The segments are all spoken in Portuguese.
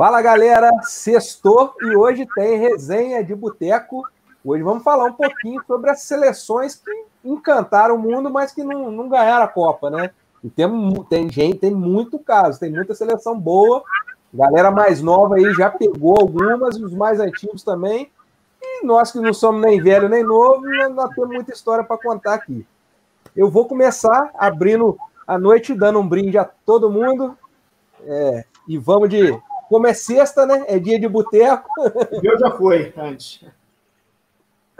Fala galera, sextou e hoje tem resenha de boteco. Hoje vamos falar um pouquinho sobre as seleções que encantaram o mundo, mas que não, não ganharam a Copa, né? E tem, tem gente, tem muito caso, tem muita seleção boa. Galera mais nova aí já pegou algumas, os mais antigos também. E nós que não somos nem velho nem novo, nós temos muita história para contar aqui. Eu vou começar abrindo a noite, dando um brinde a todo mundo. É, e vamos de como é sexta, né? É dia de boteco. Eu já foi antes.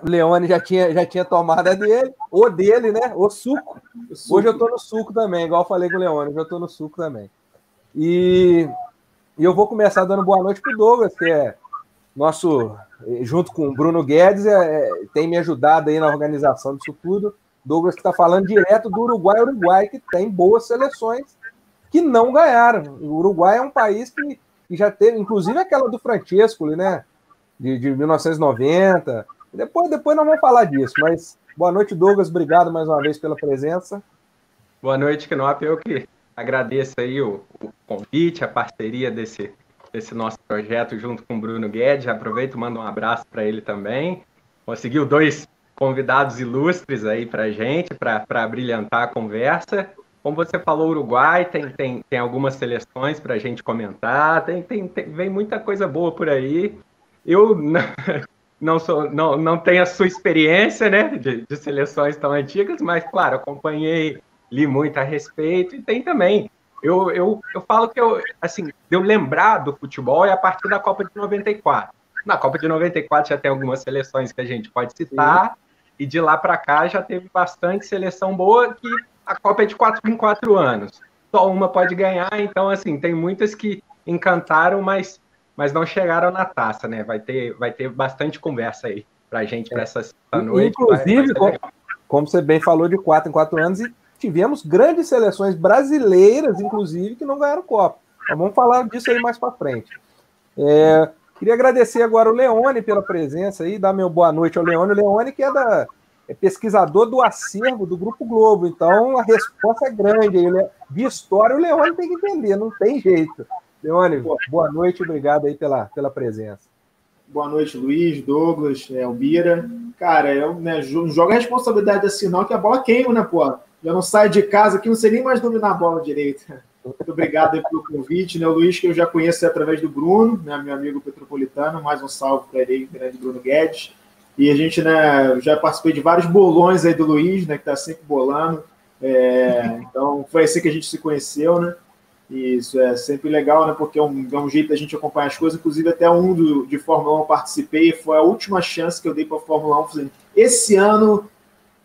O Leone já tinha, já tinha tomado a dele, o dele, né? O suco. suco. Hoje eu tô no suco também, igual eu falei com o Leone, hoje eu tô no suco também. E, e eu vou começar dando boa noite pro Douglas, que é nosso, junto com o Bruno Guedes, é, é tem me ajudado aí na organização disso tudo. Douglas que está falando direto do Uruguai, Uruguai que tem boas seleções que não ganharam. O Uruguai é um país que e já teve, inclusive aquela do Francesco, né? De, de 1990. Depois, depois nós vamos falar disso, mas boa noite, Douglas. Obrigado mais uma vez pela presença. Boa noite, Knop. Eu que agradeço aí o, o convite, a parceria desse, desse nosso projeto junto com o Bruno Guedes. Aproveito e mando um abraço para ele também. Conseguiu dois convidados ilustres aí para gente, para brilhantar a conversa. Como você falou, Uruguai tem, tem, tem algumas seleções para a gente comentar, tem, tem, tem, vem muita coisa boa por aí. Eu não, não, sou, não, não tenho a sua experiência né, de, de seleções tão antigas, mas, claro, acompanhei, li muito a respeito, e tem também. Eu, eu, eu falo que eu, assim, eu lembrar do futebol é a partir da Copa de 94. Na Copa de 94 já tem algumas seleções que a gente pode citar, Sim. e de lá para cá já teve bastante seleção boa que a Copa é de quatro em quatro anos. Só uma pode ganhar, então, assim, tem muitas que encantaram, mas, mas não chegaram na taça, né? Vai ter, vai ter bastante conversa aí pra gente para essa noite. Inclusive, vai, vai como, como você bem falou, de quatro em quatro anos, e tivemos grandes seleções brasileiras, inclusive, que não ganharam Copa. Então, vamos falar disso aí mais para frente. É, queria agradecer agora o Leone pela presença aí, dar meu boa noite ao Leone. O Leone, que é da é pesquisador do acervo do Grupo Globo, então a resposta é grande. Ele é, de história, o Leone tem que entender, não tem jeito. Leone, boa noite, obrigado aí pela, pela presença. Boa noite, Luiz, Douglas, Elbira. Cara, eu né, jogo a responsabilidade assim, não, que a bola queima, né, pô? Eu não saio de casa aqui, não sei nem mais dominar a bola direito. Muito obrigado aí pelo convite, né? O Luiz, que eu já conheço através do Bruno, né, meu amigo petropolitano. Mais um salve para ele, grande Bruno Guedes. E a gente, né, já participei de vários bolões aí do Luiz, né, que está sempre bolando. É, então, foi assim que a gente se conheceu, né? E isso é sempre legal, né? Porque é um, é um jeito da gente acompanhar as coisas. Inclusive, até um do, de Fórmula 1 eu participei. Foi a última chance que eu dei para Fórmula 1. Falei, esse ano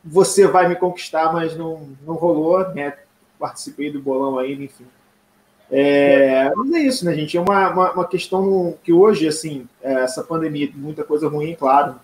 você vai me conquistar, mas não, não rolou, né? Participei do bolão ainda, enfim. É, mas é isso, né, gente? É uma, uma, uma questão que hoje, assim, é, essa pandemia, muita coisa ruim, claro,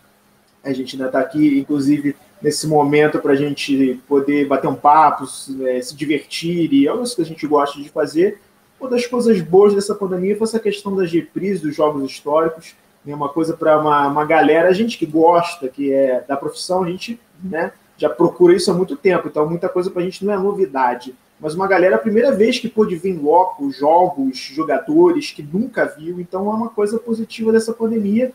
a gente ainda está aqui, inclusive, nesse momento para a gente poder bater um papo, é, se divertir, e é isso que a gente gosta de fazer. Uma das coisas boas dessa pandemia foi essa questão das reprises dos jogos históricos, né, uma coisa para uma, uma galera, a gente que gosta, que é da profissão, a gente né, já procura isso há muito tempo, então muita coisa para a gente não é novidade. Mas uma galera, a primeira vez que pôde vir logo jogos, jogadores que nunca viu, então é uma coisa positiva dessa pandemia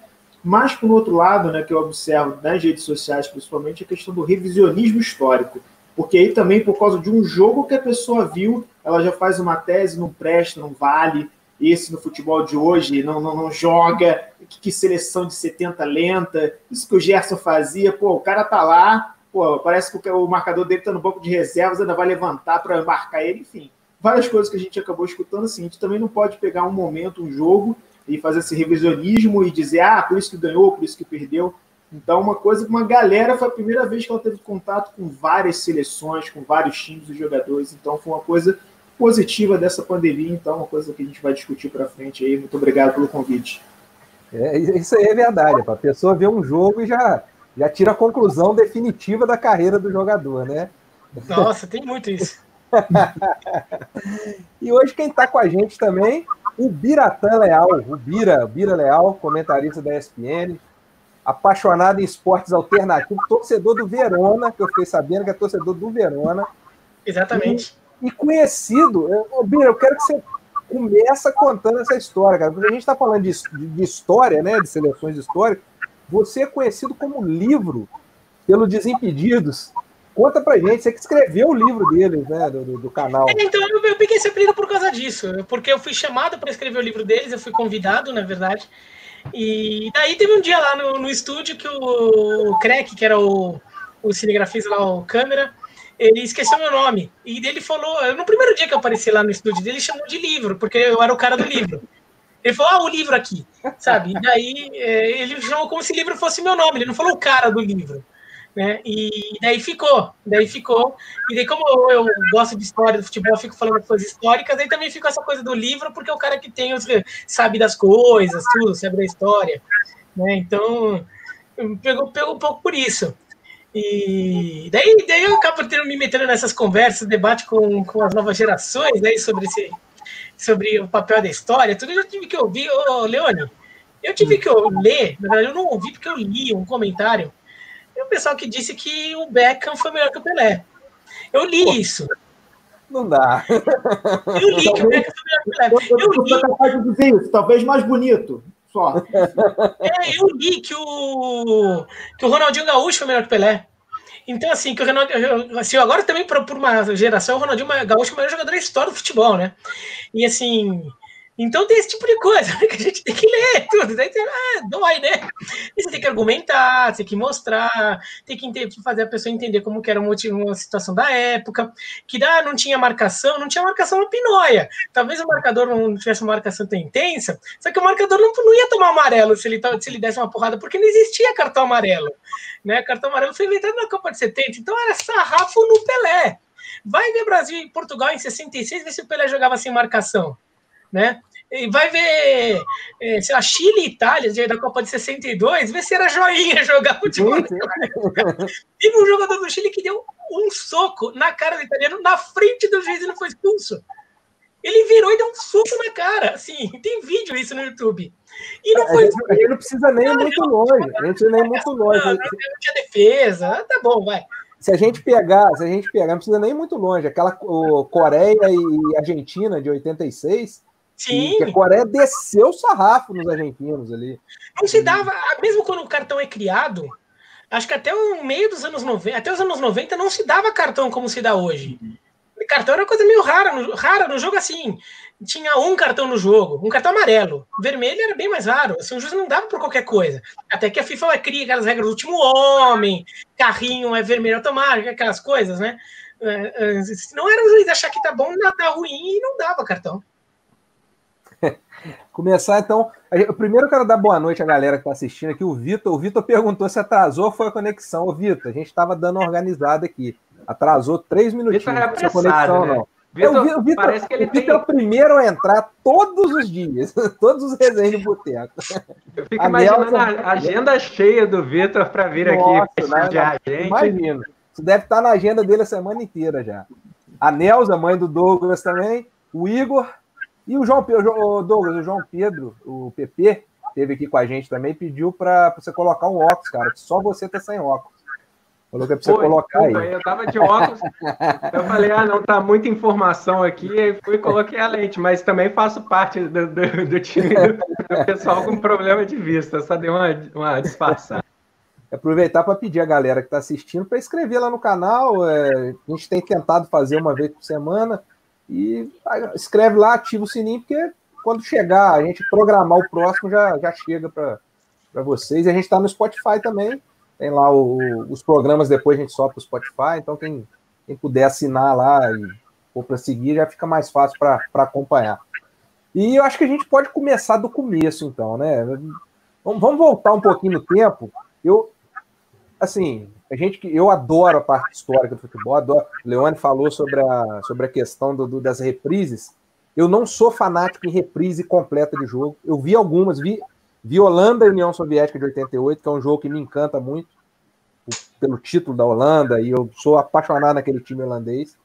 mas, por outro lado, né, que eu observo nas redes sociais, principalmente, a questão do revisionismo histórico. Porque aí também, por causa de um jogo que a pessoa viu, ela já faz uma tese, não presta, não vale. Esse no futebol de hoje não, não, não joga. Que, que seleção de 70 lenta. Isso que o Gerson fazia. Pô, o cara tá lá, pô, parece que o marcador dele tá no banco de reservas, ainda vai levantar para marcar ele, enfim. Várias coisas que a gente acabou escutando assim. A gente também não pode pegar um momento, um jogo, e fazer esse revisionismo e dizer, ah, por isso que ganhou, por isso que perdeu. Então, uma coisa que uma galera foi a primeira vez que ela teve contato com várias seleções, com vários times e jogadores. Então, foi uma coisa positiva dessa pandemia. Então, uma coisa que a gente vai discutir para frente aí. Muito obrigado pelo convite. É, isso aí é verdade. A pessoa vê um jogo e já, já tira a conclusão definitiva da carreira do jogador, né? Nossa, tem muito isso. e hoje quem está com a gente também o Biratã Leal, o Bira, Bira Leal, comentarista da ESPN, apaixonado em esportes alternativos, torcedor do Verona, que eu fiquei sabendo que é torcedor do Verona. Exatamente. E, e conhecido, eu, Bira, eu quero que você começa contando essa história, cara. Porque a gente está falando de, de, história, né? De seleções históricas. Você é conhecido como livro pelo Desimpedidos. Conta pra gente, você que escreveu o livro deles, né? Do, do, canal. É, então, eu, eu peguei esse apelido por causa disso. Porque eu fui chamado para escrever o livro deles, eu fui convidado, na verdade. E daí teve um dia lá no, no estúdio que o, o Crack, que era o, o cinegrafista lá, o câmera, ele esqueceu meu nome. E ele falou, no primeiro dia que eu apareci lá no estúdio dele, ele chamou de livro, porque eu era o cara do livro. Ele falou, ah, o livro aqui, sabe? E daí é, ele chamou como se o livro fosse meu nome, ele não falou o cara do livro. Né? E daí ficou, daí ficou. E daí, como eu, eu gosto de história do futebol, eu fico falando coisas históricas, aí também ficou essa coisa do livro, porque é o cara que tem os, sabe das coisas, tudo, sabe da história. Né? Então, pegou, pegou um pouco por isso. E daí, daí eu acabo tendo me metendo nessas conversas, debate com, com as novas gerações aí sobre, esse, sobre o papel da história, tudo eu tive que ouvir, ô Leone, eu tive que ler, na verdade eu não ouvi porque eu li um comentário, e o pessoal que disse que o Beckham foi melhor que o Pelé. Eu li Pô, isso. Não dá. Eu li que o Beckham foi melhor que o Pelé. Eu, eu, li. capaz de dizer isso, talvez mais bonito. Só. É, eu li que o, que o Ronaldinho Gaúcho foi melhor que o Pelé. Então, assim, que o Ronaldinho. Assim, agora também, por uma geração, o Ronaldinho Gaúcho é o melhor jogador da história do futebol, né? E assim. Então tem esse tipo de coisa né, que a gente tem que ler tudo. Daí você, ah, dói, né? E você tem que argumentar, você tem que mostrar, tem que fazer a pessoa entender como que era uma, uma situação da época, que ah, não tinha marcação, não tinha marcação no Pinóia. Talvez o marcador não tivesse uma marcação tão intensa, só que o marcador não, não ia tomar amarelo se ele, se ele desse uma porrada, porque não existia cartão amarelo. Né? Cartão amarelo foi inventado na Copa de 70, então era sarrafo no Pelé. Vai ver Brasil e Portugal em 66, ver se o Pelé jogava sem marcação né? E vai ver, é, sei lá, Chile e Itália, da Copa de 62, ver se era joinha jogar futebol. Teve um jogador do Chile que deu um soco na cara do italiano na frente do juiz e não foi expulso. Ele virou e deu um soco na cara. Assim, tem vídeo isso no YouTube. E não foi. Gente, a gente não precisa nem ir muito longe. A gente nem muito longe. Não, não tinha defesa. Tá bom, vai se a gente pegar, se a gente pegar, não precisa nem ir muito longe, aquela o Coreia e Argentina de 86, Sim. a Coreia desceu o sarrafo nos argentinos ali. Não se dava, mesmo quando o cartão é criado, acho que até o meio dos anos 90, até os anos 90 não se dava cartão como se dá hoje. Cartão era coisa meio rara, no, rara no jogo assim. Tinha um cartão no jogo, um cartão amarelo. Vermelho era bem mais raro. Assim, o juiz não dava por qualquer coisa. Até que a FIFA cria aquelas regras do último homem, carrinho é vermelho automático, aquelas coisas, né? É, é, não era o juiz achar que tá bom, tá ruim e não dava cartão. Começar então. Eu primeiro quero dar boa noite à galera que está assistindo aqui. O Vitor, o Vitor perguntou se atrasou ou foi a conexão. Ô, Vitor, a gente estava dando organizada aqui. Atrasou três minutinhos. Vitor é conexão, né? não. Vitor, o Vitor, parece que ele o Vitor tem... é o primeiro a entrar todos os dias, todos os resenhos de boteco. Eu fico a imaginando Nelson... a agenda cheia do Vitor para vir Nossa, aqui prestigiar a gente. Imagino. Isso deve estar na agenda dele a semana inteira já. A Nelza, mãe do Douglas também. O Igor, e o João Pedro, o Douglas, o João Pedro, o PP, teve aqui com a gente também, pediu para você colocar um óculos, cara, que só você tá sem óculos. Falou que é pra você colocar aí. Eu tava de óculos, eu falei, ah, não, tá muita informação aqui, e fui e coloquei a lente, mas também faço parte do, do, do time do, do, pessoal com problema de vista, só deu uma, uma disfarçada. Aproveitar para pedir a galera que está assistindo para inscrever lá no canal. É, a gente tem tentado fazer uma vez por semana. E escreve lá, ativa o sininho, porque quando chegar, a gente programar o próximo já, já chega para vocês. E a gente está no Spotify também. Tem lá o, os programas, depois a gente sobe para o Spotify. Então, quem, quem puder assinar lá e for para seguir, já fica mais fácil para acompanhar. E eu acho que a gente pode começar do começo, então, né? Vamos voltar um pouquinho no tempo. Eu, assim, a gente que eu adoro a parte histórica do futebol, adoro. O Leone falou sobre a, sobre a questão do, do, das reprises. Eu não sou fanático em reprise completa de jogo. Eu vi algumas, vi, vi Holanda e União Soviética de 88, que é um jogo que me encanta muito, pelo título da Holanda, e eu sou apaixonado naquele time holandês.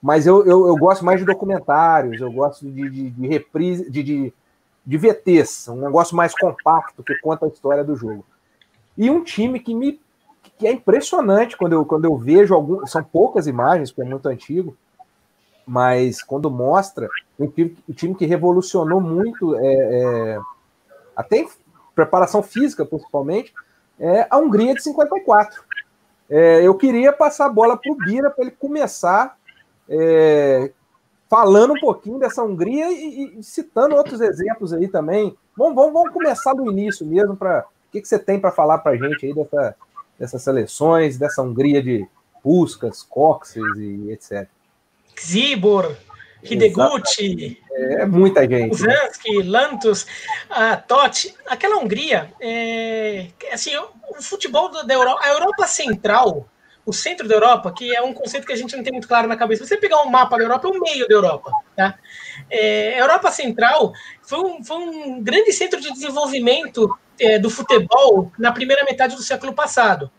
Mas eu, eu, eu gosto mais de documentários, eu gosto de, de, de reprise, de, de, de VTs, um negócio mais compacto que conta a história do jogo. E um time que me que é impressionante quando eu, quando eu vejo algum. São poucas imagens, porque é muito antigo. mas quando mostra um time, um time que revolucionou muito, é, é, até em preparação física principalmente, é a Hungria de 54. É, eu queria passar a bola para o Bira para ele começar é, falando um pouquinho dessa Hungria e, e, citando outros exemplos aí também. Vamos, vamos, vamos começar do início mesmo para o que, que você tem para falar para a gente aí dessa, dessas seleções, dessa Hungria de Puskas, Coxes e etc. Zibor, Hideguchi, é, muita gente. Zansky, Lantos, a Totti, aquela Hungria, é, assim, o futebol da Europa, a Europa Central, o centro da Europa, que é um conceito que a gente não tem muito claro na cabeça. Você pegar um mapa da Europa, é o meio da Europa. Tá? É, a Europa Central foi um, foi um grande centro de desenvolvimento é, do futebol na primeira metade do século passado.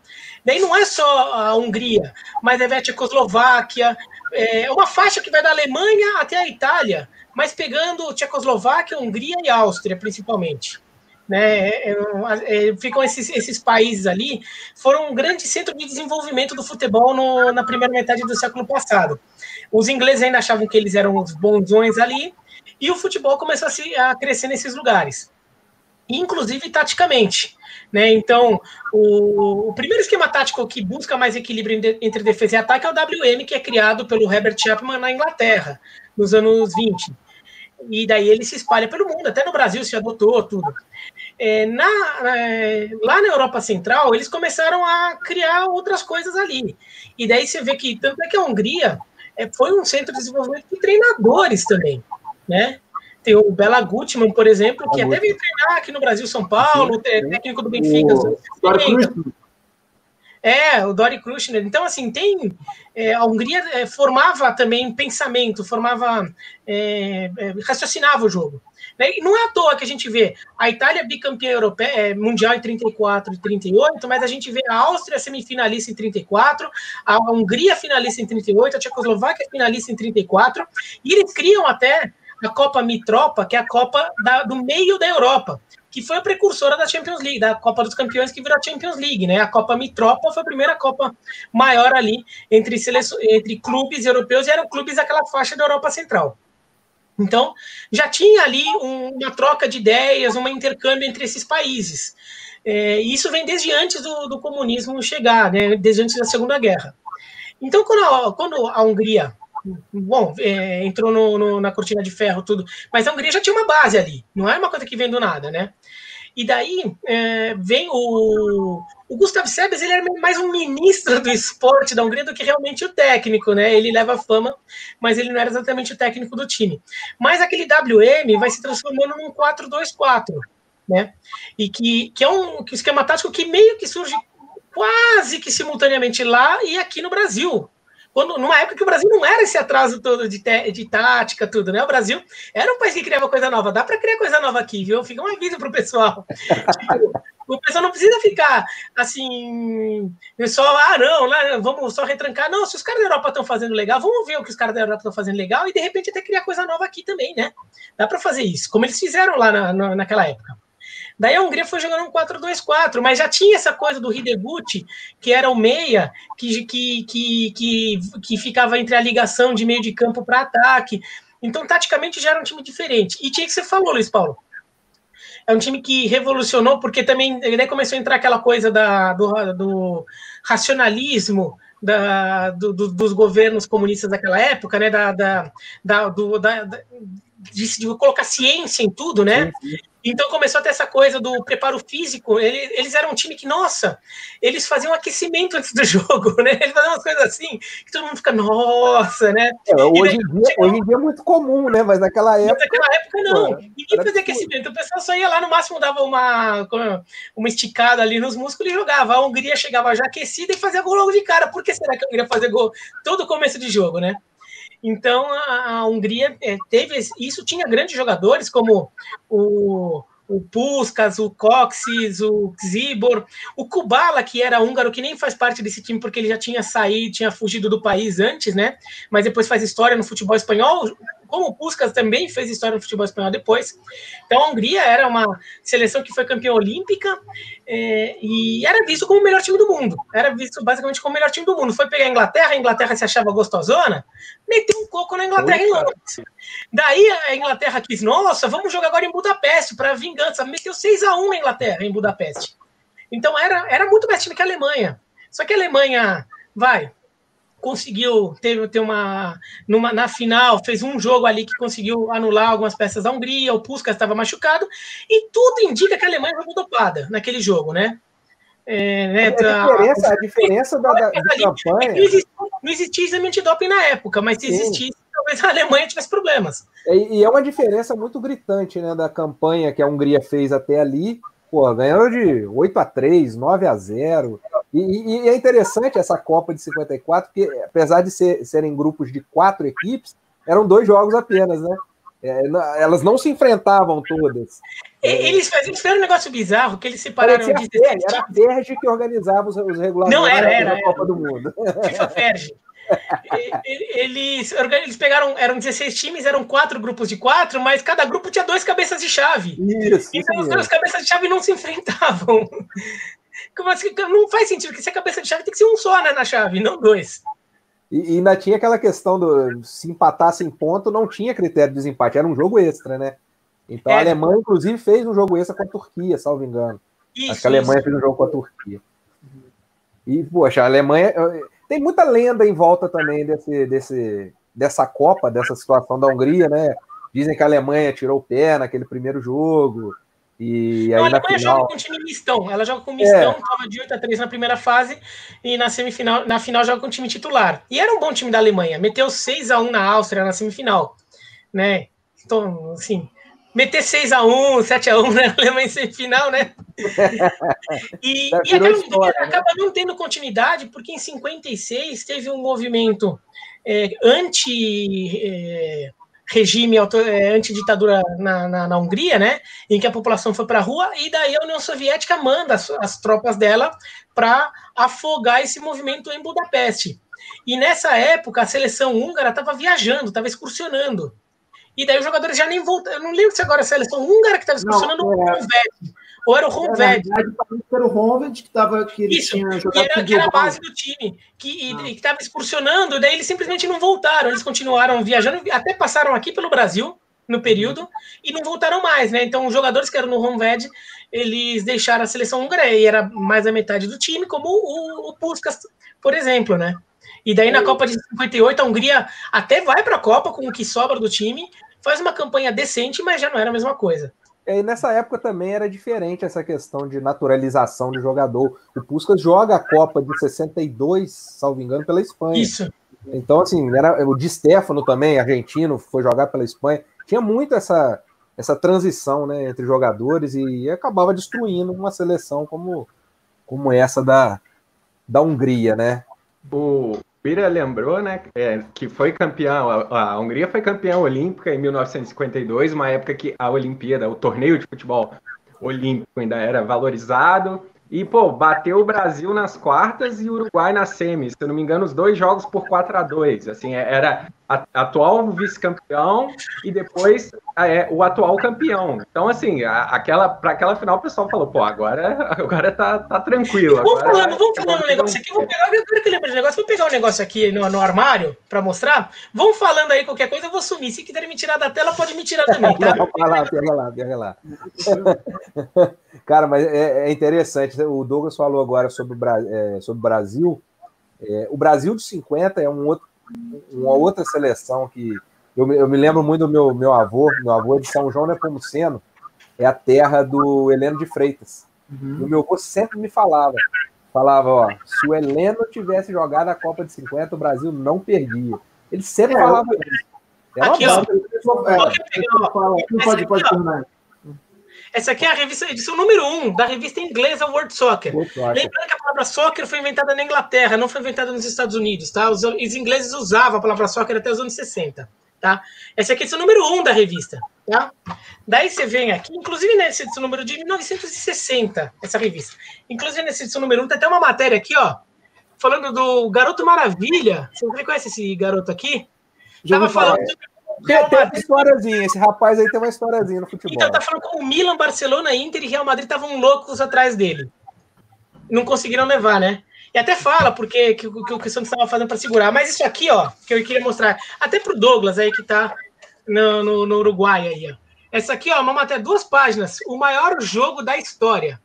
Daí não é só a Hungria, mas é a Tchecoslováquia, é uma faixa que vai da Alemanha até a Itália, mas pegando Tchecoslováquia, Hungria e Áustria, principalmente. Né, é, é, ficam esses, esses países ali, foram um grande centro de desenvolvimento do futebol no, na primeira metade do século passado. Os ingleses ainda achavam que eles eram os bonzões ali, e o futebol começou a, se, a crescer nesses lugares, inclusive taticamente. Né? Então, o, o, primeiro esquema tático que busca mais equilíbrio entre defesa e ataque é o WM, que é criado pelo Herbert Chapman na Inglaterra, nos anos 20. E daí ele se espalha pelo mundo, até no Brasil se adotou tudo. É, na, é, lá na Europa Central, eles começaram a criar outras coisas ali. E daí você vê que, tanto é que a Hungria é, foi um centro de desenvolvimento de treinadores também, né? Tem o Bela Gutmann, por exemplo, que até veio treinar aqui no Brasil, São Paulo, técnico do Benfica. O... É, o Dori Krushner. Então, assim, tem. É, a Hungria é, formava também pensamento, formava. É, é raciocinava o jogo. Né? E não é à toa que a gente vê a Itália bicampeã europeia, é, mundial em 34 e 38, mas a gente vê a Áustria semifinalista em 34, a Hungria finalista em 38, a Tchecoslováquia finalista em 34, e eles criam até a Copa Mitropa, que é a Copa da, do meio da Europa, que foi a precursora da Champions League, da Copa dos Campeões que virou a Champions League, né? A Copa Mitropa foi a primeira Copa maior ali entre, entre clubes europeus e eram clubes daquela faixa da Europa Central. Então, já tinha ali um, uma troca de ideias, um intercâmbio entre esses países. É, isso vem desde antes do, do, comunismo chegar, né? desde antes da Segunda Guerra. Então, quando a, quando a Hungria bom, é, entrou no, no, na cortina de ferro, tudo. Mas a Hungria já tinha uma base ali, não é uma coisa que vem do nada, né? E daí é, vem o, o Gustav Sebes, ele era mais um ministro do esporte da Hungria do que realmente o técnico, né? Ele leva fama, mas ele não era exatamente o técnico do time. Mas aquele WM vai se transformando num 4-2-4, né? E que, que é um que esquema tático que meio que surge quase que simultaneamente lá e aqui no Brasil, quando, numa época que o Brasil não era esse atraso todo de, de tática, tudo, né? O Brasil era um país que criava coisa nova. Dá para criar coisa nova aqui, viu? Fica um aviso pro pessoal. tipo, o pessoal não precisa ficar assim, só, ah, não, lá, vamos só retrancar. Não, se os caras da Europa estão fazendo legal, vamos ver o que os caras da Europa estão fazendo legal e de repente até criar coisa nova aqui também, né? Dá para fazer isso, como eles fizeram lá na, na, naquela época. Daí a Hungria foi jogando um 4-2-4, mas já tinha essa coisa do Hideguchi, que era o meia, que, que, que, que, que ficava entre a ligação de meio de campo para ataque. Então, taticamente, já era um time diferente. E tinha que você falou, Luiz Paulo. É um time que revolucionou, porque também daí começou a entrar aquela coisa da, do, do racionalismo, da, do, do, dos governos comunistas daquela época, né? Da, da, da, do, da, de, de, colocar ciência em tudo, né? Sim, sim. Então começou a ter essa coisa do preparo físico. Eles, eles eram um time que, nossa, eles faziam aquecimento antes do jogo, né? Eles faziam umas coisas assim, que todo mundo fica, nossa, né? É, hoje, em dia, hoje em dia é muito comum, né? Mas naquela época. Mas naquela época não. Pô, Ninguém fazia aquecimento. O pessoal só ia lá, no máximo dava uma, uma esticada ali nos músculos e jogava. A Hungria chegava já aquecida e fazia gol logo de cara. Por que será que a Hungria fazia gol todo começo de jogo, né? Então a, a Hungria é, teve isso, tinha grandes jogadores como o, o Puskas, o Coxis, o Zibor, o Kubala, que era húngaro, que nem faz parte desse time porque ele já tinha saído, tinha fugido do país antes, né? Mas depois faz história no futebol espanhol. Como o Puskas também fez história no futebol espanhol depois. Então a Hungria era uma seleção que foi campeã olímpica é, e era visto como o melhor time do mundo. Era visto basicamente como o melhor time do mundo. Foi pegar a Inglaterra, a Inglaterra se achava gostosona, meteu um coco na Inglaterra em Londres. Daí a Inglaterra quis, nossa, vamos jogar agora em Budapeste para vingança. Meteu 6 a 1 na Inglaterra em Budapeste. Então era, era muito mais time que a Alemanha. Só que a Alemanha, vai, conseguiu ter, ter uma, numa, na final, fez um jogo ali que conseguiu anular algumas peças da Hungria, o Puskas estava machucado, e tudo indica que a Alemanha jogou dopada naquele jogo, né? É, né, a, diferença, a diferença da, da campanha. Não existia, não existia exame antidoping na época, mas se Sim. existisse, talvez a Alemanha tivesse problemas. E, e, é uma diferença muito gritante, né, da campanha que a Hungria fez até ali. Pô, ganhou de 8 a 3 9 a 0 e, e, é interessante essa Copa de 54, porque apesar de ser, serem grupos de quatro equipes, eram dois jogos apenas, né? É, elas não se enfrentavam todas. Eles, eles fizeram um negócio bizarro que eles separaram Era a Ferge que organizava os, os regulamentos não, era, era, da Copa era. do Mundo. FIFA Ferge. eles, eles pegaram, eram 16 times, eram quatro grupos de quatro, mas cada grupo tinha dois cabeças de chave. Isso, então os dois cabeças de chave não se enfrentavam. Não faz sentido, porque se a cabeça de chave tem que ser um só né, na chave, não dois. E, e ainda tinha aquela questão do se empatasse em ponto, não tinha critério de desempate, era um jogo extra, né? Então é. a Alemanha, inclusive, fez um jogo extra com a Turquia, salvo engano. Isso, Acho que a Alemanha isso. fez um jogo com a Turquia. E, poxa, a Alemanha. Tem muita lenda em volta também desse, desse, dessa Copa, dessa situação da Hungria, né? Dizem que a Alemanha tirou o pé naquele primeiro jogo. E aí, não, a Alemanha final... joga com time mistão. Ela joga com mistão, é. tava de 8 a 3 na primeira fase e na semifinal, na final joga com time titular. E era um bom time da Alemanha. Meteu 6 a 1 na Áustria na semifinal, né? Então, assim, meter 6 a 1, 7 a 1 na Alemanha em semifinal, né? E, e acaba, história, né? acaba não tendo continuidade porque em 56 teve um movimento é, anti é, regime é, antiditadura na, na, na, Hungria, né? Em que a população foi para a rua, e daí a União Soviética manda as, as tropas dela para afogar esse movimento em Budapeste. E nessa época a seleção húngara estava viajando, estava excursionando. E daí os jogadores já nem voltaram. Eu não lembro se agora a seleção húngara que estava excursionando ou é... Ou era o Honved. Era o Honved que estava que ele Isso, tinha jogado que era, que era a base do time, que ah. estava excursionando, daí eles simplesmente não voltaram, eles continuaram viajando, até passaram aqui pelo Brasil no período e não voltaram mais, né? Então, os jogadores que eram no Honved, eles deixaram a seleção húngara e era mais da metade do time, como o, o Puskas, por exemplo, né? E daí na Copa de 58, a Hungria até vai para a Copa com o que sobra do time, faz uma campanha decente, mas já não era a mesma coisa. E nessa época também era diferente essa questão de naturalização de jogador. O Puskas joga a Copa de 62, salvo engano, pela Espanha. Isso. Então, assim, era, o Di Stefano também, argentino, foi jogar pela Espanha. Tinha muito essa, essa transição né, entre jogadores e acabava destruindo uma seleção como, como essa da, da Hungria, né? O, Pira lembrou, né, é, que foi campeão, a, a, Hungria foi campeã olímpica em 1952, uma época que a Olimpíada, o torneio de futebol olímpico ainda era valorizado, e, pô, bateu o Brasil nas quartas e o Uruguai na semi. Se eu não me engano, os dois jogos por 4 a 2 Assim, é, era atual vice-campeão e depois é, o atual campeão. Então, assim, a, aquela, para aquela final, o pessoal falou, pô, agora, agora tá, tá tranquilo. Vamos agora, falando, vamos falando um negócio aqui. Vou pegar, eu quero que lembre de negócio. Vou pegar um negócio aqui no, no armário para mostrar. Vão falando aí qualquer coisa, eu vou sumir. Se quiserem me tirar da tela, pode me tirar também, tá? Vai lá, pega lá, pega lá. Cara, mas é, é, interessante. O Douglas falou agora sobre o é, sobre o Brasil. É, o Brasil de 50 é um outro, uma outra seleção que eu, eu me lembro muito do meu, meu avô. Meu avô é de São João Nepomuceno, é a terra do Heleno de Freitas. Uhum. E o meu avô sempre me falava: falava, ó, se o Heleno tivesse jogado a Copa de 50, o Brasil não perdia. Ele sempre é, falava isso. Era aqui, ó, é, pode, pode terminar. Essa aqui é a revista, edição número 1 um da revista inglesa World Soccer. World Soccer. Lembrando que a palavra soccer foi inventada na Inglaterra, não foi inventada nos Estados Unidos, tá? Os, os ingleses usavam a palavra soccer até os anos 60, tá? Essa aqui é a edição número 1 um da revista, tá? Daí você vem aqui, inclusive nessa edição número de 1960, essa revista. Inclusive nessa edição número 1 um, tem até uma matéria aqui, ó, falando do Garoto Maravilha. Você conhece esse garoto aqui? Já Tava falando sobre Tem, tem uma historiazinha, esse rapaz aí tem uma historiazinha no futebol. Então, tá falando que o Milan, Barcelona, Inter e Real Madrid estavam loucos atrás dele. Não conseguiram levar, né? E até fala porque que, que o Cristiano estava fazendo para segurar. Mas isso aqui, ó, que eu queria mostrar, até pro Douglas aí que tá no, no, no Uruguai aí, ó. Essa aqui, ó, uma matéria, duas páginas. O maior jogo da história.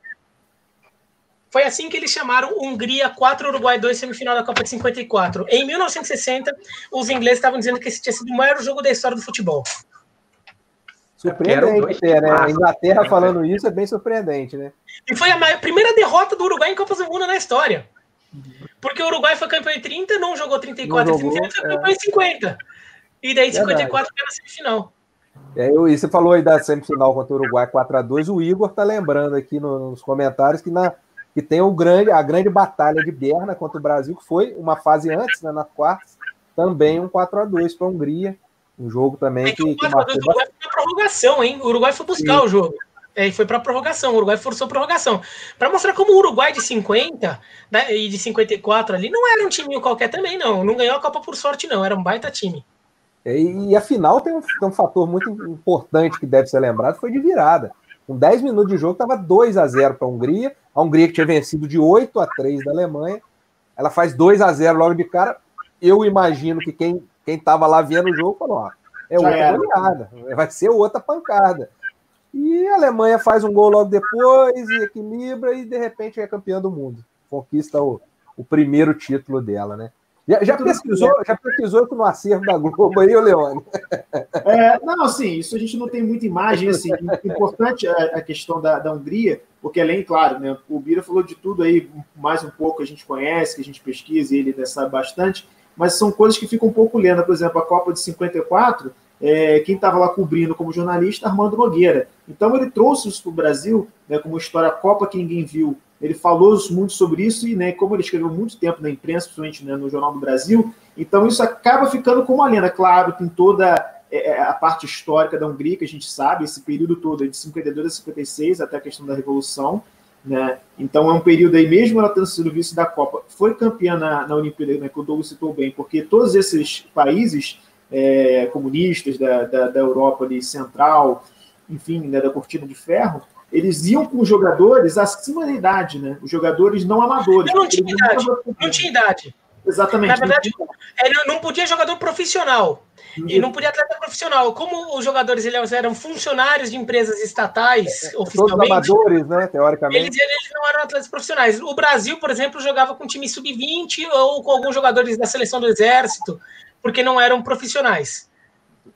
Foi assim que eles chamaram Hungria 4, Uruguai 2, semifinal da Copa de 54. Em 1960, os ingleses estavam dizendo que esse tinha sido o maior jogo da história do futebol. Surpreendente, né? A Inglaterra falando isso é bem surpreendente, né? E foi a maior, primeira derrota do Uruguai em Copas do Mundo na história. Porque o Uruguai foi campeão em 30, não jogou 34 não jogou, 38, foi campeão é. em 50. E daí 54 foi na semifinal. É, eu, e você falou aí da semifinal contra o Uruguai 4x2, o Igor tá lembrando aqui nos comentários que na que tem o grande, a grande batalha de Berna contra o Brasil, que foi uma fase antes, né, na quarta, também um 4 a 2 para a Hungria. Um jogo também é que, que, que marcou. O Uruguai foi na prorrogação, hein? O Uruguai foi buscar Sim. o jogo. É, e foi para prorrogação. O Uruguai forçou a prorrogação. Para mostrar como o Uruguai de 50 né, e de 54 ali não era um time qualquer também, não. Não ganhou a Copa por sorte, não. Era um baita time. É, e, e a final tem um, tem um fator muito importante que deve ser lembrado: foi de virada. Com 10 minutos de jogo, estava 2 a 0 para a Hungria. A Hungria que tinha vencido de 8 a 3 da Alemanha. Ela faz 2 a 0 logo de cara. Eu imagino que quem estava lá vendo o jogo falou: ó, é outra goleada, vai ser outra pancada. E a Alemanha faz um gol logo depois e equilibra e de repente é campeã do mundo. Conquista o, o primeiro título dela, né? Já, já pesquisou, já pesquisou no acervo da Globo aí, Leone? É, não, assim, isso a gente não tem muita imagem, assim, importante a, a questão da, da, Hungria, porque além, claro, né, o Bira falou de tudo aí, mais um pouco a gente conhece, que a gente pesquisa e ele né, sabe bastante, mas são coisas que ficam um pouco lendo, por exemplo, a Copa de 54, é, quem estava lá cobrindo como jornalista, Armando Nogueira. Então ele trouxe isso para o Brasil, né, como história Copa que ninguém viu, ele falou muito sobre isso e, né, como ele escreveu muito tempo na imprensa, principalmente né, no Jornal do Brasil, então isso acaba ficando como uma lenda. Claro, tem toda é, é, a parte histórica da Hungria, que a gente sabe, esse período todo, de 52 a 56, até a questão da Revolução. Né? Então é um período aí, mesmo ela tendo sido vice da Copa, foi campeã na, na Olimpíada, né, que o Douglas citou bem, porque todos esses países é, comunistas da, da, da, Europa ali, central, enfim, né, da cortina de ferro, eles iam com jogadores acima da idade, né? Os jogadores não amadores. Não, não tinha idade. Não tinha idade. Exatamente. Na verdade, ele não podia jogador profissional. E não podia atleta profissional. Como os jogadores eles eram funcionários de empresas estatais, é, oficialmente. Todos amadores, né? Teoricamente. Eles, eles não eram atletas profissionais. O Brasil, por exemplo, jogava com time sub-20 ou com alguns jogadores da seleção do Exército, porque não eram profissionais.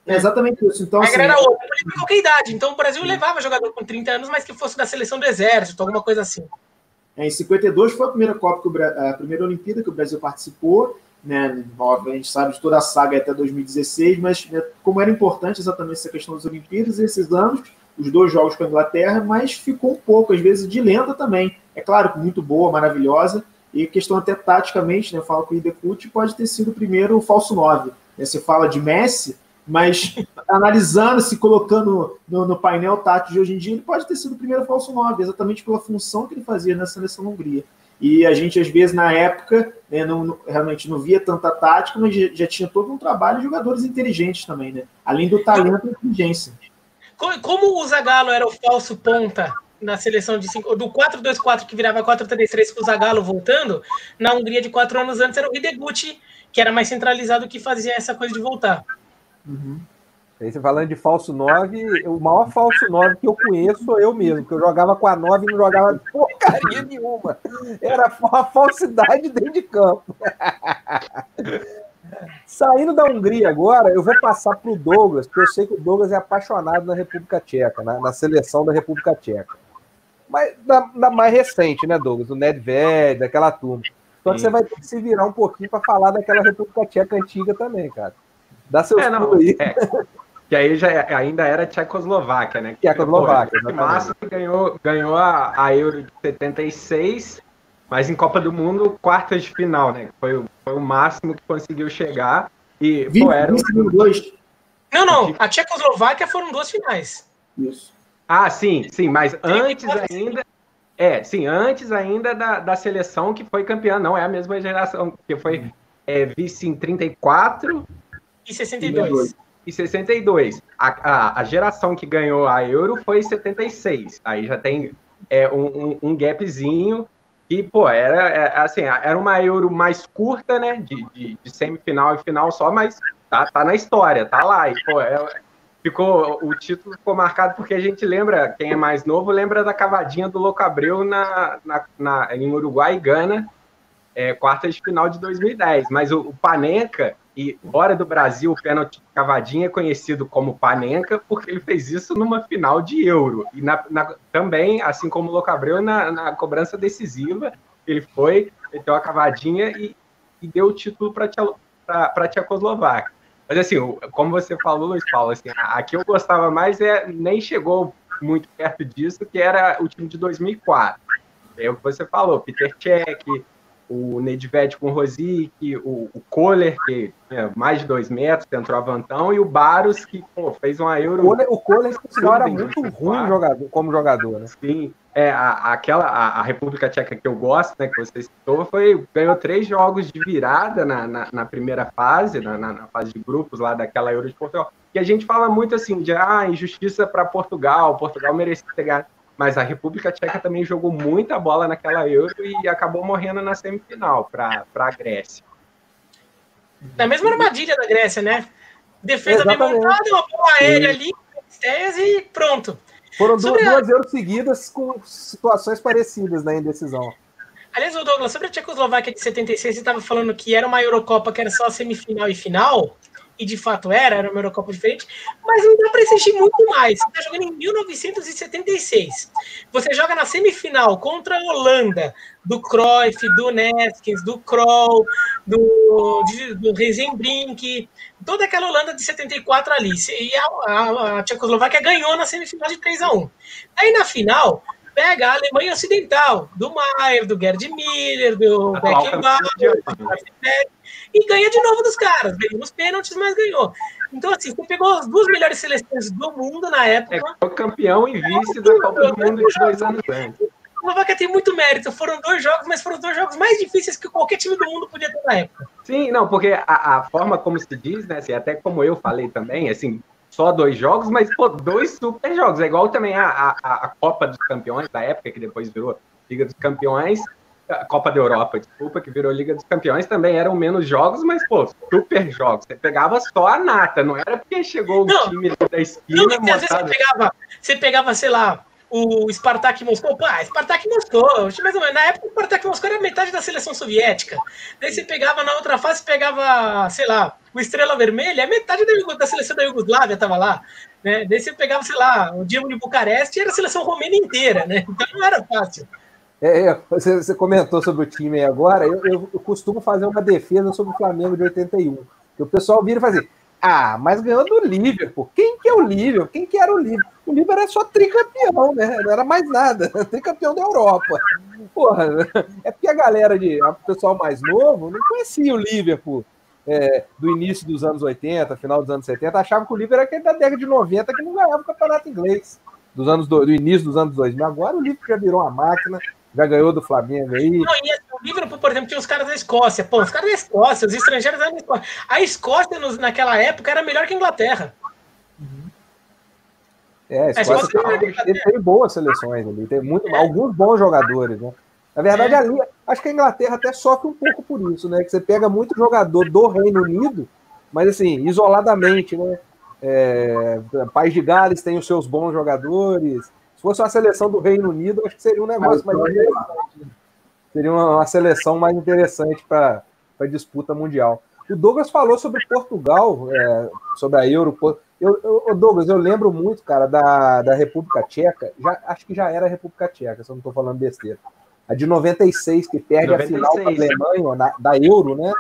É exatamente isso. Então, a assim, era outra, podia qualquer idade. Então o Brasil levava jogador com 30 anos, mas que fosse da seleção do Exército, alguma coisa assim. É, em 52 foi a primeira Copa, que o, a primeira Olimpíada que o Brasil participou. Né, a gente sabe de toda a saga até 2016, mas né, como era importante exatamente essa questão das Olimpíadas, esses anos, os dois jogos com a Inglaterra, mas ficou um pouco, às vezes, de lenda também. É claro, muito boa, maravilhosa, e questão até taticamente, né, fala com o Idecute, pode ter sido o primeiro falso 9. Né, você fala de Messi, mas analisando, se colocando no, no, painel tátil de hoje em dia, ele pode ter sido o primeiro falso 9, exatamente pela função que ele fazia na seleção Hungria. E a gente, às vezes, na época, né, não, realmente não via tanta tática, mas já, tinha todo um trabalho de jogadores inteligentes também, né? Além do talento e inteligência. Como o Zagallo era o falso ponta na seleção de cinco, do 4-2-4 que virava 4-3-3 com o Zagallo voltando, na Hungria de quatro anos antes era o Hideguchi, que era mais centralizado que fazia essa coisa de voltar. Uhum. Aí você falando de falso 9, o maior falso 9 que eu conheço sou eu mesmo, que eu jogava com a 9 e não jogava porcaria nenhuma. Era uma falsidade dentro de campo. Saindo da Hungria agora, eu vou passar para o Douglas, porque eu sei que o Douglas é apaixonado na República Tcheca, na, na seleção da República Tcheca. Mas da, da, mais recente, né, Douglas? O Nedved, daquela turma. Então você vai ter que se virar um pouquinho para falar daquela República Tcheca antiga também, cara. Dá seus é, não. É, que aí já é, ainda era Tchecoslováquia, né? Tchecoslováquia. O máximo ganhou, ganhou a, a Euro de 76, mas em Copa do Mundo, quartas de final, né? Foi, foi o máximo que conseguiu chegar. E, 20, pô, era 22. Não, não. A Tchecoslováquia foram duas finais. Isso. Ah, sim, sim, mas antes ainda. É, sim, antes ainda da, da seleção que foi campeã, não é a mesma geração, que foi é, vice em 34 e 62. E 62. A, a, a geração que ganhou a Euro foi 76. Aí já tem é, um, um, um gapzinho que, pô, era é, assim, era uma Euro mais curta, né? De, de, de, semifinal e final só, mas tá, tá na história, tá lá. E, pô, é, ficou, o título ficou marcado porque a gente lembra, quem é mais novo, lembra da cavadinha do Louco Abreu na, na, na, em Uruguai e Gana, é, quarta de final de 2010. Mas o, o Panenka, e fora do Brasil, o pênalti cavadinha é conhecido como Panenka, porque ele fez isso numa final de Euro. E na, na, também, assim como o Louco Abreu, na, na cobrança decisiva, ele foi, meteu a cavadinha e, e deu o título para a Tchecoslováquia. Mas assim, como você falou, Luiz Paulo, assim, a, a que eu gostava mais é nem chegou muito perto disso, que era o time de 2004. É o que você falou, Peter Cech, o Nedved com o Rosic, o, o Kohler, que tinha mais de dois metros, centroavantão, e o Baros, que pô, fez uma Euro. O Kohler, por sinal, era muito ruim jogador, como jogador, né? Sim. É, a, aquela, a, a, República Tcheca que eu gosto, né, que você citou, foi, ganhou três jogos de virada na, na, na primeira fase, na, na, fase de grupos lá daquela Euro de Portugal. E a gente fala muito assim de ah, injustiça para Portugal, Portugal merecia pegar mas a República Tcheca também jogou muita bola naquela Euro e acabou morrendo na semifinal para a Grécia. Na mesma armadilha da Grécia, né? Defesa Exatamente. bem montada, uma bola aérea ali, e pronto. Foram duas, a... Euros seguidas com situações parecidas na indecisão. Aliás, o Douglas, sobre a Tchecoslováquia de 76, você estava falando que era uma Eurocopa que era só semifinal e final e de fato era, era uma Eurocopa diferente, mas não dá para exigir muito mais. Você está jogando em 1976. Você joga na semifinal contra a Holanda, do Cruyff, do Neskins, do Kroll, do, de, do Reisenbrink, toda aquela Holanda de 74 ali. E a, a, a Tchecoslováquia ganhou na semifinal de 3 a 1 Aí na final, pega a Alemanha Ocidental, do Maier, do Gerd Miller, do Beckenbauer, e ganha de novo dos caras. Ganhou nos pênaltis, mas ganhou. Então, assim, você pegou as duas melhores seleções do mundo na época. É o campeão e vice da Copa do Mundo de dois anos antes. A Eslováquia tem muito mérito. Foram dois jogos, mas foram dois jogos mais difíceis que qualquer time do mundo podia ter na época. Sim, não, porque a, a forma como se diz, né, assim, até como eu falei também, assim, só dois jogos, mas pô, dois super jogos. É igual também a, a, a Copa dos Campeões da época, que depois virou Liga dos Campeões Copa da Europa, desculpa, que virou Liga dos Campeões, também eram menos jogos, mas, pô, super jogos. Você pegava só a nata, não era porque chegou o não, time da esquina. Não, às vezes você pegava, você pegava, sei lá, o Spartak Moscou, pá, Spartak Moscou, mais ou menos, na época o Spartak Moscou era metade da seleção soviética. Daí você pegava na outra fase, pegava, sei lá, o Estrela Vermelha, metade da, da seleção da Iugoslávia estava lá. Né? Daí você pegava, sei lá, o Dinamo de Bucareste, era a seleção romena inteira, né? Então não era fácil. É, é, você, você, comentou sobre o time aí agora. Eu, eu, eu, costumo fazer uma defesa sobre o Flamengo de 81. Que o pessoal vira e faz assim: ah, mas ganhou do Liverpool. Quem que é o Liverpool? Quem que era o Liverpool? O Liverpool era só tricampeão, né? Não era mais nada. Tricampeão da Europa. Porra, é porque a galera de. O pessoal mais novo não conhecia o Liverpool. É, do início dos anos 80, final dos anos 70, achava que o Liverpool era aquele da década de 90 que não ganhava o campeonato inglês. Dos anos do, do início dos anos 2000. Agora o Liverpool já virou uma máquina, já ganhou do Flamengo aí. Não, e assim, o Liverpool, por exemplo, tinha os caras da Escócia. Pô, os caras da Escócia, os estrangeiros da Escócia. A Escócia, nos, naquela época, era melhor que a Inglaterra. É, a Escócia é, tem, tem, tem, boas seleções ali, tem muito, é. alguns bons jogadores, né? Na verdade, é. ali, acho que a Inglaterra até sofre um pouco por isso, né? Que você pega muito jogador do Reino Unido, mas assim, isoladamente, né? É, País de Gales tem os seus bons jogadores, fosse uma seleção do Reino Unido, acho que seria um negócio mais interessante. Seria uma, uma seleção mais interessante para a disputa mundial. O Douglas falou sobre Portugal, é, sobre a Euro. Eu, eu, Douglas, eu lembro muito, cara, da, da República Tcheca. Já, acho que já era a República Tcheca, se eu não estou falando besteira. A de 96, que perde 96. a final para a Alemanha, na, da Euro, né?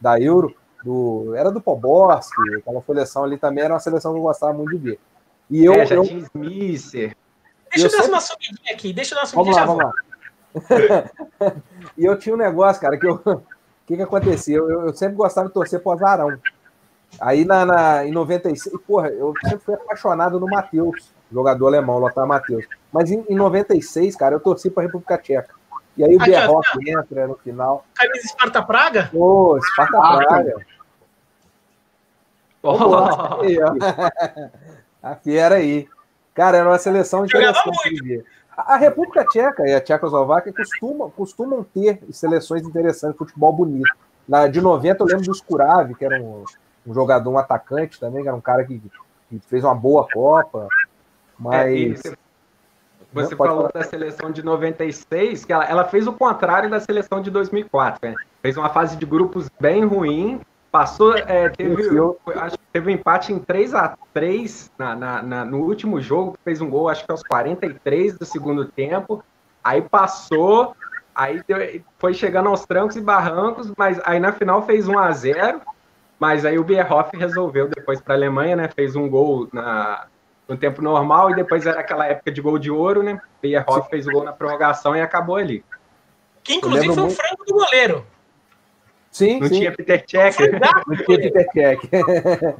Da Euro. Do, era do Poborski, aquela seleção ali também era uma seleção que eu gostava muito de ver. E eu, é, já eu, tinha Smisser. Deixa eu, dar sempre... uma subidinha aqui, deixa eu dar uma subidinha vamos lá, vamos lá. e eu tinha um negócio, cara, que eu. O que, que aconteceu? Eu, eu, sempre gostava de torcer pro Azarão. Aí na, na, em 96, porra, eu sempre fui apaixonado no Matheus, jogador alemão, Lothar Matheus. Mas em, em 96, cara, eu torci pra República Tcheca. E aí o Berrock entra no final. Camisa Esparta Praga? Pô, Esparta Praga. Oh. Aí, a fiera aí. Cara, era uma seleção interessante. A República Tcheca e a Tchecoslováquia costumam, costumam ter seleções interessantes, futebol bonito. Na, de 90 eu lembro do Skurav, que era um, um, jogador, um atacante também, que era um cara que, que fez uma boa Copa. Mas. É, você falou falar. da seleção de 96, que ela, ela, fez o contrário da seleção de 2004. Né? Fez uma fase de grupos bem ruim, passou, é, teve, acho que teve um empate em 3 a 3 na, na, na, no último jogo, fez um gol, acho que aos 43 do segundo tempo. Aí passou, aí deu, foi chegando aos trancos e barrancos, mas aí na final fez 1 a 0 mas aí o Bierhoff resolveu depois para a Alemanha, né? Fez um gol na, no tempo normal e depois era aquela época de gol de ouro, né? Bierhoff fez o gol na prorrogação e acabou ali. Que inclusive foi o frango do goleiro. Sim, não sim. tinha Peter Check. Não tinha Peter Check.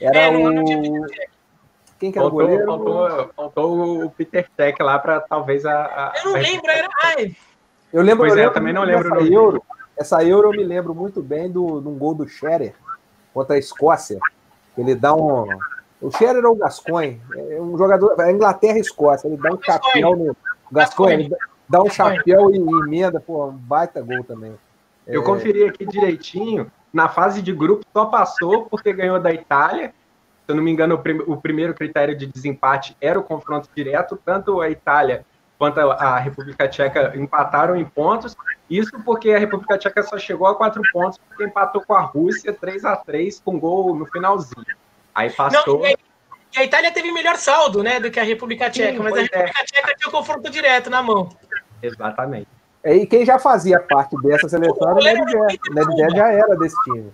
Era é, o... não tinha Peter Check. Quem que era faltou, o goleiro? Faltou, faltou o Peter Check lá para talvez a, a, Eu não lembro, era. Ai. Eu lembro, pois eu é, lembro também não lembro. Essa Euro, essa Euro eu me lembro muito bem do, de um gol do Scherer contra a Escócia. Ele dá um, o Scherer ou o Gascoigne, é um jogador, a Inglaterra e Escócia, ele dá um chapéu no. Gascoigne, ele dá um chapéu e emenda, pô, um baita gol também. Eu é... conferi aqui direitinho, na fase de grupo só passou porque ganhou da Itália. Se eu não me engano, o, prim o primeiro critério de desempate era o confronto direto, tanto a Itália quanto a República Tcheca empataram em pontos. Isso porque a República Tcheca só chegou a quatro pontos porque empatou com a Rússia 3 a 3 com gol no finalzinho. Aí passou. Não, e a Itália teve melhor saldo, né, do que a República Tcheca, Sim, mas a é. República é. Tcheca tinha o confronto direto na mão. Exatamente. E quem já fazia parte dessa seleção era o Nedved. O Nedved já era desse time.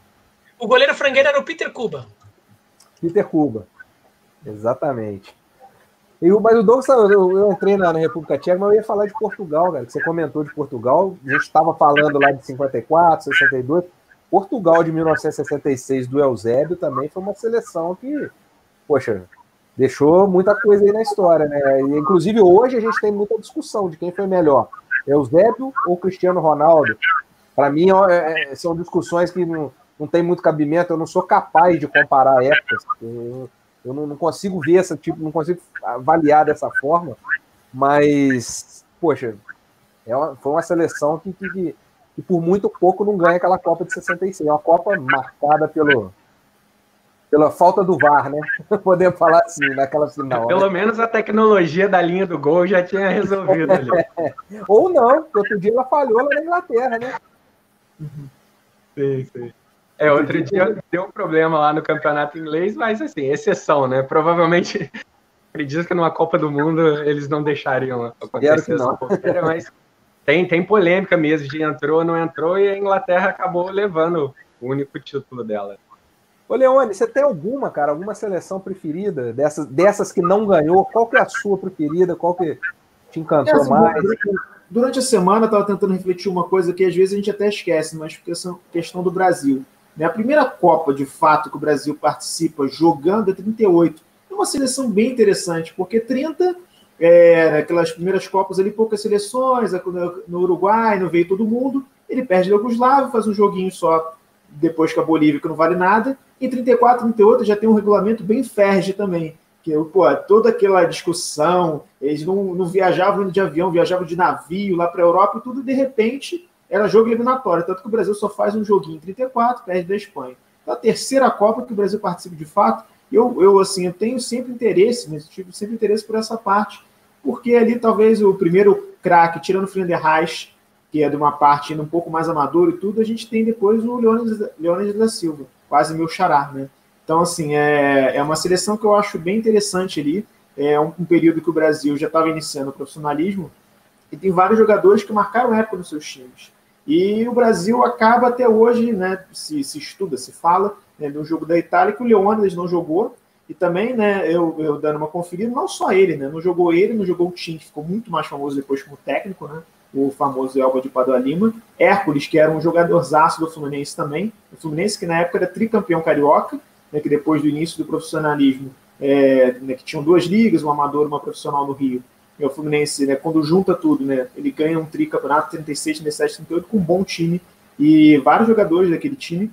O goleiro frangueiro era o Peter Cuba. Peter Cuba. Exatamente. E o, mas o Douglas, eu, eu entrei na, na, República Tcheca, mas eu ia falar de Portugal, cara, que você comentou de Portugal. A gente estava falando lá de 54, 62. Portugal de 1966 do Eusébio também foi uma seleção que, poxa, deixou muita coisa aí na história, né? E, inclusive hoje a gente tem muita discussão de quem foi melhor, Eusébio ou Cristiano Ronaldo. Para mim é, é, são discussões que não, não tem muito cabimento, eu não sou capaz de comparar épocas. Eu, eu não, não, consigo ver essa tipo, não consigo avaliar dessa forma, mas, poxa, é uma, foi uma seleção que, que e por muito pouco não ganha aquela Copa de 66. É uma Copa marcada pelo, pela falta do VAR, né? Podemos falar assim, naquela final. Pelo né? menos a tecnologia da linha do gol já tinha resolvido ali. Ou não, porque outro dia ela falhou lá na Inglaterra, né? Sim, sim. É, outro dia deu um problema lá no campeonato inglês, mas assim, exceção, né? Provavelmente, acredito que numa Copa do Mundo eles não deixariam acontecer essa porcaria, mas tem, tem polêmica mesmo de entrou ou não entrou, e a Inglaterra acabou levando o único título dela. Ô, Leone, você tem alguma, cara, alguma seleção preferida dessas, dessas que não ganhou? Qual que é a sua preferida? Qual que te encantou é, assim, mais? Durante, a semana eu estava tentando refletir uma coisa que às vezes a gente até esquece, mas questão, questão do Brasil. Né? A primeira Copa, de fato, que o Brasil participa jogando é 38. É uma seleção bem interessante, porque 30 é, naquelas primeiras Copas ali, poucas seleções, no Uruguai não veio todo mundo, ele perde a Yugoslávia, faz um joguinho só depois que a Bolívia, que não vale nada, em 34, 38 já tem um regulamento bem ferge também, que pô, toda aquela discussão, eles não, não viajavam de avião, viajavam de navio lá para a Europa e tudo, de repente era jogo eliminatório, tanto que o Brasil só faz um joguinho em 34, perde da Espanha. Então, a terceira Copa que o Brasil participa de fato, eu, eu assim, eu tenho sempre interesse, nesse tipo, sempre interesse por essa parte, porque ali talvez o primeiro craque, tirando o Fernando que é de uma parte um pouco mais amador e tudo, a gente tem depois o Leônidas, da Silva, quase meu xará, né? Então, assim, é, é uma seleção que eu acho bem interessante ali, é um, um período que o Brasil já estava iniciando o profissionalismo, e tem vários jogadores que marcaram época nos seus times. E o Brasil acaba até hoje, né, se, se estuda, se fala, né, no jogo da Itália, que o Leônidas não jogou, e também, né, eu, eu dando uma conferida, não só ele, né? Não jogou ele, não jogou o Tim, que ficou muito mais famoso depois como técnico, né? O famoso Elba de Padua Lima. Hércules, que era um jogadorzaço do Fluminense também. O Fluminense, que na época era tricampeão carioca, né, que depois do início do profissionalismo, é, né, que tinham duas ligas, uma amadora e uma profissional no Rio. E o Fluminense, né, quando junta tudo, né, ele ganha um tricampeonato 36, 37, 38 com um bom time e vários jogadores daquele time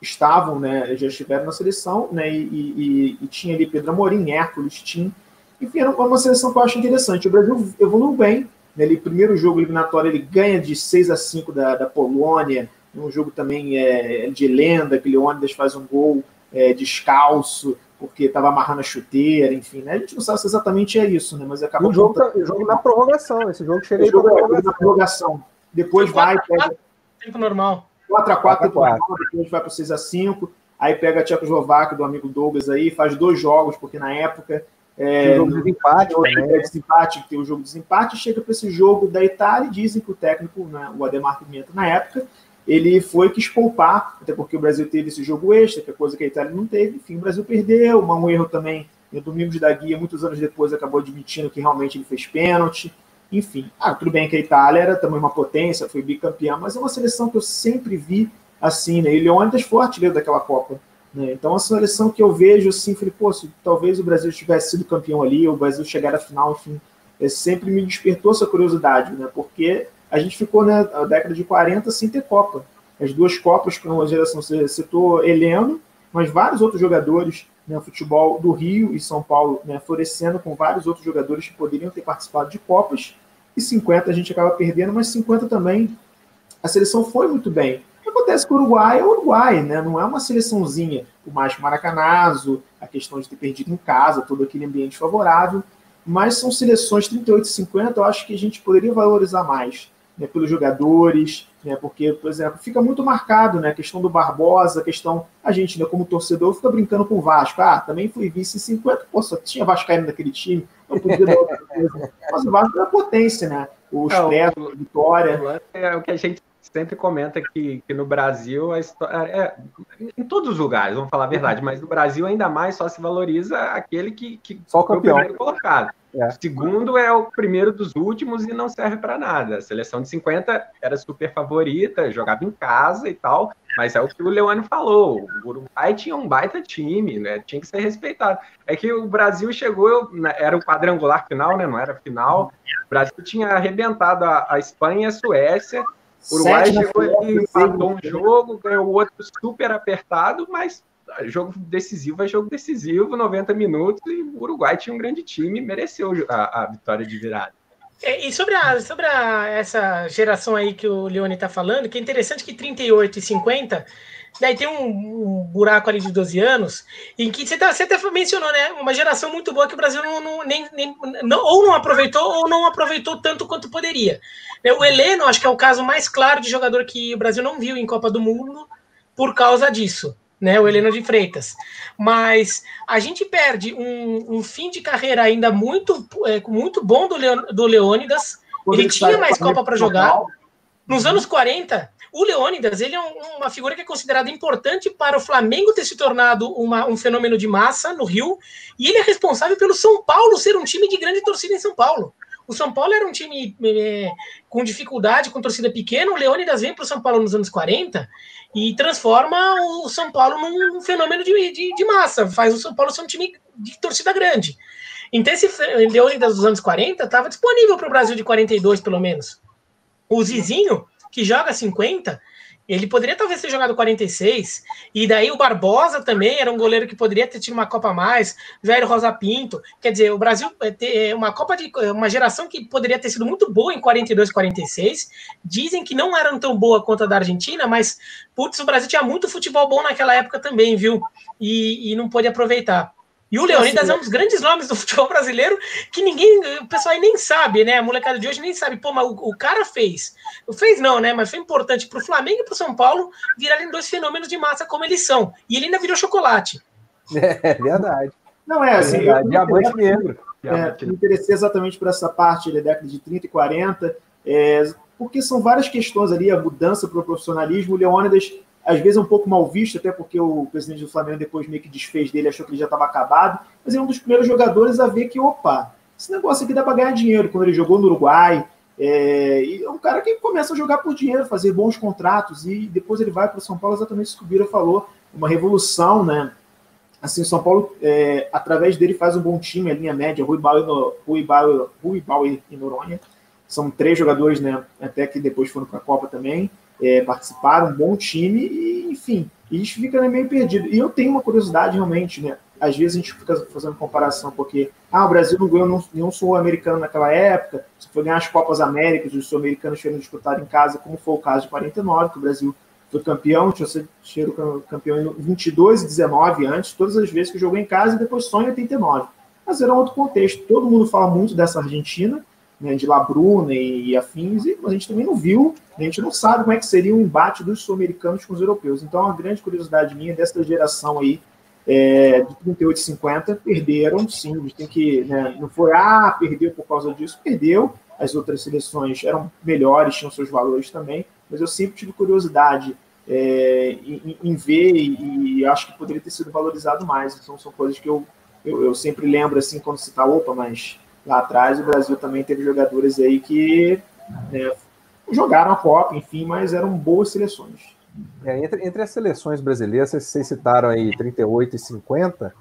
estavam, né, já estiveram na seleção, né, e, e, e tinha ali Pedro Amorim, Hércules, Tim, enfim, era uma seleção que eu acho interessante. O Brasil evoluiu bem, ele, primeiro jogo eliminatório ele ganha de 6 a 5 da, da Polônia, um jogo também é, de lenda, que Leônidas faz um gol é, descalço, porque estava amarrando a chuteira, enfim, né? A gente não sabe se exatamente é isso, né? Mas acabou. O jogo, tá, o jogo na prorrogação, esse jogo chega jogo prorrogação. na prorrogação. Depois vai. Pega... Tempo normal. 4x4 tempo normal, depois vai para o 6x5. Aí pega a Tchecoslováquia do amigo Douglas aí, faz dois jogos, porque na época. É, o jogo de desempate, né? desempate, tem o jogo de desempate, chega para esse jogo da Itália e dizem que o técnico, né, o Ademar Pimenta, na época, ele foi quis poupar, até porque o Brasil teve esse jogo extra, que é coisa que a Itália não teve. Enfim, o Brasil perdeu, um erro também. No Domingos da Guia, muitos anos depois, acabou admitindo que realmente ele fez pênalti. Enfim, ah, tudo bem que a Itália era também uma potência, foi bicampeã, mas é uma seleção que eu sempre vi assim, né? E Leônidas foi artilheiro daquela Copa. Né? Então, é uma seleção que eu vejo assim, falei, pô, se talvez o Brasil tivesse sido campeão ali, ou o Brasil chegar à final, enfim, é, sempre me despertou essa curiosidade, né? Porque a gente ficou na né, década de 40 sem ter Copa. As duas Copas que a geração citou, Heleno, mas vários outros jogadores, né, futebol do Rio e São Paulo né, florescendo com vários outros jogadores que poderiam ter participado de Copas, e 50 a gente acaba perdendo, mas 50 também a seleção foi muito bem. O que acontece com o Uruguai é o Uruguai, né? não é uma seleçãozinha, o mais maracanazo, a questão de ter perdido em casa, todo aquele ambiente favorável, mas são seleções 38 e 50, eu acho que a gente poderia valorizar mais né, pelos jogadores, né, porque, por exemplo, fica muito marcado né, a questão do Barbosa, a questão, a gente, né, como torcedor, fica brincando com o Vasco. Ah, também fui vice em 50, pô, só tinha Vascaíno naquele time, não podia dar outra coisa. Mas o Vasco é a potência, né? O Expresso, a Vitória. É o que a gente sempre comenta que, que no Brasil a história é, em todos os lugares, vamos falar a verdade, mas no Brasil ainda mais só se valoriza aquele que, que só o campeão. primeiro colocado. É. O segundo é o primeiro dos últimos e não serve para nada. A seleção de 50 era super favorita, jogava em casa e tal, mas é o que o Leone falou. O Uruguai tinha um baita time, né? Tinha que ser respeitado. É que o Brasil chegou, era o quadrangular final, né? Não era final. O Brasil tinha arrebentado a, a Espanha e a Suécia. O Uruguai chegou empatou um jogo, ganhou outro super apertado, mas jogo decisivo é jogo decisivo, 90 minutos, e o Uruguai tinha um grande time, mereceu a, a vitória de virada. É, e sobre, a, sobre a, essa geração aí que o Leone está falando, que é interessante que 38 e 50, daí tem um, um, buraco ali de 12 anos, em que você, tá, você até mencionou, né? Uma geração muito boa que o Brasil não, não nem, nem, não, ou não aproveitou ou não aproveitou tanto quanto poderia. O Heleno, acho que é o caso mais claro de jogador que o Brasil não viu em Copa do Mundo por causa disso né, o Helena de Freitas. Mas a gente perde um, um fim de carreira ainda muito, é, muito bom do, Leon, do Leônidas. Ele tinha mais Copa para jogar. Nos anos 40, o Leônidas ele é uma figura que é considerada importante para o Flamengo ter se tornado uma, um fenômeno de massa no Rio, e ele é responsável pelo São Paulo ser um time de grande torcida em São Paulo. O São Paulo era um time é, com dificuldade, com torcida pequena. O Leônidas vem para o São Paulo nos anos 40 e transforma o São Paulo num fenômeno de, de, de, massa, faz o São Paulo ser um time de torcida grande. Então, esse Leônidas dos anos 40 estava disponível para o Brasil de 42, pelo menos. O Zizinho, que joga 50, ele poderia talvez ter jogado 46, e daí o Barbosa também era um goleiro que poderia ter tido uma Copa a mais, Jair Rosa Pinto. Quer dizer, o Brasil é uma Copa de uma geração que poderia ter sido muito boa em 42, 46. Dizem que não eram tão boa quanto a da Argentina, mas putz, o Brasil tinha muito futebol bom naquela época também, viu? E, e não pôde aproveitar. E o Leonidas é um dos grandes nomes do futebol brasileiro que ninguém, o pessoal aí nem sabe, né? A molecada de hoje nem sabe. Pô, mas o, o cara fez. Fez não, né? Mas foi importante para o Flamengo e para o São Paulo virarem dois fenômenos de massa como eles são. E ele ainda virou chocolate. É verdade. Não é assim. É diamante negro. É, me interessei exatamente por essa parte da década de 30 e 40, é, porque são várias questões ali, a mudança para o profissionalismo. O Leônidas às vezes é um pouco mal visto, até porque o presidente do Flamengo depois meio que desfez dele, achou que ele já estava acabado, mas é um dos primeiros jogadores a ver que, opa, esse negócio aqui dá para ganhar dinheiro. Quando ele jogou no Uruguai, é, é um cara que começa a jogar por dinheiro, fazer bons contratos, e depois ele vai para o São Paulo, exatamente isso que o Bira falou, uma revolução, né? Assim, São Paulo, é, através dele, faz um bom time, a linha média, Rui Bauer, Rui Bauer, Rui Bauer e Noronha. São três jogadores, né? Até que depois foram para a Copa também é, participaram, um bom time, e, enfim. E a gente fica né, meio perdido. E eu tenho uma curiosidade realmente, né? Às vezes a gente fica fazendo comparação, porque ah, o Brasil não ganhou nenhum sul-americano naquela época, se foi ganhar as Copas Américas, os sul-americanos foram disputados em casa, como foi o caso de 49, que o Brasil foi campeão, tinha sido campeão em 22 e 19 antes, todas as vezes que jogou em casa, e depois só em 89. Mas era outro contexto. Todo mundo fala muito dessa Argentina, né, de Labruna e, e afins, e a gente também não viu, a gente não sabe como é que seria o embate dos sul-americanos com os europeus. Então, é uma grande curiosidade minha dessa geração aí, é, de 38 e 50, perderam, sim, a gente tem que, né, não foi, ah, perdeu por causa disso, perdeu, as outras seleções eram melhores, tinham seus valores também, mas eu sempre tive curiosidade é, em, em, ver e, e, acho que poderia ter sido valorizado mais. Então, são coisas que eu, eu, eu sempre lembro, assim, quando se está, opa, mas lá atrás o Brasil também teve jogadores aí que né, jogaram a Copa, enfim, mas eram boas seleções. É, entre, entre, as seleções brasileiras, vocês citaram aí 38 e 50,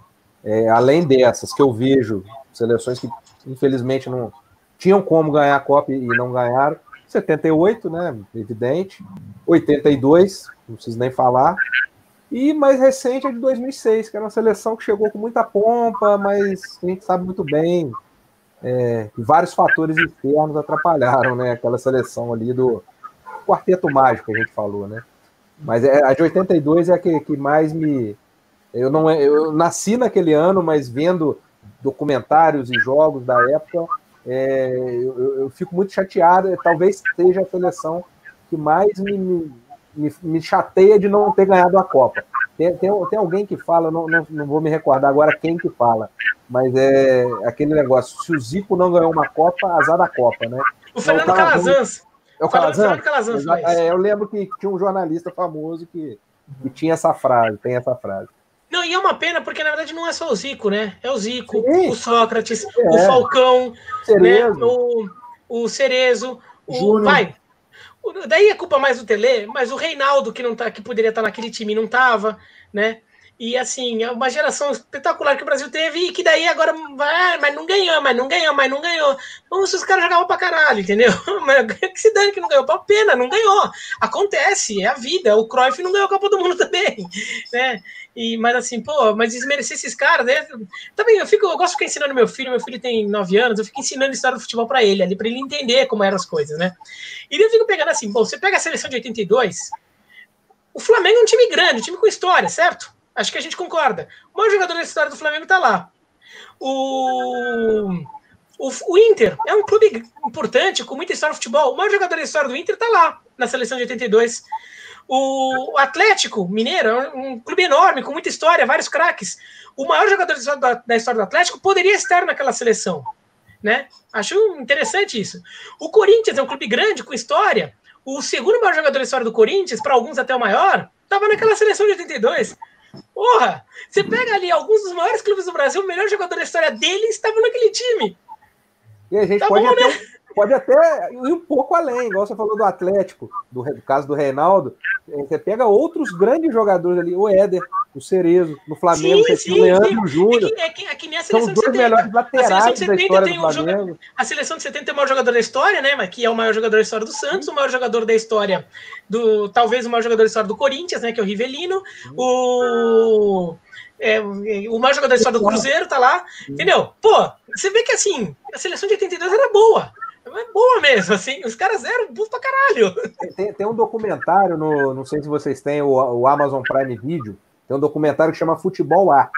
é, além dessas que eu vejo, seleções que infelizmente não tinham como ganhar a Copa e não ganharam, 78, né, evidente, 82, não preciso nem falar, e mais recente é de 2006, que era uma seleção que chegou com muita pompa, mas a gente sabe muito bem, é, vários fatores externos atrapalharam, né? Aquela seleção ali do quarteto mágico que a gente falou, né? Mas é, a de 82 é a que, que mais me. Eu não eu nasci naquele ano, mas vendo documentários e jogos da época, é, eu, eu, fico muito chateado. Talvez seja a seleção que mais me, me, me chateia de não ter ganhado a Copa. Tem, tem, tem alguém que fala, não, não, não, vou me recordar agora quem que fala, mas é aquele negócio: se o Zico não ganhou uma Copa, azar da Copa, né? O Fernando então, Calazans. É o Calazans? Calazans é, eu lembro que tinha um jornalista famoso que, que tinha essa frase, tem essa frase. Não, e é uma pena, porque na verdade não é só o Zico, né? É o Zico, Sim. o Sócrates, é. o Falcão, Cerezo. Né? o, o Cerezo, o. Vai, Daí é culpa mais do Tele, mas o Reinaldo, que não tá, que poderia estar naquele time, não estava, né? E assim, é uma geração espetacular que o Brasil teve e que daí agora vai, mas não ganhou, mas não ganhou, mas não ganhou. Se os caras jogavam pra caralho, entendeu? Mas que se dane que não ganhou, pau pena, não ganhou. Acontece, é a vida. O Cruyff não ganhou a Copa do Mundo também, né? E, mas assim, pô, mas desmerecer esses caras, né? Também eu fico, eu gosto de ficar ensinando meu filho, meu filho tem nove anos, eu fico ensinando história do futebol para ele ali, para ele entender como eram as coisas, né? E eu fico pegando assim, bom, você pega a seleção de 82, o Flamengo é um time grande, um time com história, certo? Acho que a gente concorda. O maior jogador da história do Flamengo tá lá. O, o, o Inter é um clube importante, com muita história no futebol. O maior jogador da história do Inter tá lá, na seleção de 82. O Atlético Mineiro é um clube enorme, com muita história, vários craques. O maior jogador da história do Atlético poderia estar naquela seleção. Né? Acho interessante isso. O Corinthians é um clube grande, com história. O segundo maior jogador da história do Corinthians, para alguns até o maior, estava naquela seleção de 82. Porra! Você pega ali alguns dos maiores clubes do Brasil, o melhor jogador da história dele estava naquele time. E a gente tá pode, bom, até, né? Pode até ir um pouco além, igual você falou do Atlético, do, do caso do Reinaldo. Você pega outros grandes jogadores ali, o Éder, o Cerezo, no Flamengo, sim, sim, o Leandro Júnior. É que, é que, nem a seleção São dois de 70. melhores laterais da história do Flamengo. Um a seleção de 70 é o maior jogador da história, né? Mas que é o maior jogador da história do Santos, o maior jogador da história do. Talvez o maior jogador da história do Corinthians, né? Que é o Rivelino. O. É, o maior jogador da história do Cruzeiro tá lá, entendeu? Pô, você vê que assim, a seleção de 82 era boa é boa mesmo, assim, os caras eram bons pra caralho. Tem, tem, um documentário, no, não sei se vocês têm o, o, Amazon Prime Video, tem um documentário que chama Futebol Arte.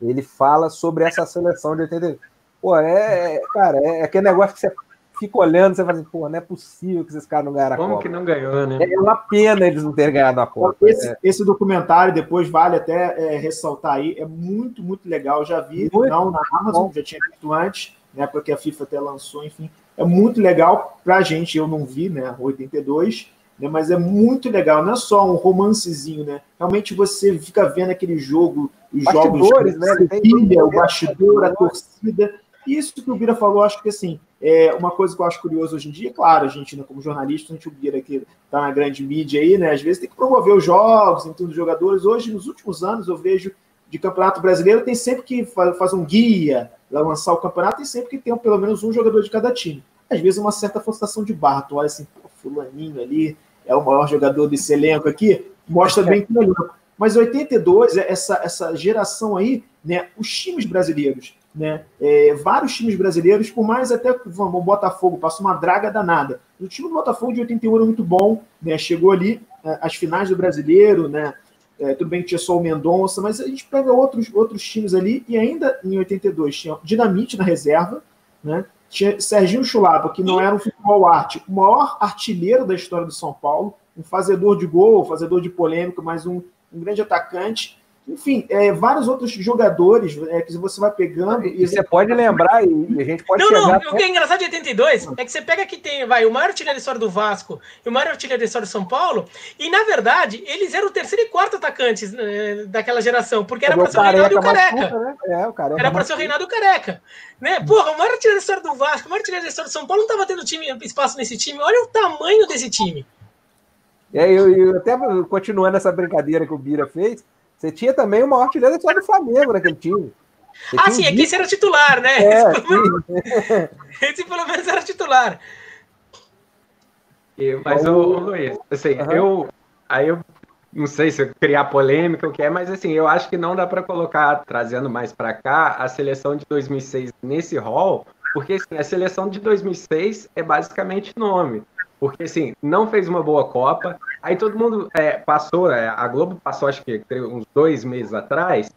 Ele fala sobre essa seleção de 82. Pô, é, cara, é aquele negócio que você fica olhando, você fala assim, pô, não é possível que esses caras não ganharam a Como Copa. Como que não ganhou, né? É uma pena eles não terem ganhado a Copa. Esse, é. esse documentário, depois vale até é, ressaltar aí, é muito, muito legal. Já vi, muito não na Amazon, bom. já tinha visto antes, né? Porque a FIFA até lançou, enfim é muito legal para a gente. Eu não vi, né? 82, né? Mas é muito legal. Não é só um romancezinho, né? Realmente você fica vendo aquele jogo, os Bastidores, jogos, né? Filha, o bastidor, a torcida. Isso que o Bira falou, acho que assim, é uma coisa que eu acho curioso hoje em dia, claro, a gente, né, como jornalista, a gente, o Bira que está na grande mídia aí, né? Às vezes tem que promover os jogos, em dos jogadores. Hoje, nos últimos anos, eu vejo de campeonato brasileiro, tem sempre que fazer um guia, lançar o campeonato, e sempre que tem pelo menos um jogador de cada time às vezes uma certa forçação de barra. Tu olha assim, pô, fulaninho ali é o maior jogador desse elenco aqui, mostra bem que melhor. Mas 82, essa, essa geração aí, né, os times brasileiros, né, é, vários times brasileiros, por mais até vamos, o Botafogo passou uma draga danada. O time do Botafogo de 81 era muito bom, né, chegou ali é, às finais do brasileiro, né, é, tudo bem que tinha só o Mendonça, mas a gente pega outros, outros times ali, e ainda em 82 tinha Dinamite na reserva, né? Tinha Serginho Chulapa, que não era um futebol arte, o maior artilheiro da história do São Paulo, um fazedor de gol, fazedor de polêmica, mas um, um grande atacante. Enfim, é, vários outros jogadores é, que você vai pegando. E, e você pode lembrar, e a gente pode Não, não, até... o que é engraçado de 82 é que você pega que tem vai, o maior artilheiro da história do Vasco e o maior artilheiro da história do São Paulo, e na verdade, eles eram o terceiro e quarto atacantes né, daquela geração, porque era para ser o Reinaldo e o Careca. Né? É, o careca era para ser o Reinaldo e o Careca. Né? Porra, o maior artilheiro da história do Vasco, o maior artilheiro da história do São Paulo não estava tendo time, espaço nesse time. Olha o tamanho desse time. É, eu, eu até continuando essa brincadeira que o Bira fez, você tinha também o maior artilheiro da história do Flamengo naquele time. Você ah, sim, aqui esse era titular, né? É, esse, pelo menos, esse, pelo menos, era titular. Mas, o Luiz, assim, uhum. eu. Aí eu não sei se eu criar polêmica ou o que é, mas assim, eu acho que não dá para colocar, trazendo mais para cá, a seleção de 2006 nesse rol, porque assim, a seleção de 2006 é basicamente nome porque assim, não fez uma boa Copa. Aí todo mundo é, passou, é, a Globo passou, acho que uns dois meses atrás,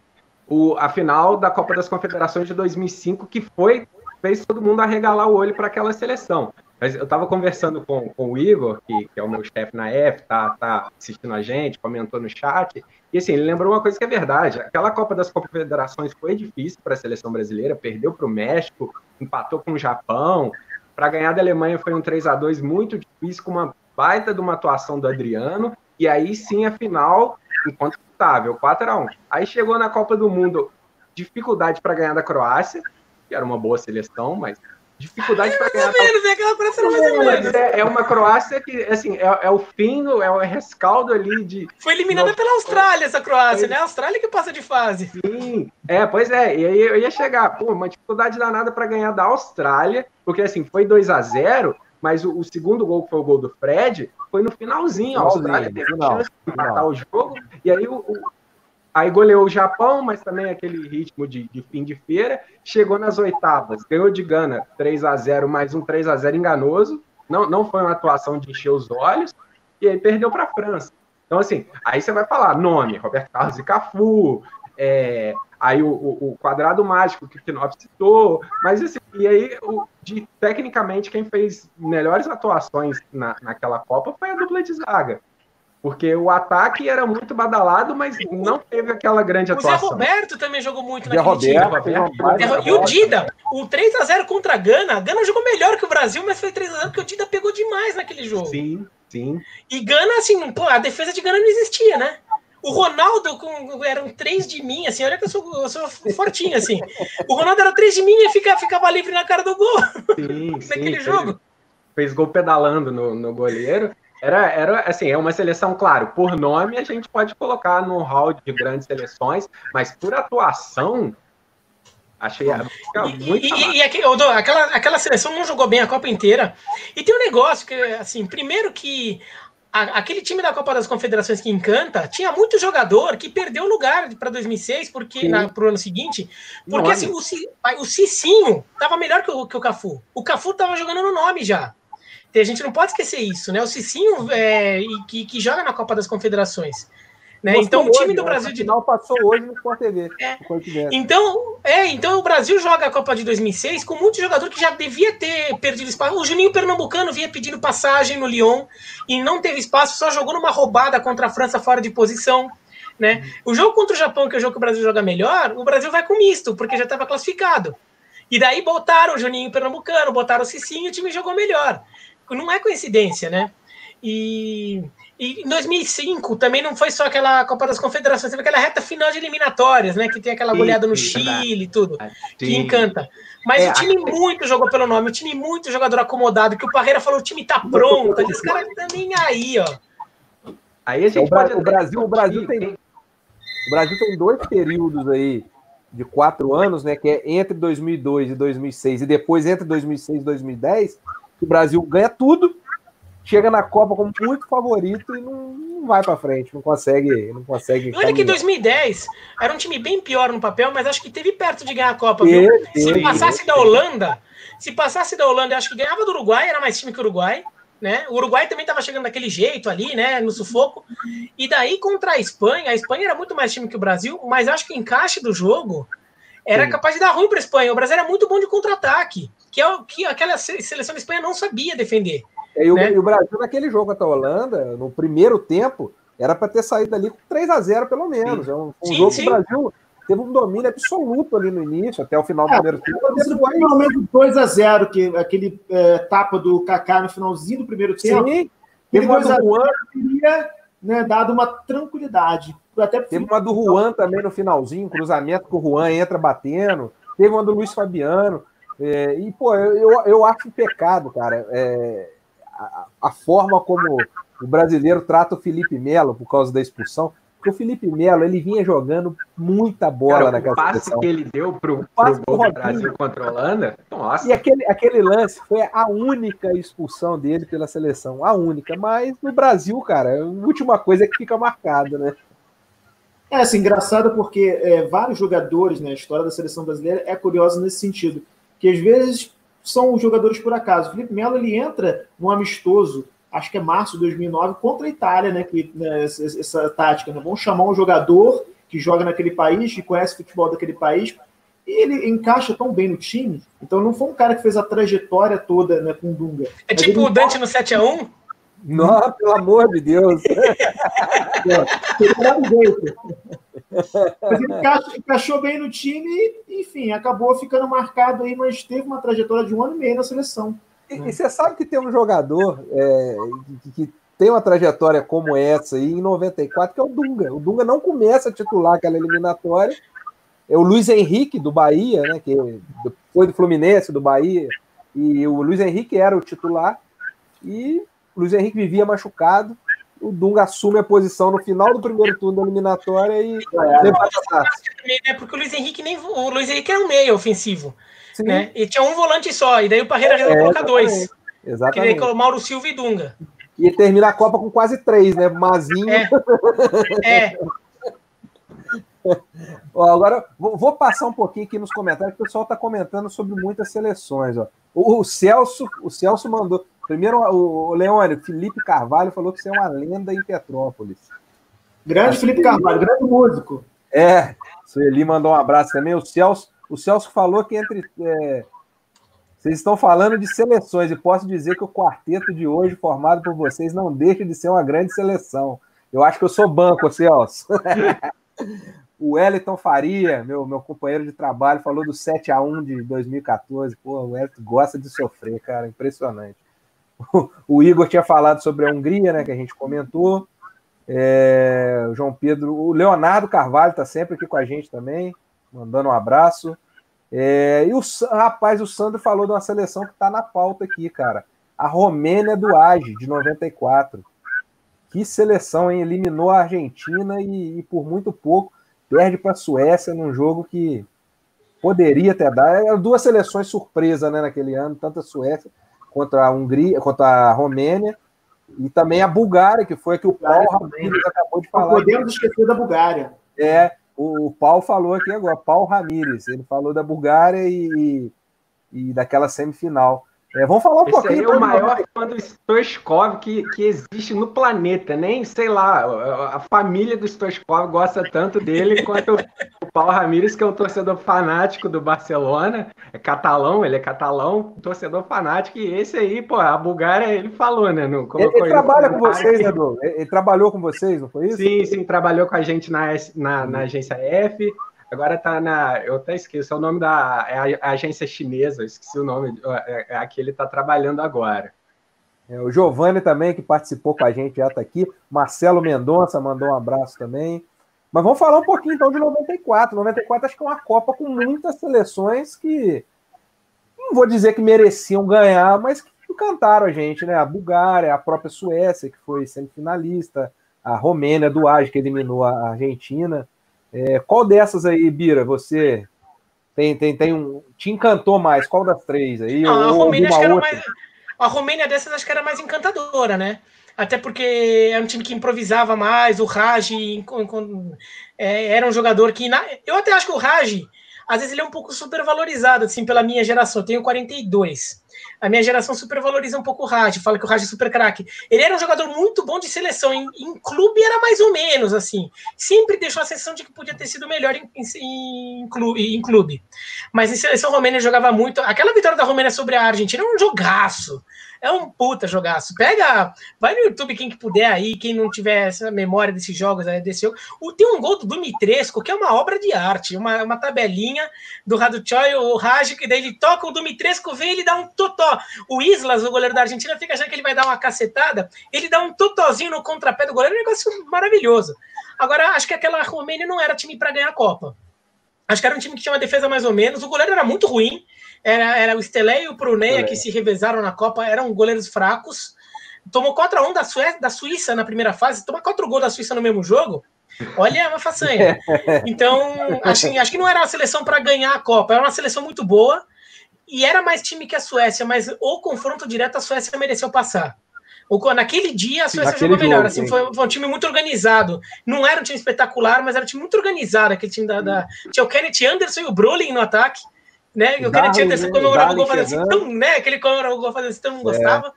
o, a final da Copa das Confederações de 2005, que foi fez todo mundo arregalar o olho para aquela seleção. Mas eu estava conversando com, com o Igor, que, que é o meu chefe na F, tá, tá assistindo a gente, comentou no chat, e assim, ele lembrou uma coisa que é verdade. Aquela Copa das Confederações foi difícil para a seleção brasileira, perdeu para o México, empatou com o Japão, para ganhar da Alemanha foi um 3 a 2 muito difícil, com uma baita de uma atuação do Adriano. E aí sim a final, incontestável, 4 a 1 Aí chegou na Copa do Mundo, dificuldade para ganhar da Croácia, que era uma boa seleção, mas dificuldade para ganhar. Menos, é mais é, é, uma Croácia que, assim, é, é, o fim, é o rescaldo ali de. Foi eliminada pela Austrália essa Croácia, né? A Austrália que passa de fase. Sim, é, pois é. E aí eu ia chegar, pô, uma dificuldade danada para ganhar da Austrália, porque assim, foi 2 a 0 mas o, o, segundo gol, que foi o gol do Fred, foi no finalzinho. A Austrália teve a chance de empatar o jogo, e aí o, o Aí goleou o Japão, mas também aquele ritmo de, de, fim de feira. Chegou nas oitavas, ganhou de Gana 3 a 0 mais um 3 a 0 enganoso. Não, não foi uma atuação de encher os olhos. E aí perdeu para a França. Então, assim, aí você vai falar nome, Roberto Carlos e Cafu, é, aí o, o, o, quadrado mágico que o Knopf citou, mas assim, e aí, o, de, tecnicamente, quem fez melhores atuações na, naquela Copa foi a dupla de zaga. Porque o ataque era muito badalado, mas não teve aquela grande atuação. O Zé Roberto também jogou muito naquele Roberto, time. Roberto, e o Dida, o 3x0 contra a Gana, a Gana jogou melhor que o Brasil, mas foi 3x0 porque o Dida pegou demais naquele jogo. Sim, sim. E Gana, assim, pô, a defesa de Gana não existia, né? O Ronaldo com, eram três de mim, assim, olha que eu sou, eu sou fortinho, assim. O Ronaldo era três de mim e fica, ficava livre na cara do gol. Sim, naquele sim, jogo. Fez, fez gol pedalando no, no goleiro. Era, era assim, é uma seleção, claro, por nome a gente pode colocar no hall de grandes seleções, mas por atuação, achei muito. E, e, e aquela, aquela seleção não jogou bem a Copa inteira. E tem um negócio que, assim, primeiro que a, aquele time da Copa das Confederações que encanta tinha muito jogador que perdeu lugar para 2006 porque para o ano seguinte porque assim o, o Cicinho estava melhor que o, que o Cafu o Cafu estava jogando no nome já a gente não pode esquecer isso, né? O Cicinho é, que, que joga na Copa das Confederações. Né? Então o time hoje, do Brasil de final passou hoje no Sport TV. É. Então, é, então o Brasil joga a Copa de 2006 com muito jogador que já devia ter perdido espaço. O Juninho Pernambucano vinha pedindo passagem no Lyon e não teve espaço, só jogou numa roubada contra a França fora de posição. Né? O jogo contra o Japão, que é o jogo que o Brasil joga melhor, o Brasil vai com misto, porque já estava classificado. E daí botaram o Juninho Pernambucano, botaram o Cicinho e o time jogou melhor não é coincidência, né? E, e, em 2005 também não foi só aquela Copa das Confederações, teve aquela reta final de eliminatórias, né? Que tem aquela goleada no Chile e tudo, ah, que encanta. Mas é, o time a... muito jogou pelo nome, o time muito jogador acomodado, que o Parreira falou: o time tá pronto, esse cara tá nem aí, ó. Aí a gente o, pode o Brasil, o Brasil tem o Brasil tem dois períodos aí de quatro anos, né? Que é entre 2002 e 2006 e depois entre 2006 e 2010 o Brasil ganha tudo, chega na Copa como muito favorito e não, não vai para frente, não consegue, não consegue. Olha que 2010 era um time bem pior no papel, mas acho que teve perto de ganhar a Copa, viu? Se passasse da Holanda, se passasse da Holanda, acho que ganhava do Uruguai, era mais time que o Uruguai. Né? O Uruguai também estava chegando daquele jeito ali, né? No sufoco. E daí contra a Espanha, a Espanha era muito mais time que o Brasil, mas acho que o encaixe do jogo era Sim. capaz de dar ruim para a Espanha. O Brasil era muito bom de contra-ataque, que é o que aquela seleção da Espanha não sabia defender. E, né? o, e o Brasil, naquele jogo contra a Holanda, no primeiro tempo, era para ter saído ali com 3 a 0 pelo menos. Sim. É um, um sim, jogo que o Brasil teve um domínio absoluto ali no início, até o final do é, primeiro tempo. Depois... Pelo menos 2 a 0 que aquele é, tapa do Kaká no finalzinho do primeiro tempo. Sim. Teve uma do Juan teria né, dado uma tranquilidade. Até teve uma do Juan também no finalzinho, cruzamento que o Juan entra batendo. Teve uma do Luiz Fabiano. É, e, pô, eu, eu acho um pecado, cara. É, a, a, forma como o brasileiro trata o Felipe Melo por causa da expulsão. Porque o Felipe Melo, ele vinha jogando muita bola Cara, naquela o passe seleção. que ele deu pro, pro gol do Brasil contra a Holanda, nossa. E aquele, aquele lance foi a única expulsão dele pela seleção, a única. Mas no Brasil, cara, a última coisa é que fica marcada, né? É, assim, engraçado porque é, vários jogadores na né, história da seleção brasileira é curioso nesse sentido, que às vezes são jogadores por acaso. O Felipe Melo ele entra no amistoso, acho que é março de 2009, contra a Itália, né? Que, né, essa, essa, tática, né? Vamos chamar um jogador que joga naquele país, que conhece o futebol daquele país, e ele encaixa tão bem no time. Então não foi um cara que fez a trajetória toda né, com o Dunga. É tipo o Dante no 7x1? Nossa, pelo amor de Deus. Mas ele encaixou, encaixou, bem no time e, enfim, acabou ficando marcado aí, mas teve uma trajetória de um ano e meio na seleção. E, e você sabe que tem um jogador é, que, que, tem uma trajetória como essa aí em 94, que é o Dunga. O Dunga não começa a titular aquela eliminatória. É o Luiz Henrique, do Bahia, né, que foi do Fluminense, do Bahia, e o Luiz Henrique era o titular. E o Luiz Henrique vivia machucado. O Dunga assume a posição no final do primeiro turno da eliminatória e é, levanta a taça. Né? Porque o Luiz Henrique nem o Luiz Henrique era um meio ofensivo. Sim. Né? E tinha um volante só, e daí o Parreira resolveu é, colocar dois. Exatamente. Que Mauro Silva e Dunga. E termina a Copa com quase três, né? Mazinho. É. é. ó, agora, vou, passar um pouquinho aqui nos comentários, o pessoal está comentando sobre muitas seleções. Ó. O, o, Celso, o Celso mandou. Primeiro, o, o Leone, Felipe Carvalho falou que você é uma lenda em Petrópolis. Grande Acho Felipe que... Carvalho, grande músico. É, Sueli mandou um abraço também. O Celso, o Celso falou que entre. É, vocês estão falando de seleções e posso dizer que o quarteto de hoje, formado por vocês, não deixa de ser uma grande seleção. Eu acho que eu sou banco, Celso. o Wellington Faria, meu, meu companheiro de trabalho, falou do 7 a 1 de 2014. Pô, o Wellington gosta de sofrer, cara, impressionante. O, Igor tinha falado sobre a Hungria, né, que a gente comentou. É, o João Pedro, o Leonardo Carvalho está sempre aqui com a gente também, mandando um abraço. É, e o rapaz, o Sandro falou de uma seleção que está na pauta aqui, cara. A Romênia do Age, de 94. Que seleção, hein? Eliminou a Argentina e, e por muito pouco perde para a Suécia num jogo que poderia ter dado. Eram duas seleções surpresa né, naquele ano, tanto a Suécia contra a Hungria, contra a Romênia, e também a Bulgária, que foi a que o Paulo Ramírez acabou de falar. Não podemos esquecer da Bulgária. É, o, o Paulo falou aqui agora, Paulo Ramírez, ele falou da Bulgária e, e daquela semifinal. É, vamos falar um Esse pouquinho. Esse é o maior fã do Stoichkov que, que existe no planeta. Nem, sei lá, a família do Stoichkov gosta tanto dele quanto o Paulo Ramírez, que é um torcedor fanático do Barcelona. É catalão, ele é catalão, torcedor fanático. E esse aí, pô, a Bulgária, ele falou, né? No, ele, ele trabalha com vocês, Edu? Ele, ele trabalhou com vocês, não foi isso? Sim, sim, trabalhou com a gente na, na, na agência F. Agora tá na. Eu até esqueço, é o nome da é a, agência chinesa, esqueci o nome, é, é aqui ele está trabalhando agora. É, o Giovanni também, que participou com a gente, já está aqui. Marcelo Mendonça mandou um abraço também. Mas vamos falar um pouquinho então de 94. 94 acho que é uma Copa com muitas seleções que não vou dizer que mereciam ganhar, mas que encantaram a gente, né? A Bulgária, a própria Suécia, que foi semifinalista, a Romênia do Age, que eliminou a Argentina. É, qual dessas aí, Bira, você tem, tem, tem um. Te encantou mais? Qual das três aí? Não, a Romênia acho que era mais. A Romênia dessas acho que era mais encantadora, né? até porque era um time que improvisava mais, o Raj é, era um jogador que. Na, eu até acho que o Raj, às vezes, ele é um pouco supervalorizado, assim, pela minha geração. Eu tenho 42 a minha geração supervaloriza um pouco o Raj, fala que o Raj é super craque. Ele era um jogador muito bom de seleção, em, em, clube era mais ou menos assim. Sempre deixou a sensação de que podia ter sido melhor em, em, em clube. Mas em seleção romênia jogava muito. Aquela vitória da Romênia sobre a Argentina é um jogaço. É um puta jogaço. Pega, vai no YouTube quem que puder aí, quem não tiver essa memória desses jogos, desse jogo. O, tem um gol do Dumitrescu, que é uma obra de arte, uma, uma tabelinha do Raduchoy, o Raj, que daí ele toca o Dumitrescu, vem ele dá um totó. O Islas, o goleiro da Argentina, fica achando que ele vai dar uma cacetada, ele dá um totozinho no contrapé do goleiro, é um negócio maravilhoso. Agora, acho que aquela Romênia não era time para ganhar a Copa. Acho que era um time que tinha uma defesa mais ou menos. O goleiro era muito ruim. Era, era o Stelé e o Pruneia que se revezaram na Copa. Eram goleiros fracos. Tomou 4x1 da, Sué da Suíça na primeira fase. Toma 4 gols da Suíça no mesmo jogo. Olha, é uma façanha. Então, acho, acho que não era uma seleção para ganhar a Copa. Era uma seleção muito boa. E era mais time que a Suécia. Mas o confronto direto, a Suécia mereceu passar. Naquele dia a Suécia Naquele jogou melhor. Jogo, assim, foi, foi, um time muito organizado. Não era um time espetacular, mas era um time muito organizado. Aquele time da. da... Tinha o Kenneth Anderson e o Brolin no ataque. Né? O Kenneth Anderson comemorava o gol fazendo assim, tão, né? Aquele comemorava o gol fazendo assim, tão não gostava. É.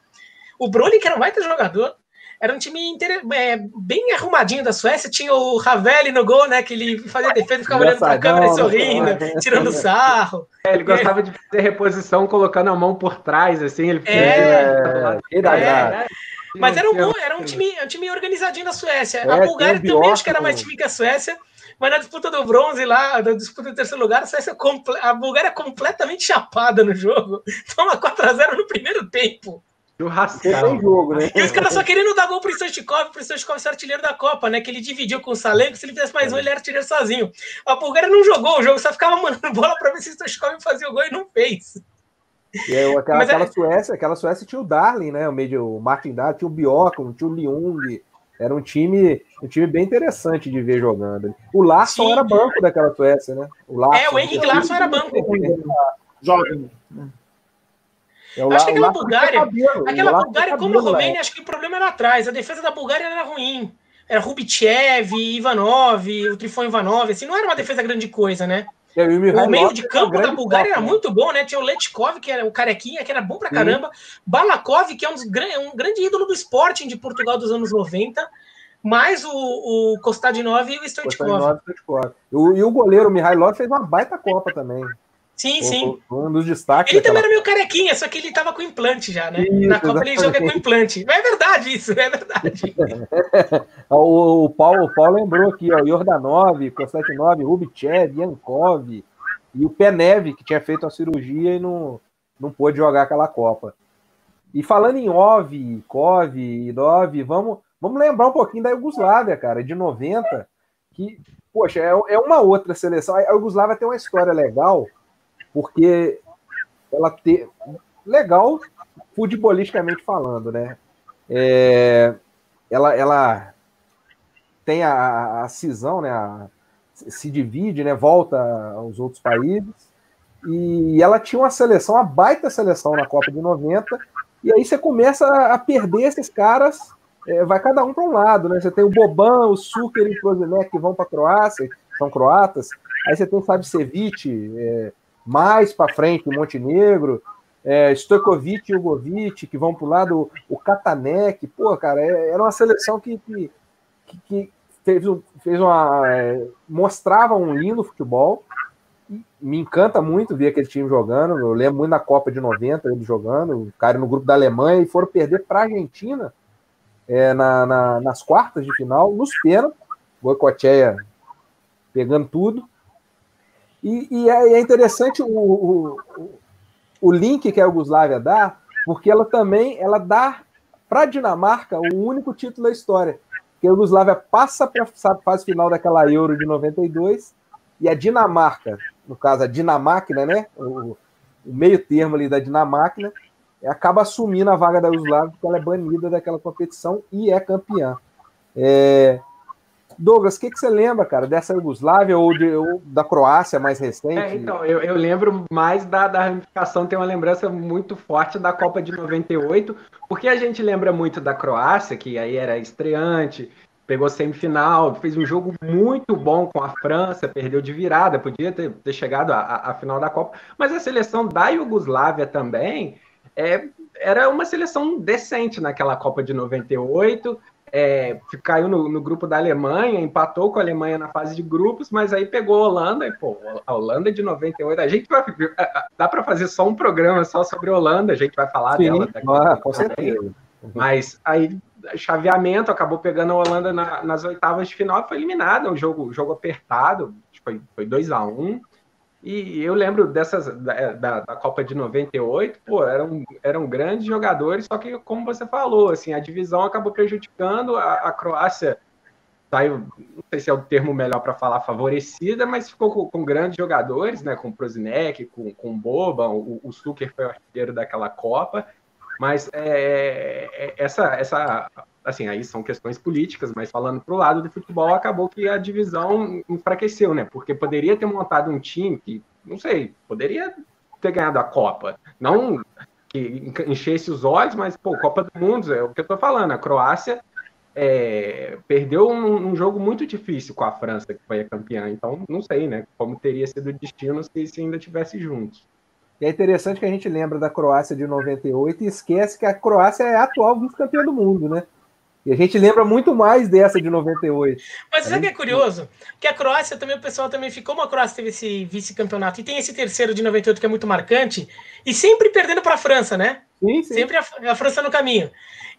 O Brolin, que era um baita jogador, era um time inter... é, bem arrumadinho da Suécia. Tinha o Ravelli no gol, né? Que ele fazia defesa, ficava olhando para a câmera e sorrindo, tirando sarro. É, ele gostava é. de fazer reposição colocando a mão por trás, assim. Ele é, é, é, mas era um, bom, era um time, um time organizadinho da Suécia. a Bulgária também acho que era mais time que a Suécia. Mas na disputa do bronze lá, na disputa do terceiro lugar, a, Bulgária completamente chapada no jogo. Toma 4x0 no primeiro tempo. Churrascão. jogo, né? E os caras só querendo dar gol pro Stoichkov, pro Stoichkov ser artilheiro da Copa, né? Que ele dividiu com o Salenko, se ele fizesse mais um, ele era artilheiro sozinho. A Bulgária não jogou o jogo, só ficava mandando bola pra ver se o Stoichkov fazia o gol e não fez. E aí, aquela, aquela é... Suécia, aquela Suécia tinha o Darling, né? O meio o Martin Darling, tinha o Bjork, tinha o Liung. Era um time, um time bem interessante de ver jogando. O Larsson Sim. era banco daquela Suécia, né? O Larsson, é, o Henrique Larsson era banco. Jovem. É acho que aquela Bulgária, aquela Bulgária, como a Romênia, acho que o problema era atrás. A defesa da Bulgária era ruim. Era Rubitchev, Ivanov, o Trifon Ivanov, assim, não era uma defesa grande coisa, né? É, o, o meio de campo da Bulgária era né? muito bom, né? Tinha o Letkov, que era o carequinha, que era bom pra caramba. Balakov, que é um, um, grande ídolo do Sporting de Portugal dos anos 90. Mais o, o Kostadinov e o Stoichkov. E o, e o goleiro Mihailov fez uma baita Copa também. Sim, sim. Um dos destaques. Ele também era meio carequinha, só que ele tava com implante já, né? Isso, Na Copa ele joga com implante. Mas é verdade isso, é verdade. o, o, Paulo, o Paulo lembrou aqui, ó, Jordanov, Konstantinov, Rubchev, Yankov e o Penev, que tinha feito a cirurgia e não, não pôde jogar aquela Copa. E falando em Ov, Kov, Idov, vamos, vamos lembrar um pouquinho da Iugoslávia, cara, de 90, que, poxa, é, é uma outra seleção. A Iugoslávia tem uma história legal, porque ela ter legal futebolisticamente falando, né? É, ela, ela tem a, a cisão, né? A, se divide, né? Volta aos outros países e ela tinha uma seleção, uma baita seleção na Copa de 90 e aí você começa a perder esses caras, é, vai cada um para um lado, né? Você tem o Boban, o Suker e o Prozinek que vão para a Croácia, são croatas. Aí você tem o Savicevic, é, mais para frente o Montenegro, é, Stojkovic e Jugovic, que vão para o lado, o Katanek, pô, cara, é, era uma seleção que, que, que fez, fez uma. É, mostrava um lindo futebol. Me encanta muito ver aquele time jogando. Eu lembro muito da Copa de 90, ele jogando, o cara no grupo da Alemanha, e foram perder para a Argentina é, na, na, nas quartas de final, nos pênaltis. Boicoteia pegando tudo. E, e é, é, interessante o, o, o, link que a Yugoslávia dá, porque ela também ela dá para a Dinamarca o único título da história. Que a Yugoslávia passa para a fase final daquela Euro de 92 e a Dinamarca, no caso a Dinamáquina, né? O, o meio termo ali da Dinamáquina, acaba assumindo a vaga da Yugoslávia porque ela é banida daquela competição e é campeã. É, Douglas, o que, que você lembra, cara, dessa Yugoslávia ou, de, ou da Croácia mais recente? É, então, eu, eu, lembro mais da, da ramificação, tem uma lembrança muito forte da Copa de 98, porque a gente lembra muito da Croácia, que aí era estreante, pegou semifinal, fez um jogo muito bom com a França, perdeu de virada, podia ter, ter chegado à, à final da Copa, mas a seleção da Iugoslávia também é, era uma seleção decente naquela Copa de 98, é, caiu no, no, grupo da Alemanha, empatou com a Alemanha na fase de grupos, mas aí pegou a Holanda, e pô, a Holanda de 98, a gente vai, dá para fazer só um programa só sobre a Holanda, a gente vai falar Sim, dela daqui ah, com certeza. Mas aí chaveamento, acabou pegando a Holanda na, nas oitavas de final e foi eliminada. Um jogo, jogo apertado, foi, foi 2 a 1 um, E eu lembro dessas da, da, da, Copa de 98, pô, eram, eram grandes jogadores, só que, como você falou, assim, a divisão acabou prejudicando, a, a Croácia saiu, não sei se é o termo melhor para falar favorecida, mas ficou com, com, grandes jogadores, né? Com Prozinec, com, com Boba, o, o Suker foi o artilheiro daquela Copa. Mas é, é, essa, essa, assim, aí são questões políticas, mas falando para o lado do futebol, acabou que a divisão enfraqueceu, né? Porque poderia ter montado um time que, não sei, poderia ter ganhado a Copa. Não que enchesse os olhos, mas, pô, Copa do Mundo, é o que eu estou falando, a Croácia é, perdeu um, um, jogo muito difícil com a França, que foi a campeã. Então, não sei, né? Como teria sido o destino se, se ainda tivesse juntos. E é interessante que a gente lembra da Croácia de 98 e esquece que a Croácia é a atual vice-campeã do mundo, né? E a gente lembra muito mais dessa de 98. Mas sabe o que é curioso? Que a Croácia também, o pessoal também ficou, uma Croácia teve esse vice-campeonato e tem esse terceiro de 98 que é muito marcante, e sempre perdendo para a França, né? Sim, sim. Sempre a, a, França no caminho.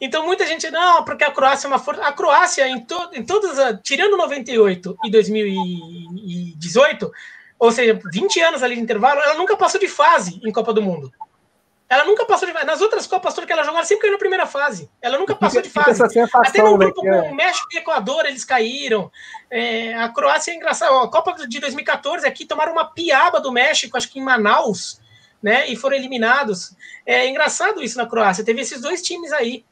Então muita gente, não, porque a Croácia é uma força. A Croácia, em, to, em todas, tirando 98 e 2018, ou seja, 20 anos ali de intervalo, ela nunca passou de fase em Copa do Mundo. Ela nunca passou de fase. Nas outras Copas todas que ela jogou, ela sempre caiu na primeira fase. Ela nunca passou de fase. Até no né, grupo com o México e Equador, eles caíram. É, a Croácia é engraçada. A Copa de 2014 aqui tomaram uma piaba do México, acho que em Manaus, né? E foram eliminados. É engraçado isso na Croácia. Teve esses dois times aí.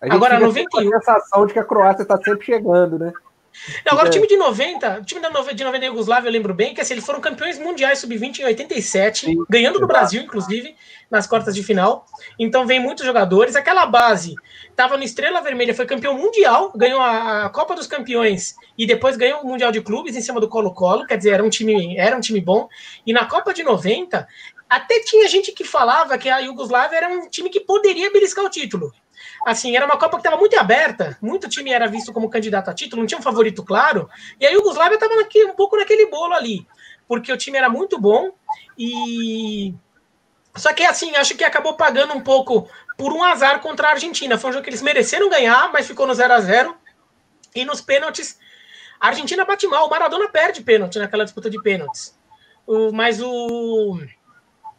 Agora, 91. A sensação de que a Croácia está sempre chegando, né? Agora, o time de 90, o time da de 90 Yugoslávia, eu lembro bem que assim, eles foram campeões mundiais sub-20 em 87, Sim, ganhando do Brasil, inclusive, nas quartas de final. Então, vem muitos jogadores. Aquela base estava no Estrela Vermelha, foi campeão mundial, ganhou a Copa dos Campeões e depois ganhou o Mundial de Clubes em cima do Colo-Colo. Quer dizer, era um time, era um time bom. E na Copa de 90, até tinha gente que falava que a Yugoslávia era um time que poderia beliscar o título assim, era uma Copa que estava muito aberta, muito time era visto como candidato a título, não tinha um favorito claro, e a Yugoslávia estava um pouco naquele bolo ali, porque o time era muito bom e. Só que, assim, acho que acabou pagando um pouco por um azar contra a Argentina. Foi um jogo que eles mereceram ganhar, mas ficou no 0 a 0 E nos pênaltis, a Argentina bate mal. O Maradona perde pênalti naquela disputa de pênaltis. O, mas o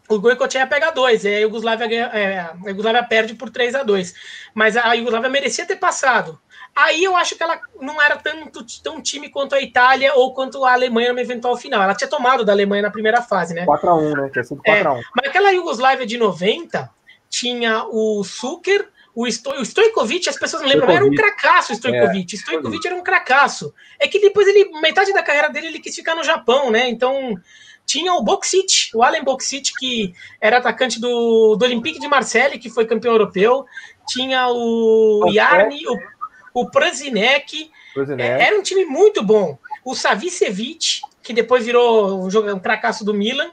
o Goicoechea pega dois, e a Iugoslávia, é, a Iugoslávia perde por 3 a 2 Mas a Iugoslávia merecia ter passado. Aí eu acho que ela não era tanto tão time quanto a Itália ou quanto a Alemanha no eventual final. Ela tinha tomado da Alemanha na primeira fase, né? 4x1, né? Tinha sido 4x1. É, mas aquela Iugoslávia de 90 tinha o Suker, o, Sto o Stojkovic, as pessoas não lembram, mas era um cracaço o Stojkovic. É, Stojkovic era um cracaço. É que depois ele, metade da carreira dele, ele quis ficar no Japão, né? Então tinha o Boxic, o Allen Boxic, que era atacante do, do Olympique de Marseille, que foi campeão europeu. Tinha o Yarni, o, o Prazinec. É, era um time muito bom. O Savicevic, que depois virou um, um fracasso do Milan.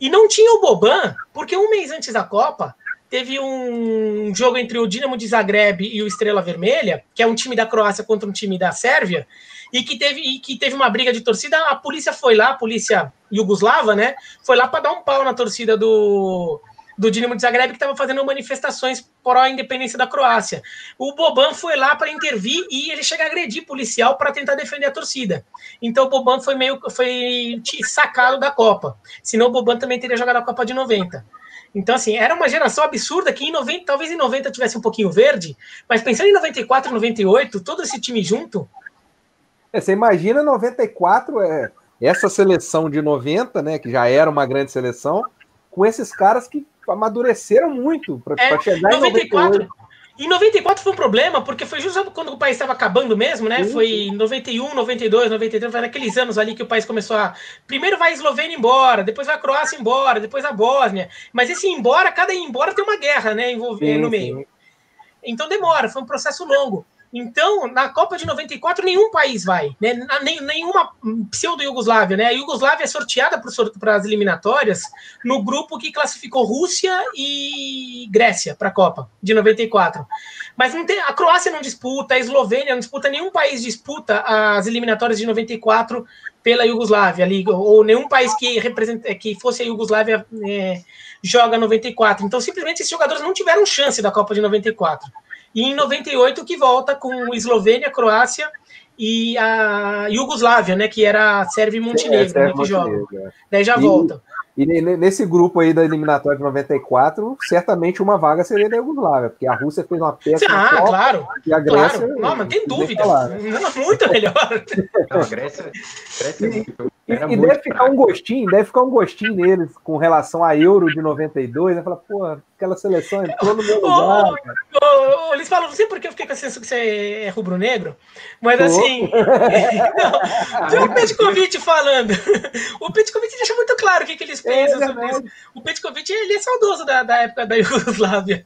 E não tinha o Boban, porque um mês antes da Copa, teve um jogo entre o Dinamo de Zagreb e o Estrela Vermelha, que é um time da Croácia contra um time da Sérvia, e que teve, e que teve uma briga de torcida. A polícia foi lá, a polícia iugoslava, né? Foi lá para dar um pau na torcida do, do Dinamo de Zagreb, que estava fazendo manifestações pró independência da Croácia. O Boban foi lá para intervir e ele chega a agredir policial para tentar defender a torcida. Então o Boban foi meio foi sacado da Copa. Senão o Boban também teria jogado a Copa de 90. Então, assim, era uma geração absurda que em 90, talvez em 90 tivesse um pouquinho verde, mas pensando em 94 e 98, todo esse time junto, é, você imagina 94, é, essa seleção de 90, né, que já era uma grande seleção, com esses caras que amadureceram muito para é, chegar 94, em 94. Em 94 foi um problema, porque foi justo quando o país estava acabando mesmo, né? Foi em 91, 92, 93, foi naqueles anos ali que o país começou a. Primeiro vai a Eslovênia embora, depois vai a Croácia embora, depois a Bósnia. Mas esse embora, cada embora tem uma guerra, né? Envolvendo no meio. Então demora, foi um processo longo. Então, na Copa de 94, nenhum país vai, né? nenhuma pseudo-Yugoslávia, né? A Yugoslávia é sorteada para as eliminatórias no grupo que classificou Rússia e Grécia para a Copa de 94. Mas tem, a Croácia não disputa, a Eslovênia não disputa, nenhum país disputa as eliminatórias de 94 pela Yugoslávia, ali, ou nenhum país que, representa, que fosse a Yugoslávia é, joga 94. Então, simplesmente, esses jogadores não tiveram chance da Copa de 94. E em 98 que volta com Eslovênia, Croácia e a Iugoslávia, né? Que era a Sérvia e Montenegro, é, né, que joga. É. Daí já e, volta. E nesse grupo aí da eliminatória de 94, certamente uma vaga seria da Iugoslávia, porque a Rússia fez uma peça. Ah, Copa, claro. E a Grécia. Claro. Não, mas tem dúvida. Não, muito melhor. Não, a Grécia, Grécia é muito e, e deve ficar um gostinho, deve ficar um gostinho neles com relação a Euro de 92, né? Fala, pô, aquela seleção entrou no meu lugar. Ô, ô, eles falam, não sei porque eu fiquei com a sensação que você é rubro-negro, mas Pô. assim. não, o Petkovic falando. O Petkovic deixa muito claro o que, que eles é pensam é, sobre isso. O Petkovic, ele é saudoso da, da época da Iugoslávia.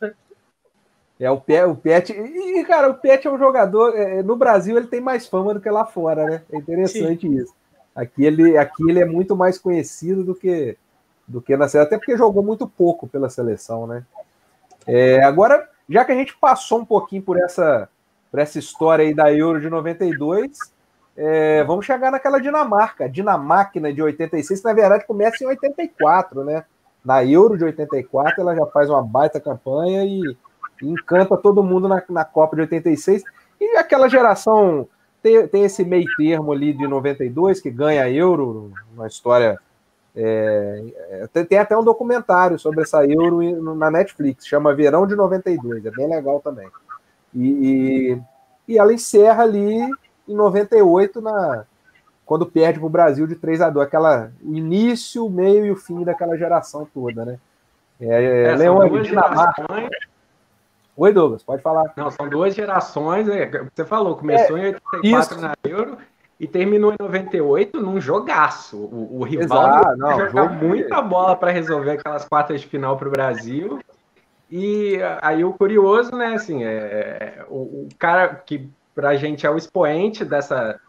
É, o Pet, o Pet. E, cara, o Pet é um jogador. É, no Brasil ele tem mais fama do que lá fora, né? É interessante Sim. isso. Aqui ele, aqui ele é muito mais conhecido do que, do que na seleção, até porque jogou muito pouco pela seleção, né? É, agora, já que a gente passou um pouquinho por essa, por essa história aí da Euro de 92, é, vamos chegar naquela Dinamarca, Dinamáquina de 86, que na verdade começa em 84, né? Na Euro de 84, ela já faz uma baita campanha e, e encanta todo mundo na, na Copa de 86. E aquela geração tem, tem esse meio termo ali de 92 que ganha euro, uma história. É, é, tem, tem, até um documentário sobre essa euro na Netflix, chama Verão de 92, é bem legal também. E, e, e ela encerra ali em 98, na, quando perde para o Brasil de 3 a 2 aquela, o início, o meio e o fim daquela geração toda, né? É, é, Leão Dinamarca. Oi, Douglas, pode falar. Não, são duas gerações. É, você falou, começou é, em 84 isso. na Euro e terminou em 98 num jogaço. O, o rival Exato, não, jogar muita bola para resolver aquelas quartas de final para o Brasil. E aí o curioso, né, assim, é, é o, o, cara que para a gente é o expoente dessa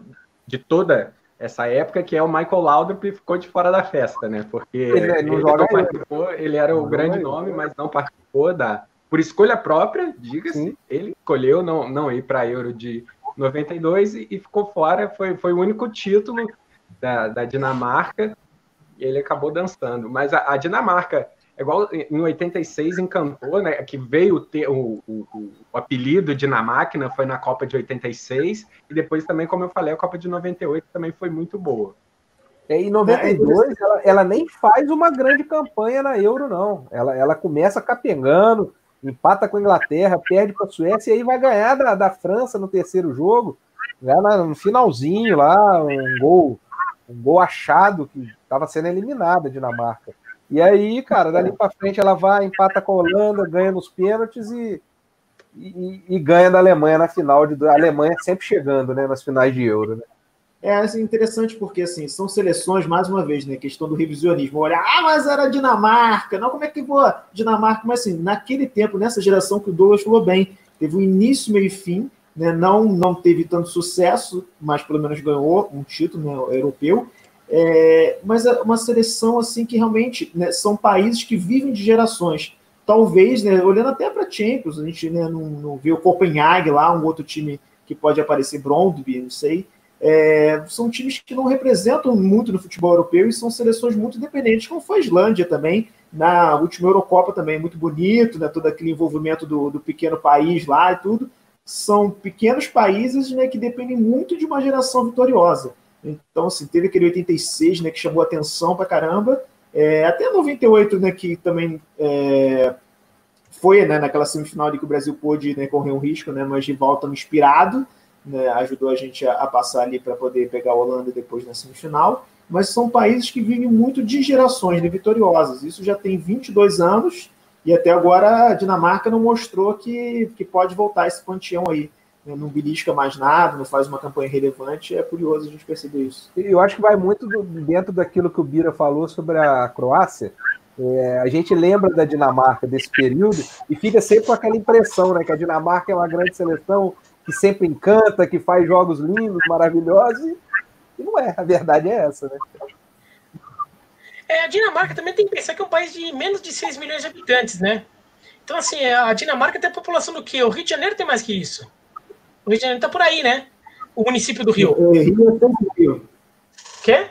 de toda essa época, que é o Michael Laudrup, ficou de fora da festa, né? Porque ele, ele, não, não participou, ele era o grande nome, mas não participou da por escolha própria, diga-se, ele escolheu não, não ir para a Euro de 92 e, e, ficou fora, foi, foi o único título da, da Dinamarca e ele acabou dançando. Mas a, a, Dinamarca, igual em 86 encantou, né, que veio ter o, o, o, apelido Dinamáquina, foi na Copa de 86 e depois também, como eu falei, a Copa de 98 também foi muito boa. É, em 92, ela, ela nem faz uma grande campanha na Euro, não. Ela, ela começa capengando, empata com a Inglaterra, perde para a Suécia e aí vai ganhar da, da França no terceiro jogo, já no finalzinho lá, um gol, um gol achado que estava sendo eliminada a Dinamarca. E aí, cara, dali para frente ela vai, empata com a Holanda, ganha nos pênaltis e, e, e ganha da Alemanha na final de a Alemanha sempre chegando, né, nas finais de Euro, né? É assim, interessante porque assim, são seleções, mais uma vez, né? Questão do revisionismo. Olha, ah, mas era Dinamarca. Não, como é que vou? Dinamarca, mas assim, naquele tempo, nessa geração que o Douglas falou bem, teve um início, meio e fim, né? Não, não teve tanto sucesso, mas pelo menos ganhou um título né, europeu. É, mas é uma seleção assim que realmente né, são países que vivem de gerações. Talvez, né, olhando até para Champions, a gente né, não, não vê o Copenhague lá, um outro time que pode aparecer, Brondby, não sei é, são times que não representam muito no futebol europeu e são seleções muito independentes, como foi a Islândia também, na última Eurocopa também, muito bonito, né, todo aquele envolvimento do, do pequeno país lá e tudo. São pequenos países né, que dependem muito de uma geração vitoriosa. Então, assim, teve aquele 86 né, que chamou atenção pra caramba, é, até 98, né, que também é, foi né, naquela semifinal de que o Brasil pôde né, correr um risco, né, mas de volta inspirado né, ajudou a gente a, a passar ali para poder pegar a Holanda depois na semifinal, mas são países que vivem muito de gerações de vitoriosas. Isso já tem 22 anos E até agora a Dinamarca não mostrou que, que pode voltar esse panteão aí. Né? Não belisca mais nada, não faz uma campanha relevante. É curioso a gente perceber isso. Eu acho que vai muito do, dentro daquilo que o Bira falou sobre a Croácia. É, a gente lembra da Dinamarca desse período e fica sempre com aquela impressão, né? Que a Dinamarca é uma grande seleção que sempre encanta, que faz jogos lindos, maravilhosos, e, e não é. A verdade é essa, né? É, a Dinamarca também tem que pensar que é um país de menos de 6 milhões de habitantes, né? Então, assim, a Dinamarca tem a população do quê? O Rio de Janeiro tem mais que isso. O Rio de Janeiro tá por aí, né? O município do Rio. O Rio é 6,5. Quê?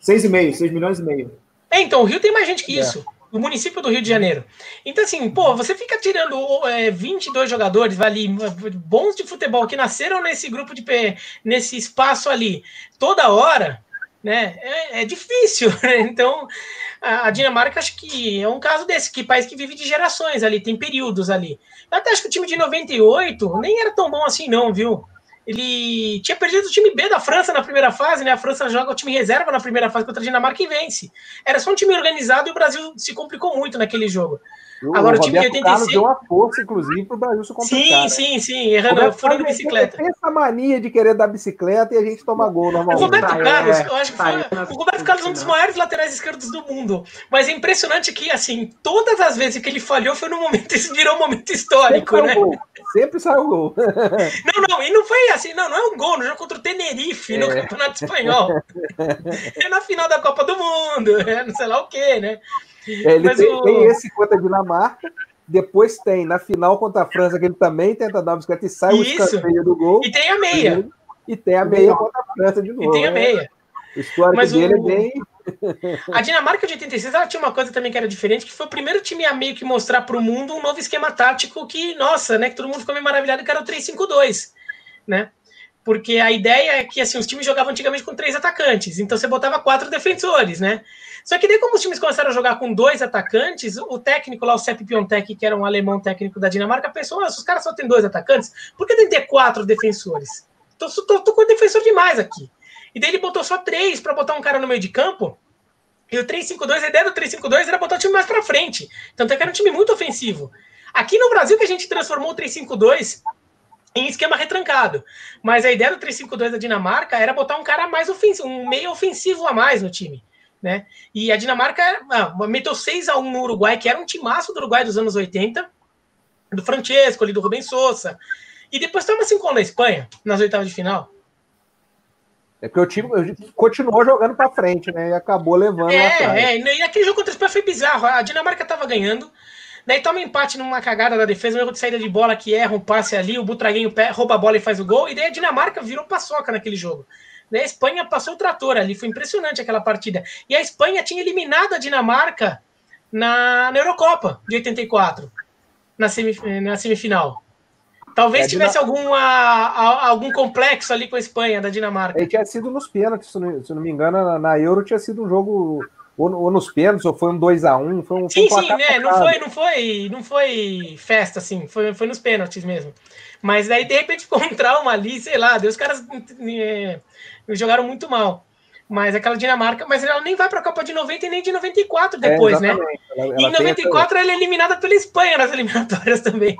6,5, 6 milhões e meio. É, então, o Rio tem mais gente que é. isso. O município do Rio de Janeiro. Então, assim, pô, você fica tirando é, 22 jogadores ali, bons de futebol, que nasceram nesse grupo de. nesse espaço ali, toda hora né? É, é difícil, né? Então, a, Dinamarca acho que é um caso desse, que país que vive de gerações ali, tem períodos ali. Eu até acho que o time de 98 nem era tão bom assim, não, viu? Ele tinha perdido o time B da França na primeira fase, né? A França joga o time reserva na primeira fase contra a Dinamarca e vence. Era só um time organizado e o Brasil se complicou muito naquele jogo. O Agora o, time de 86. Carlos deu uma força, inclusive, para o Brasil se complicar. Sim, né? sim, sim. Errando, furando bicicleta. Tem essa mania de querer dar bicicleta e a gente toma gol normalmente. O Roberto tá, Carlos, é, eu acho que foi, o Roberto Carlos é um dos maiores laterais esquerdos do mundo. Mas é impressionante que, assim, todas as vezes que ele falhou foi no momento, virou um momento histórico, Sempre né? Gol. Sempre saiu gol. não, não, e não foi assim, não, não é um gol no jogo contra o Tenerife, é. no Campeonato Espanhol. é na final da Copa do Mundo, é não sei lá o quê, né? É, ele tem, o... tem, esse contra a Dinamarca, depois tem na final contra a França, que ele também tenta dar uma bicicleta e sai Isso. o escanteio do gol. E tem a meia. E, tem a meia contra a França de novo. E tem a né? meia. O histórico Mas dele o... é bem. A Dinamarca de 86 ela tinha uma coisa também que era diferente, que foi o primeiro time a meio que mostrar para o mundo um novo esquema tático que, nossa, né, que todo mundo ficou meio maravilhado, que era o 3-5-2, né? Porque a ideia é que assim, os times jogavam antigamente com três atacantes, então você botava quatro defensores, né? Só que daí, como os times começaram a jogar com dois atacantes, o técnico lá, o Sepp Piontek, que era um alemão técnico da Dinamarca, pensou: ah, se os caras só têm dois atacantes, por que tem que ter quatro defensores? Tô, tô, tô com defensor demais aqui. E daí ele botou só três para botar um cara no meio de campo. E o 3-5-2, a ideia do 3-5-2 era botar o time mais para frente. Tanto é que era um time muito ofensivo. Aqui no Brasil que a gente transformou o 3-5-2 em esquema retrancado. Mas a ideia do 3-5-2 da Dinamarca era botar um cara mais ofensivo, um meio ofensivo a mais no time né? E a Dinamarca ah, meteu 6 a 1 no Uruguai, que era um timaço do Uruguai dos anos 80, do Francesco, ali do Rubem Souza. E depois toma 5 na Espanha, nas oitavas de final. É porque o time continuou jogando para frente, né? E acabou levando. É, é, e aquele jogo contra a Espanha foi bizarro. A Dinamarca estava ganhando, daí toma um empate numa cagada da defesa, um erro de saída de bola que erra um passe ali, o Butraguinho rouba a bola e faz o gol, e daí a Dinamarca virou paçoca naquele jogo. Né? A Espanha passou o trator ali, foi impressionante aquela partida. E a Espanha tinha eliminado a Dinamarca na, na Eurocopa de 84, na, semif na semifinal. Talvez é, tivesse algum, a, algum complexo ali com a Espanha, da Dinamarca. Ele tinha sido nos pênaltis, se não, se não me engano, na, na, Euro tinha sido um jogo ou, ou nos pênaltis, ou foi um 2x1. Foi um, sim, foi um sim, né? Não foi, não, foi, não foi festa, assim, foi, foi nos pênaltis mesmo. Mas daí, de repente, ficou um trauma ali, sei lá, Deus, os caras é, jogaram muito mal. Mas aquela Dinamarca, mas ela nem vai para a Copa de 90 e nem de 94 é, depois, é, né? Ela, ela e em 94 ela é eliminada pela Espanha nas eliminatórias também.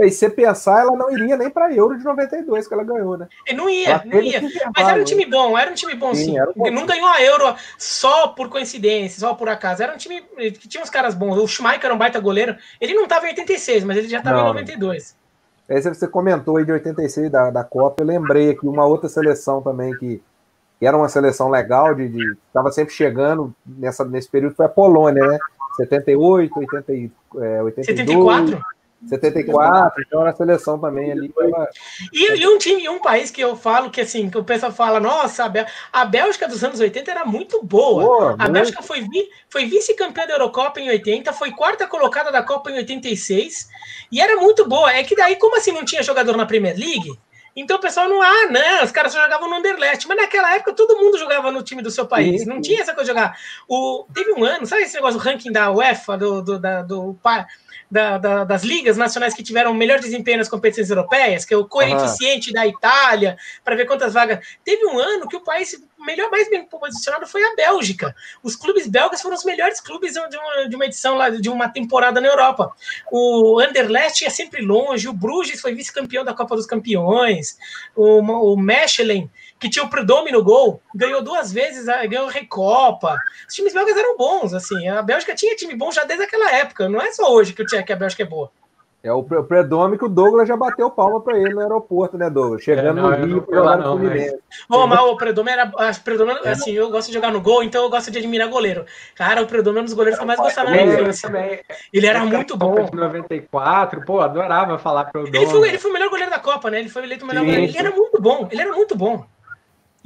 E se pensar, ela não iria nem para Euro de 92 que ela ganhou, né? E não ia, não ia. Mas era um time bom, era um time bom sim. sim. Um não ganhou a Euro só por coincidência, só por acaso. Era um time que tinha uns caras bons. O Schmeichel era um baita goleiro. Ele não estava em 86, mas ele já estava em 92. Aí você comentou aí de 86 da, da Copa, eu lembrei aqui uma outra seleção também que, que era uma seleção legal, de estava sempre chegando nessa, nesse período, foi a Polônia, né? 78, 80, é, 82. 74? 74, então era a seleção também ali. E, e, um time, um país que eu falo que assim, que o pessoal fala, nossa, a, Bélgica dos anos 80 era muito boa. boa a. Bélgica foi, vi... foi vice-campeã da Eurocopa em 80, foi quarta colocada da Copa em 86, e era muito boa. É que daí, como assim não tinha jogador na Premier League? Então o pessoal não, ah, não, os caras só jogavam no Underlast. Mas naquela época todo mundo jogava no time do seu país. Não tinha essa coisa de jogar. O, teve um ano, sabe esse negócio do ranking da UEFA, do, do, da, do, da, da, das ligas nacionais que tiveram melhor desempenho nas competições europeias, que é o coeficiente uhum. da Itália, para ver quantas vagas. Teve um ano que o país melhor, mais bem posicionado foi a Bélgica. Os clubes belgas foram os melhores clubes de uma, de uma edição lá, de uma temporada na Europa. O Anderlecht é sempre longe, o Bruges foi vice-campeão da Copa dos Campeões, o, o Mechelen que tinha o Predome no gol, ganhou duas vezes, ganhou Recopa. Os times belgas eram bons, assim. A Bélgica tinha time bom já desde aquela época. Não é só hoje que, tinha, que a Bélgica é boa. É o Predome que o Douglas já bateu palma para ele no aeroporto, né, Douglas? Chegando é, não, no Rio para lá no Fluminense. Mas... Mas o Predome era. Predome, é. assim, eu gosto de jogar no gol, então eu gosto de admirar goleiro. Cara, o Predome é um dos goleiros que eu mais gostava na infância. Ele era muito bom. De 94, pô, adorava falar pro Ele foi, ele foi o melhor goleiro da Copa, né? Ele foi eleito o melhor Sim. goleiro. Ele era muito bom, ele era muito bom.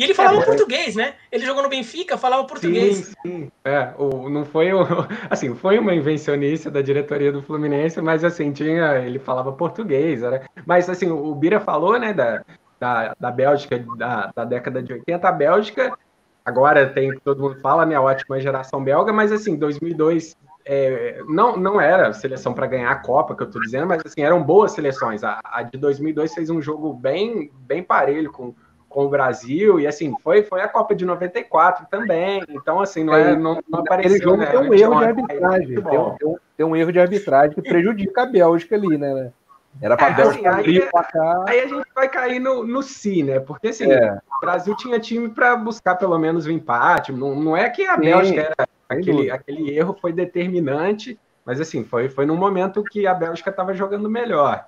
E ele falava é, português, né? Ele jogou no Benfica, falava português. Sim, sim. É, o, não foi o, assim, foi uma invencionice da diretoria do Fluminense, mas assim, tinha, ele falava português, era, mas assim, o Bira falou, né, da, da, da Bélgica, da, da década de 80, a Bélgica, agora tem, todo mundo fala, né, a ótima geração belga, mas assim, 2002 é, não, não era seleção para ganhar a Copa, que eu estou dizendo, mas assim, eram boas seleções. A, a, de 2002 fez um jogo bem, bem parelho com, com o Brasil, e assim, foi, foi a Copa de 94 também, então assim, não, é, não, não apareceu... Jogo né? tem um erro de arbitragem, tem um, tem, um, tem um, erro de arbitragem que prejudica a Bélgica ali, né? Era para é, assim, aí, aí a gente vai cair no, no si, né? Porque assim, é. o Brasil tinha time para buscar pelo menos o empate, não, não é que a Sim, Bélgica era aquele, aquele erro foi determinante, mas assim, foi, foi num momento que a Bélgica estava jogando melhor.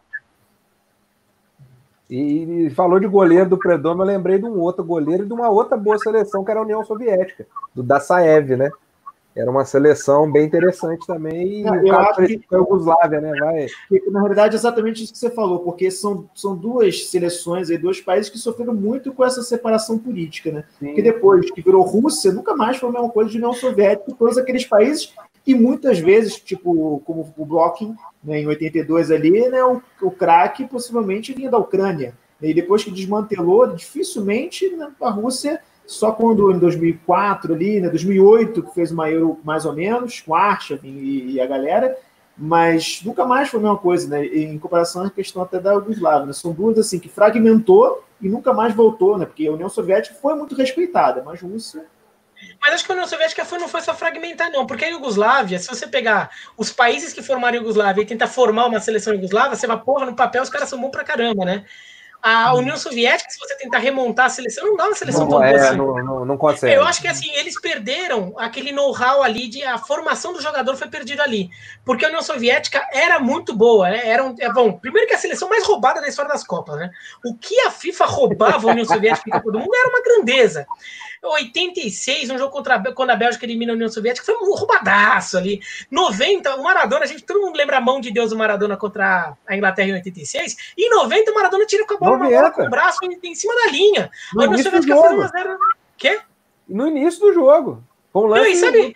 E, falou de goleiro do Predome, eu lembrei de um outro goleiro e de uma outra boa seleção, que era a União Soviética, do Dassaev, né? Era uma seleção bem interessante também. E eu acho que a Yugoslávia, né? Vai. Na realidade, é exatamente isso que você falou, porque são, são duas seleções e dois países que sofreram muito com essa separação política, né? Sim. Porque depois que virou Rússia, nunca mais foi a mesma coisa de União Soviética, todos aqueles países, e muitas vezes, tipo, como o Blocking, né, em 82 ali, né, o, o craque possivelmente vinha da Ucrânia. E depois que desmantelou, dificilmente né, a Rússia, só quando em 2004 ali, né, 2008, que fez uma Euro mais ou menos, com Arshavin e, e, a galera, mas nunca mais foi a mesma coisa, né, em comparação à questão até da Yugoslávia. Né, são duas assim que fragmentou e nunca mais voltou, né, porque a União Soviética foi muito respeitada, mas a Rússia mas acho que a União Soviética foi, não foi só fragmentar, não. Porque a Iugoslávia, se você pegar os países que formaram a Iugoslávia e tentar formar uma seleção Iugoslávia, você vai, porra, no papel os caras são bons pra caramba, né? A União Soviética, se você tentar remontar a seleção, não dá uma seleção não, tão é, boa assim. Não, não, não consegue. Eu acho que assim, eles perderam aquele know-how ali de a formação do jogador foi perdida ali. Porque a União Soviética era muito boa. Né? Era um, é, bom, primeiro que a seleção mais roubada da história das Copas, né? O que a FIFA roubava a União Soviética e Copa do Mundo era uma grandeza. 86, um jogo contra a, quando a Bélgica elimina a União Soviética, foi um roubadaço ali. 90, o Maradona, a gente, todo mundo lembra a mão de Deus do Maradona contra a Inglaterra em 86. E em 90, o Maradona tira com a bola, bola com o braço em, cima da linha. No a União Soviética foi 1x0. Quê? No início do jogo. Um lance e sabe,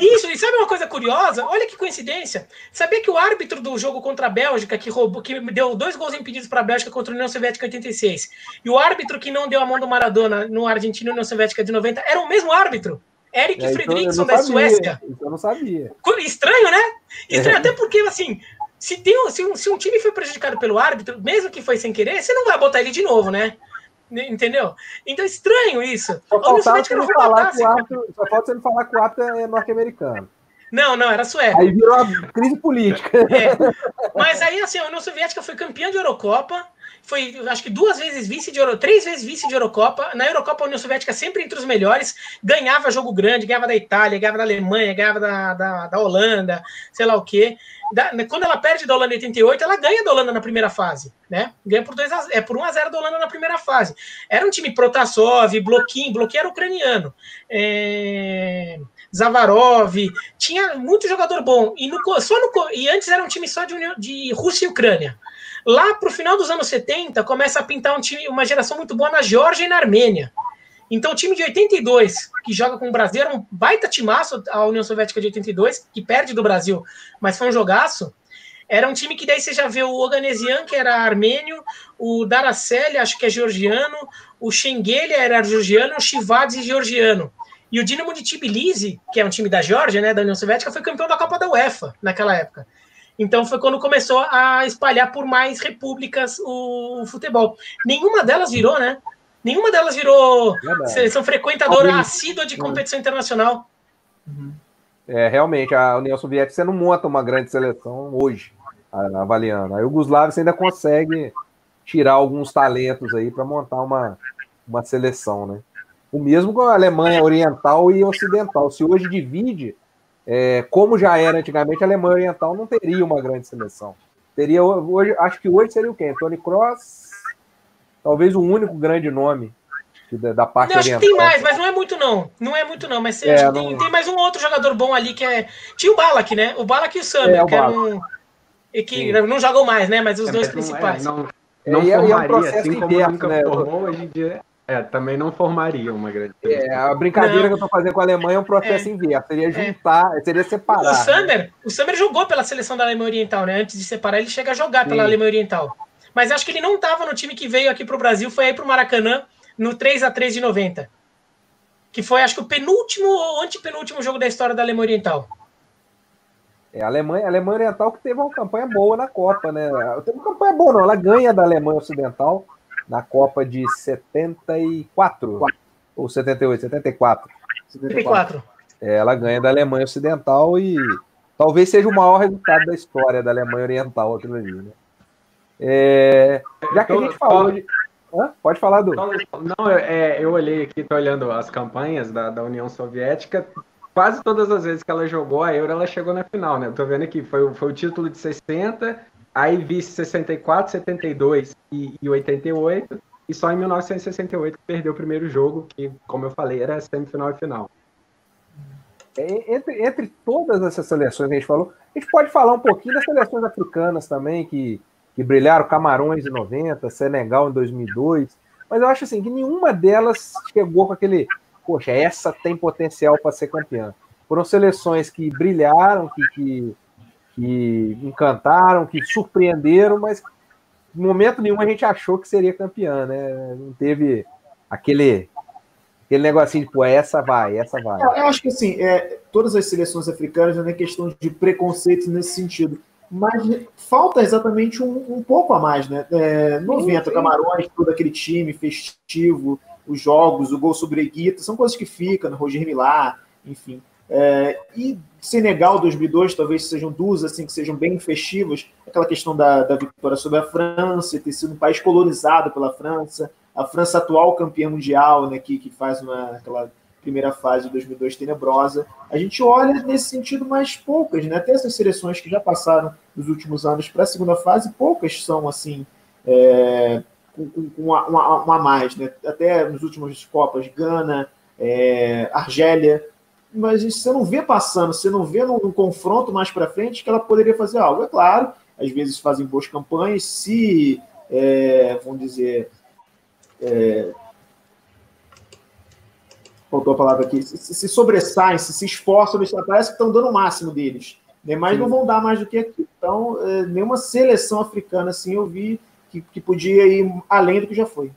isso, e sabe uma coisa curiosa? Olha que coincidência. Sabia que o árbitro do jogo contra a Bélgica, que roubou, que deu dois gols impedidos para a Bélgica contra a União Soviética em 86, e o árbitro que não deu a mão do Maradona no Argentina e União Soviética de 90 era o mesmo árbitro. Eric é, Fredriksson da Suécia. Isso eu não sabia. Estranho, né? Estranho, é. até porque, assim, se, tem, se, um, se um time foi prejudicado pelo árbitro, mesmo que foi sem querer, você não vai botar ele de novo, né? Entendeu? Então é estranho isso. Só falta você não falar que o ato, só falta você não falar que o ato é norte-americano. Não, não, era sueco. Aí virou a crise política. É. Mas aí, assim, a União Soviética foi campeã de Eurocopa, foi, acho que duas vezes vice de Euro, três vezes vice de Eurocopa. Na Eurocopa, a União Soviética sempre entre os melhores, ganhava jogo grande, ganhava da Itália, ganhava da Alemanha, ganhava da, da, da Holanda, sei lá o quê. Da, quando ela perde da Holanda em 88, ela ganha da Holanda na primeira fase, né? Ganha por 2 a, é por 1 a 0 da Holanda na primeira fase. Era um time Protasov, Bloquinho, Bloquinho era ucraniano. É... Zavarov, tinha muito jogador bom. E, no, só no, e antes era um time só de, de Rússia e Ucrânia. Lá para o final dos anos 70, começa a pintar um time, uma geração muito boa na Geórgia e na Armênia. Então, o time de 82, que joga com o Brasil, era um baita timaço, a União Soviética de 82, que perde do Brasil, mas foi um jogaço. Era um time que daí você já vê o Oganesian, que era armênio, o Daraceli, acho que é georgiano, o Schengelia era georgiano, o Shivadze georgiano. E o Dinamo de Tbilisi, que é um time da Geórgia, né, da União Soviética, foi campeão da Copa da UEFA naquela época. Então foi quando começou a espalhar por mais repúblicas o futebol. Nenhuma delas virou, né? Nenhuma delas virou seleção frequentadora assídua de competição internacional. Uhum. É, realmente, a União Soviética você não monta uma grande seleção hoje, avaliando. A Yugoslávia você ainda consegue tirar alguns talentos aí para montar uma, uma seleção, né? O mesmo com a Alemanha Oriental e Ocidental. Se hoje divide, é, como já era antigamente, a Alemanha Oriental não teria uma grande seleção. Teria hoje, acho que hoje seria o quê? Tony Cross, talvez o único grande nome da, da parte não, oriental. Acho que tem mais, mas não é muito não. Não é muito não, mas é, não... Tem, tem, mais um outro jogador bom ali que é tinha o Balak, né? O Balak e o Summer, é, que eram e que Sim. não jogam mais, né? Mas os é, dois principais. Não, não, não formaria, é um processo assim inverso, como né? formou hoje em dia. É, também não formaria uma grande. É, a brincadeira não. que eu tô fazendo com a Alemanha é um processo é. inverso. Seria é. juntar, é. seria separar. O Summer, né? o Summer jogou pela seleção da Alemanha Oriental, né? Antes de separar, ele chega a jogar Sim. pela Alemanha Oriental. Mas acho que ele não estava no time que veio aqui para o Brasil, foi aí para o Maracanã no 3 a 3 de 90. Que foi, acho que, o penúltimo ou antepenúltimo jogo da história da Alemanha Oriental. É, a Alemanha, a Alemanha Oriental que teve uma campanha boa na Copa, né? Teve uma campanha boa, não. Ela ganha da Alemanha Ocidental na Copa de 74 ou 78, 74. 74. É, ela ganha da Alemanha Ocidental e talvez seja o maior resultado da história da Alemanha Oriental aquilo ali, né? É, já que a gente falou de... Hã? Pode falar, Du. Não, é, eu olhei aqui, tô olhando as campanhas da, da União Soviética. Quase todas as vezes que ela jogou a Euro, ela chegou na final, né? Eu tô vendo aqui, foi, foi o título de 60, Aí vice 64, 72 e, e 88. E só em 1968 que perdeu o primeiro jogo, que, como eu falei, era semifinal e final. É, entre, entre todas essas seleções que a gente falou, a gente pode falar um pouquinho das seleções africanas também, que, que brilharam, Camarões em 90, Senegal em 2002, mas eu acho assim, que nenhuma delas chegou com aquele, poxa, essa tem potencial para ser campeã. Foram seleções que brilharam, que, que que encantaram, que surpreenderam, mas em momento nenhum a gente achou que seria campeã, né? Não teve aquele aquele negocinho de, pô, essa vai, essa vai. Eu, acho que assim, é, todas as seleções africanas não é questão de preconceito nesse sentido, mas falta exatamente um, um pouco a mais, né? É, 90, sim, sim. Camarões, todo aquele time festivo, os jogos, o gol sobre Eguita, são coisas que ficam? Roger Millar, enfim. É, e Senegal 2002 talvez sejam duas assim que sejam bem festivas, aquela questão da, da vitória sobre a França, ter sido um país colonizado pela França, a França atual campeã mundial, né, que, que faz uma, aquela primeira fase de 2002 tenebrosa. A gente olha nesse sentido mais poucas, né? Até essas seleções que já passaram nos últimos anos para a segunda fase, poucas são assim é, com, com uma, uma, uma, mais, né? Até nos últimos Copas, Gana, é, Argélia mas você não vê passando, você não vê num, num confronto mais para frente que ela poderia fazer algo. É claro, às vezes fazem boas campanhas, se, é, vamos dizer, é, faltou a palavra aqui, se, se sobressaem, se se esforçam, parece que estão dando o máximo deles, né? mas Sim. não vão dar mais do que aqui. Então, é, nenhuma seleção africana assim eu vi que, que podia ir além do que já foi.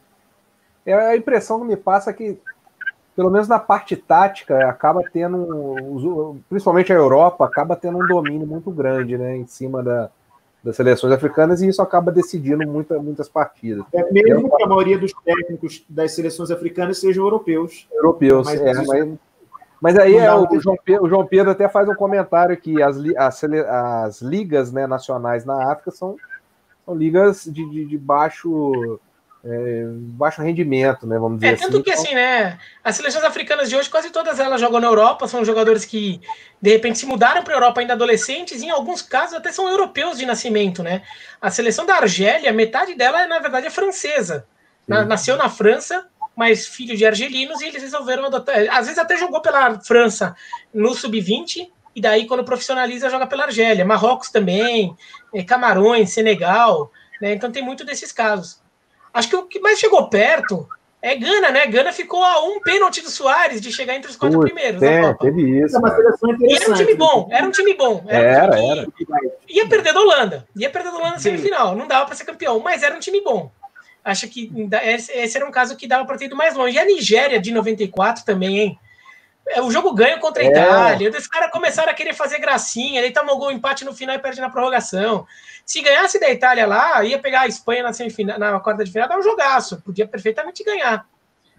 É a impressão que me passa é que pelo menos na parte tática, acaba tendo, principalmente a Europa, acaba tendo um domínio muito grande né, em cima da, das seleções africanas e isso acaba decidindo muita, muitas partidas. É mesmo que a maioria dos técnicos das seleções africanas sejam europeus. Europeus, mas, é, mas, mas aí é, o, João Pedro, o João Pedro até faz um comentário que as, as, as ligas né, nacionais na África são, são ligas de, de, de baixo é, baixo rendimento, né? Vamos dizer é, tanto assim. que assim, né? As seleções africanas de hoje, quase todas elas jogam na Europa, são jogadores que de repente se mudaram para a Europa ainda adolescentes, e em alguns casos até são europeus de nascimento, né? A seleção da Argélia, metade dela, na verdade, é francesa. Na, nasceu na França, mas filho de argelinos, e eles resolveram adotar. Às vezes até jogou pela França no sub-20, e daí, quando profissionaliza, joga pela Argélia. Marrocos também, é, Camarões, Senegal, né? Então tem muito desses casos. Acho que o que mais chegou perto é Gana, né? Gana ficou a um pênalti do Soares de chegar entre os quatro Puta, primeiros. É, teve isso. É era um time bom, era um time bom. Era, era, um era. Ia perder da Holanda. Ia perder da Holanda na semifinal. Não dava para ser campeão, mas era um time bom. Acho que esse era um caso que dava para ter ido mais longe. E a Nigéria de 94 também, hein? É, o jogo ganha contra a é. Itália. Os caras começaram a querer fazer gracinha. Ele tomou gol empate no final e perde na prorrogação. Se ganhasse da Itália lá, ia pegar a Espanha na, semifinal, na quarta de final, dar um jogaço. Podia perfeitamente ganhar.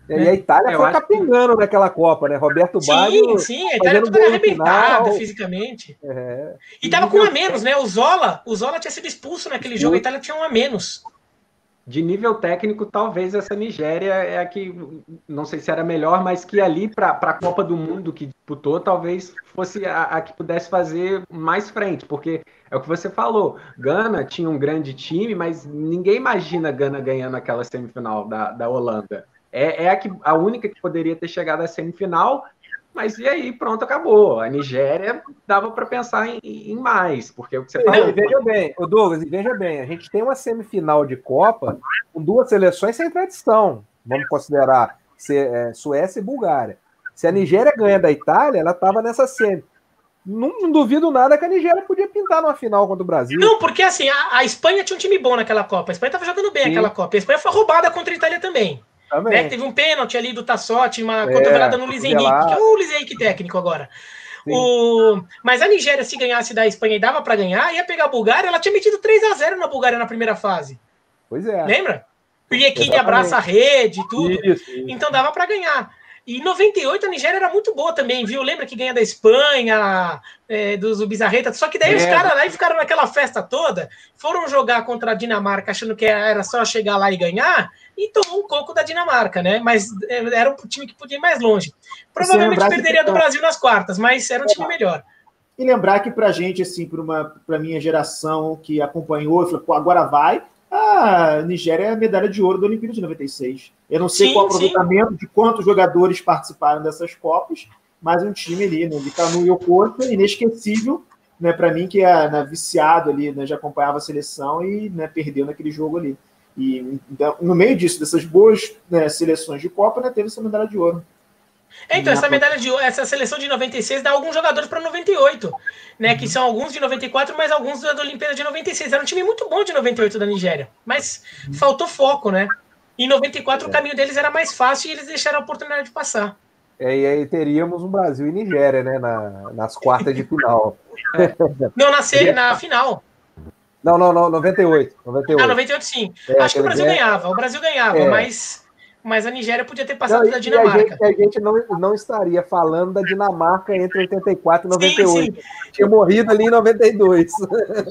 É, e a Itália foi capengando que... naquela Copa, né? Roberto Baggio. Sim, sim, a Itália toda arrebentada fisicamente. É. E tava com um a menos, né? O Zola, o Zola tinha sido expulso naquele jogo, a Itália tinha um a menos de nível técnico, talvez essa Nigéria é a que, não sei se era melhor, mas que ali para a Copa do Mundo que disputou, talvez fosse a, a, que pudesse fazer mais frente, porque é o que você falou, Gana tinha um grande time, mas ninguém imagina Gana ganhando aquela semifinal da, da Holanda. É, é a, que, a única que poderia ter chegado à semifinal mas e aí, pronto, acabou. A Nigéria dava para pensar em, em, mais, porque é o que você falou. Veja bem, o Douglas, veja bem, a gente tem uma semifinal de Copa com duas seleções sem tradição. Vamos considerar é, Suécia e Bulgária. Se a Nigéria ganha da Itália, ela estava nessa semi. Não, não, duvido nada que a Nigéria podia pintar numa final contra o Brasil. Não, porque assim, a, a Espanha tinha um time bom naquela Copa. A Espanha estava jogando bem Sim. aquela Copa. A Espanha foi roubada contra a Itália também. Né? Teve um pênalti ali do Tassotti, uma é, cotovelada no Luiz Henrique, que é o Luiz Henrique técnico agora. O... Mas a Nigéria, se ganhasse da Espanha e dava para ganhar, ia pegar a Bulgária. Ela tinha metido 3 a 0 na Bulgária na primeira fase. Pois é. Lembra? O Iekine abraça a rede, tudo. Isso, isso. Então dava para ganhar. E em 98 a Nigéria era muito boa também, viu? Lembra que ganha da Espanha, é, dos Bizarreta? Só que daí é. os caras lá ficaram naquela festa toda, foram jogar contra a Dinamarca achando que era só chegar lá e ganhar, e tomou um coco da Dinamarca, né? Mas é, era um time que podia ir mais longe. Provavelmente perderia do Brasil nas quartas, mas era um time melhor. E lembrar que pra gente, assim, para pra minha geração que acompanhou, falou, pô, agora vai, a Nigéria é a medalha de ouro da Olimpíada de 96. Eu não sei sim, qual o aproveitamento sim. de quantos jogadores participaram dessas Copas, mas um time ali, né, de Canu e Ocosta, inesquecível, né, para mim, que é né, viciado ali, né, já acompanhava a seleção e né, perdeu naquele jogo ali. E no meio disso, dessas boas né, seleções de Copa, né, teve essa medalha de ouro. É, então, essa medalha de essa seleção de 96 dá alguns jogadores para 98, né? Que são alguns de 94, mas alguns da Olimpíada de 96. Era um time muito bom de 98 da Nigéria, mas faltou foco, né? Em 94 é. o caminho deles era mais fácil e eles deixaram a oportunidade de passar. É, e aí teríamos um Brasil e Nigéria, né? Na, nas quartas de final. É. Não, na, série, na final. Não, não, não, 98. 98. Ah, 98 sim. É, Acho que o Brasil ganhava. O Brasil ganhava, é. mas mas a Nigéria podia ter passado não, da Dinamarca. A gente, a gente, não, não estaria falando da Dinamarca entre 84 e 98. Sim, sim. Tinha morrido ali em 92.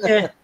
É.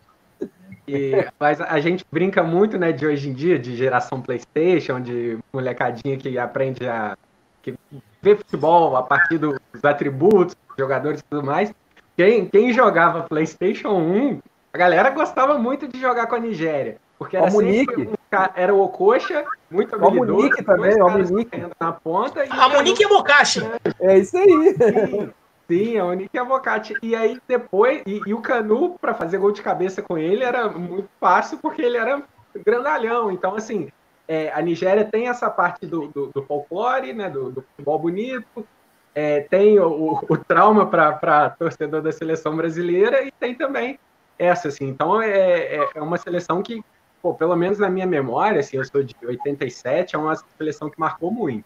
E, mas a gente brinca muito, né, de hoje em dia, de geração PlayStation, de molecadinha que aprende a que vê futebol a partir dos atributos, jogadores e tudo mais. Quem, quem jogava PlayStation 1, a galera gostava muito de jogar com a Nigéria. Porque era o Munique. Um, era o Ocoxa, muito habilidoso. O Munique também, o Munique. Na ponta. E a Munique e a Bocachi. É isso aí. Sim, sim, a Munique e a Bocachi. E aí depois, e, e o Canu, para fazer gol de cabeça com ele, era muito fácil, porque ele era grandalhão. Então, assim, é, a Nigéria tem essa parte do, do, do folclore, né, do, do futebol bonito, é, tem o, o, o trauma para torcedor da seleção brasileira e tem também essa, assim. Então, é, é, é uma seleção que pô, pelo menos na minha memória, assim, eu sou de 87, é uma seleção que marcou muito.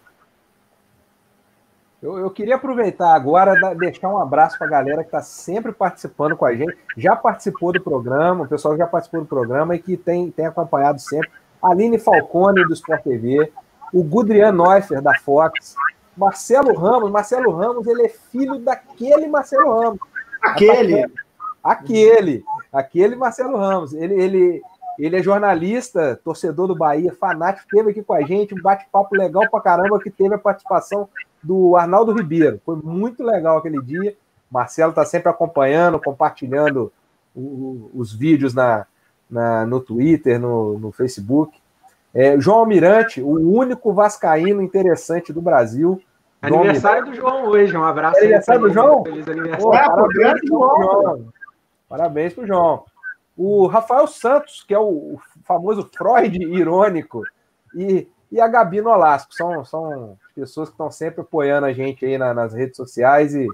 Eu, eu queria aproveitar agora, deixar um abraço para a galera que está sempre participando com a gente, já participou do programa, o pessoal já participou do programa e que tem, tem acompanhado sempre. Aline Falcone, do Sport TV, o Gudrian Neuffer, da Fox, Marcelo Ramos. Marcelo Ramos, ele é filho daquele Marcelo Ramos. Aquele? Aquele. Aquele Marcelo Ramos. Ele, ele, ele é jornalista, torcedor do Bahia, fanático, esteve aqui com a gente, um bate-papo legal pra caramba, que teve a participação do Arnaldo Ribeiro. Foi muito legal aquele dia. Marcelo está sempre acompanhando, compartilhando o, os vídeos na, na, no Twitter, no, no Facebook. É, João Almirante, o único vascaíno interessante do Brasil. Aniversário do João hoje, um abraço. É aniversário do João? Feliz aniversário. Pô, parabéns, João. Parabéns pro João o Rafael Santos, que é o famoso Freud irônico, e, e a Gabi Nolasco, são, são pessoas que estão sempre apoiando a gente aí na, nas redes sociais e,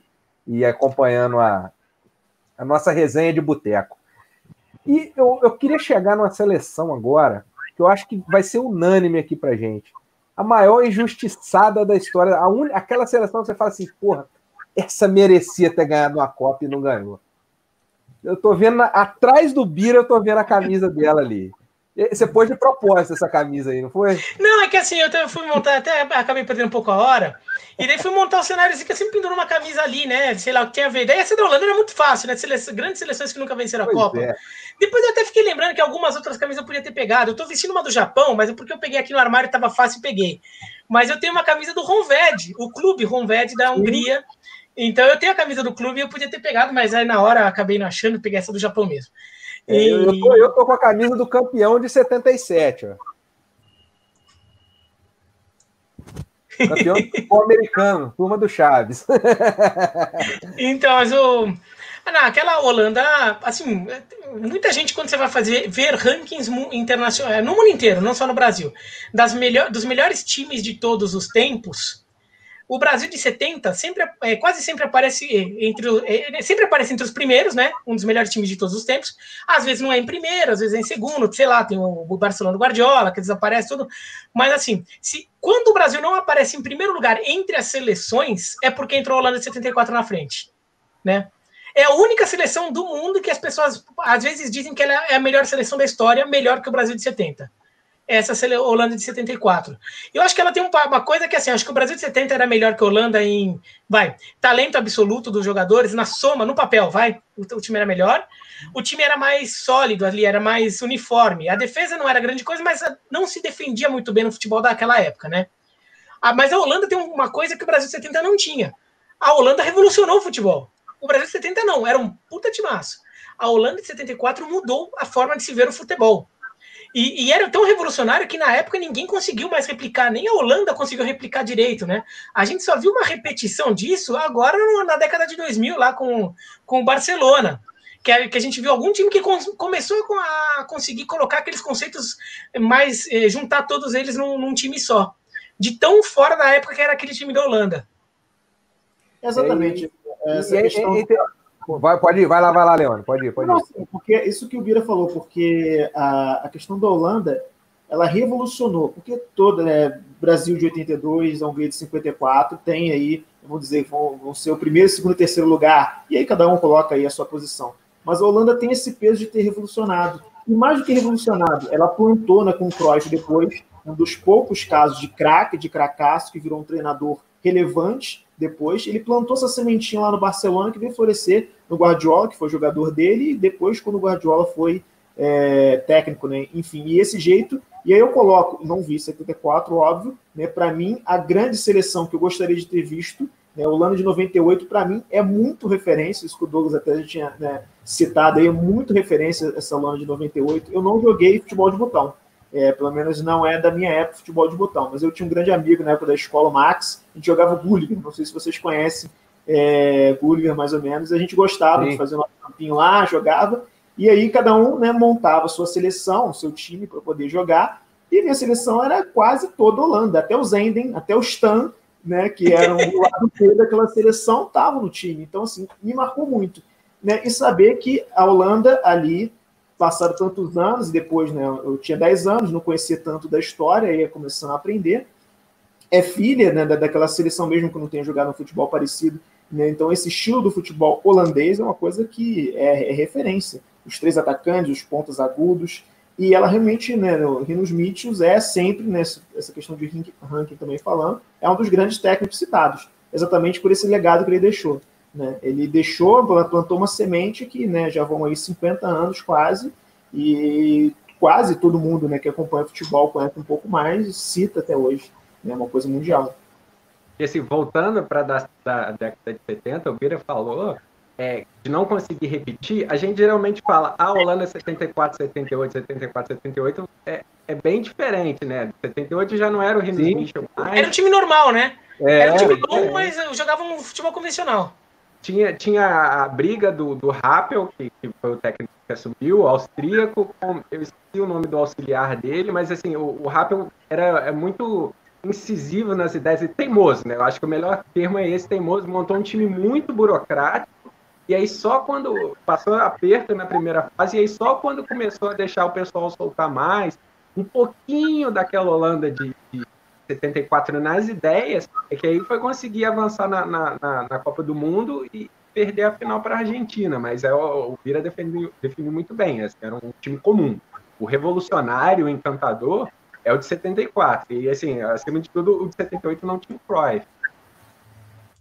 e acompanhando a, a nossa resenha de boteco. E eu, eu queria chegar numa seleção agora que eu acho que vai ser unânime aqui pra gente. A maior injustiçada da história, a un... aquela seleção que você fala assim, porra, essa merecia ter ganhado uma Copa e não ganhou. Eu tô vendo atrás do Bira, eu tô vendo a camisa dela ali. Você pôs de propósito essa camisa aí, não foi? Não, é que assim, eu fui montar, até acabei perdendo um pouco a hora, e daí fui montar o um cenário assim, que eu sempre pendurou uma camisa ali, né? Sei lá, o que tinha a ver. Daí essa da Holanda era muito fácil, né? Seleção, grandes seleções que nunca venceram a pois Copa. É. Depois eu até fiquei lembrando que algumas outras camisas eu podia ter pegado. Eu tô vestindo uma do Japão, mas é porque eu peguei aqui no armário, tava fácil e peguei. Mas eu tenho uma camisa do Honved, o clube Honved da Hungria. Então eu tenho a camisa do clube e eu podia ter pegado, mas aí na hora acabei não achando, peguei essa do Japão mesmo. É, e... Eu, tô, eu tô com a camisa do campeão de 77, ó. Campeão americano, turma do Chaves. então, mas o. Não, aquela Holanda, assim, muita gente, quando você vai fazer, ver rankings internacionais, no mundo inteiro, não só no Brasil, das melhor, dos melhores times de todos os tempos, o Brasil de 70 sempre, é, quase sempre aparece entre é, sempre aparece entre os primeiros, né? Um dos melhores times de todos os tempos. Às vezes não é em primeiro, às vezes é em segundo, sei lá, tem o Barcelona do Guardiola, que desaparece tudo. Mas assim, se quando o Brasil não aparece em primeiro lugar entre as seleções, é porque entrou a Holanda de 74 na frente, né? É a única seleção do mundo que as pessoas às vezes dizem que ela é a melhor seleção da história, melhor que o Brasil de 70 essa Holanda de 74. Eu acho que ela tem uma coisa que assim, acho que o Brasil de 70 era melhor que a Holanda em, vai, talento absoluto dos jogadores, na soma, no papel, vai, o, time era melhor. O time era mais sólido ali, era mais uniforme. A defesa não era grande coisa, mas não se defendia muito bem no futebol daquela época, né? Ah, mas a Holanda tem uma coisa que o Brasil de 70 não tinha. A Holanda revolucionou o futebol. O Brasil de 70 não, era um puta timaço. A Holanda de 74 mudou a forma de se ver o futebol e, e, era tão revolucionário que na época ninguém conseguiu mais replicar, nem a Holanda conseguiu replicar direito, né? A gente só viu uma repetição disso agora na década de 2000, lá com, com o Barcelona. Que a, que a gente viu algum time que com, começou a conseguir colocar aqueles conceitos mais. Eh, juntar todos eles num, num, time só. De tão fora da época que era aquele time da Holanda. Exatamente. Essa questão... Vai, pode ir, vai lá, vai lá, Leone, pode ir, pode Não, ir. porque isso que o Bira falou, porque a, a questão da Holanda, ela revolucionou, porque toda, né, Brasil de 82, a Hungria de 54, tem aí, vamos dizer, vão, vão ser o primeiro, segundo e terceiro lugar, e aí cada um coloca aí a sua posição. Mas a Holanda tem esse peso de ter revolucionado. E mais do que revolucionado, ela plantou né, com o Cruyff depois, um dos poucos casos de craque, de cracaço, que virou um treinador relevante depois. Ele plantou essa sementinha lá no Barcelona que veio florescer no Guardiola, que foi jogador dele, e depois, quando o Guardiola foi é, técnico, né? Enfim, e esse jeito. E aí eu coloco, não vi 74, óbvio, né? Para mim, a grande seleção que eu gostaria de ter visto, né? O ano de 98, para mim, é muito referência, isso que o Douglas até já tinha né, citado aí, é muito referência essa ano de 98. Eu não joguei futebol de botão. É, pelo menos não é da minha época futebol de botão, mas eu tinha um grande amigo na época da escola, o Max, a gente jogava Gulliver, não sei se vocês conhecem é, Gulliver mais ou menos, a gente gostava Sim. de fazer um campinho lá, jogava, e aí cada um né, montava a sua seleção, seu time para poder jogar, e minha seleção era quase toda Holanda, até o Zenden, até o Stan, né, que eram do lado B daquela seleção, estavam no time, então assim, me marcou muito. Né, e saber que a Holanda ali passaram tantos anos, e depois né, eu tinha 10 anos, não conhecia tanto da história, ia começando a aprender. É filha né, daquela seleção, mesmo que não tenha jogado um futebol parecido. Né? Então, esse estilo do futebol holandês é uma coisa que é, é referência. Os três atacantes, os pontos agudos, e ela realmente, né, no Rinos Mitchell é sempre, nessa né, essa questão de ranking também falando, é um dos grandes técnicos citados, exatamente por esse legado que ele deixou. Né? Ele deixou, plantou uma semente que né, já vão aí 50 anos quase, e quase todo mundo né, que acompanha futebol conhece um pouco mais, cita até hoje. É né, uma coisa mundial. E assim, voltando para da, da, década de 70, o Bira falou é, de não conseguir repetir, a gente geralmente fala, a Holanda 74, 78, 74, 78 é, é bem diferente, né? 78 já não era o Renan Mitchell mais. Era um time normal, né? É, era um time bom, é. mas jogavam um futebol convencional tinha, tinha a briga do, do Rappel, que, que foi o técnico que assumiu, o austríaco, com, eu esqueci o nome do auxiliar dele, mas assim, o, o Rappel era é muito incisivo nas ideias e teimoso, né? Eu acho que o melhor termo é esse, teimoso, montou um time muito burocrático, e aí só quando passou aperto na primeira fase, e aí só quando começou a deixar o pessoal soltar mais, um pouquinho daquela Holanda de, de 74 nas ideias, é que aí foi conseguir avançar na, na, na, na Copa do Mundo e perder a final para a Argentina, mas é, o Vira definiu, definiu muito bem, assim, era um time comum. O revolucionário, o encantador, é o de 74, e assim, acima de tudo, o de 78 não tinha o Cruyff.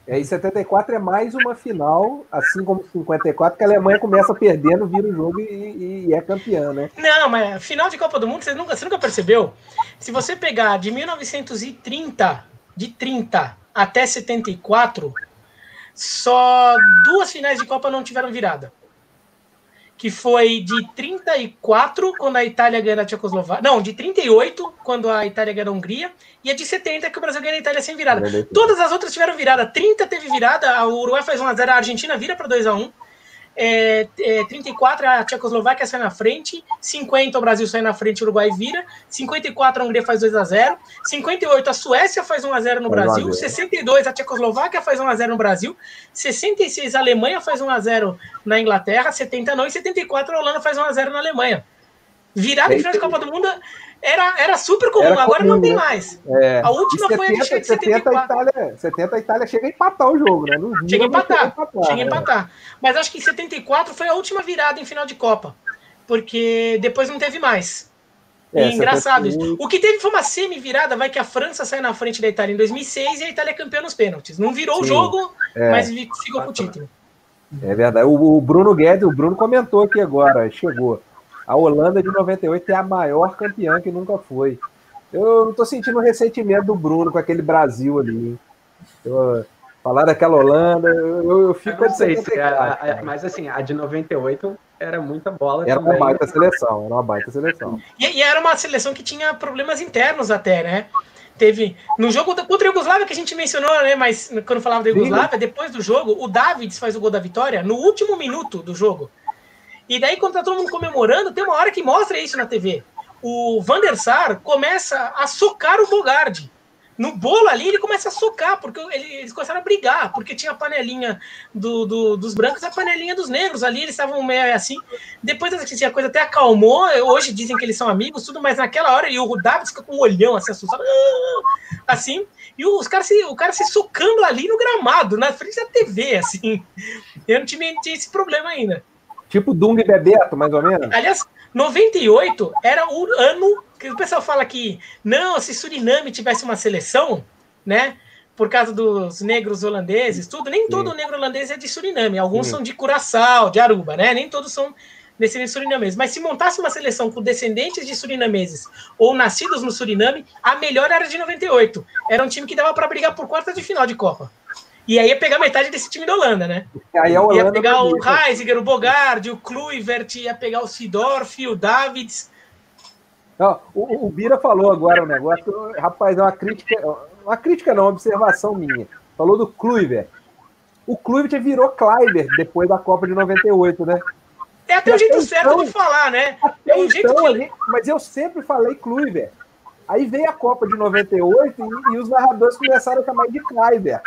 É, e 74 é mais uma final, assim como 54, que a Alemanha começa perdendo, vira o jogo e, e, é campeã, né? Não, mas final de Copa do Mundo, você nunca, você nunca percebeu? Se você pegar de 1930, de 30 até 74, só duas finais de Copa não tiveram virada que foi de 34, quando a Itália ganha a Tchecoslováquia. Não, de 38, quando a Itália ganha a Hungria. E a de 70, que o Brasil ganha a Itália sem virada. Todas as outras tiveram virada. 30 teve virada, o Uruguai faz 1x0, a Argentina vira para 2x1 é, é, 34 a Tchecoslováquia sai na frente, 50 o Brasil sai na frente, o Uruguai vira, 54 a Hungria faz 2 a 0 58 a Suécia faz 1 a 0 no Brasil, 62 a Tchecoslováquia faz 1 a 0 no Brasil, 66 a Alemanha faz 1 a 0 na Inglaterra, 70 não, e 74 a Holanda faz 1 a 0 na Alemanha. Virada em final de Copa do Mundo era, era super comum, era agora comum, não tem né? mais. É. A última 70, foi a de 70, a Itália, 70 a Itália chega a empatar o jogo, né? No chega a empatar, chega a empatar. Chega a empatar. Mas acho que em 74 foi a última virada em final de Copa, porque depois não teve mais. É, engraçado isso. O que teve foi uma semi-virada, vai que a França sai na frente da Itália em 2006 e a Itália é campeã nos pênaltis. Não virou Sim. o jogo, é. mas ficou com o título. É verdade. O, o Bruno Guedes, o Bruno comentou aqui agora, chegou. A Holanda de 98 é a maior campeã que nunca foi. Eu não tô sentindo o ressentimento do Bruno com aquele Brasil ali. Eu, falar daquela Holanda, eu, eu fico. Eu não sei se a, a, mas assim, a de 98 era muita bola. Era também. uma baita seleção, era uma baita seleção. E, e, era uma seleção que tinha problemas internos até, né? Teve. No jogo contra a Yugoslávia que a gente mencionou, né? Mas quando falava da Yugoslávia, depois do jogo, o Davids faz o gol da vitória no último minuto do jogo. E daí, quando tá todo mundo comemorando, tem uma hora que mostra isso na TV. O Van der Sar começa a socar o Bogarde. No bolo ali, ele começa a socar, porque eles começaram a brigar, porque tinha a panelinha do, do, dos brancos e a panelinha dos negros ali, eles estavam meio assim. Depois assim, a coisa até acalmou, hoje dizem que eles são amigos, tudo, mas naquela hora, e o David fica com um olhão assim, assustado, assim, e os caras se, o cara se socando ali no gramado, na frente da TV, assim. Eu não tinha, tinha esse problema ainda. Tipo Dung e Bebeto, mais ou menos. Aliás, 98 era o ano que o pessoal fala que não, se Suriname tivesse uma seleção, né? Por causa dos negros holandeses, tudo, nem Sim. todo negro holandês é de Suriname. Alguns Sim. são de Curaçao, de Aruba, né? Nem todos são descendentes surinameses. Mas se montasse uma seleção com descendentes de surinameses ou nascidos no Suriname, a melhor era de 98. Era um time que dava para brigar por quarta de final de Copa. E aí ia pegar metade desse time da Holanda, né? Aí a Holanda ia pegar o Heisiger, o Bogardi, o Kluivert, ia pegar o Sidorf, o Davids. Não, o, o, Bira falou agora um negócio, rapaz, é uma crítica, uma crítica não, uma observação minha. Falou do Kluivert. O Kluivert virou Kleiber depois da Copa de 98, né? É até o jeito então, certo de falar, né? É um jeito então, que... mas eu sempre falei Kluivert. Aí veio a Copa de 98 e, e os narradores começaram a chamar de Kleiber.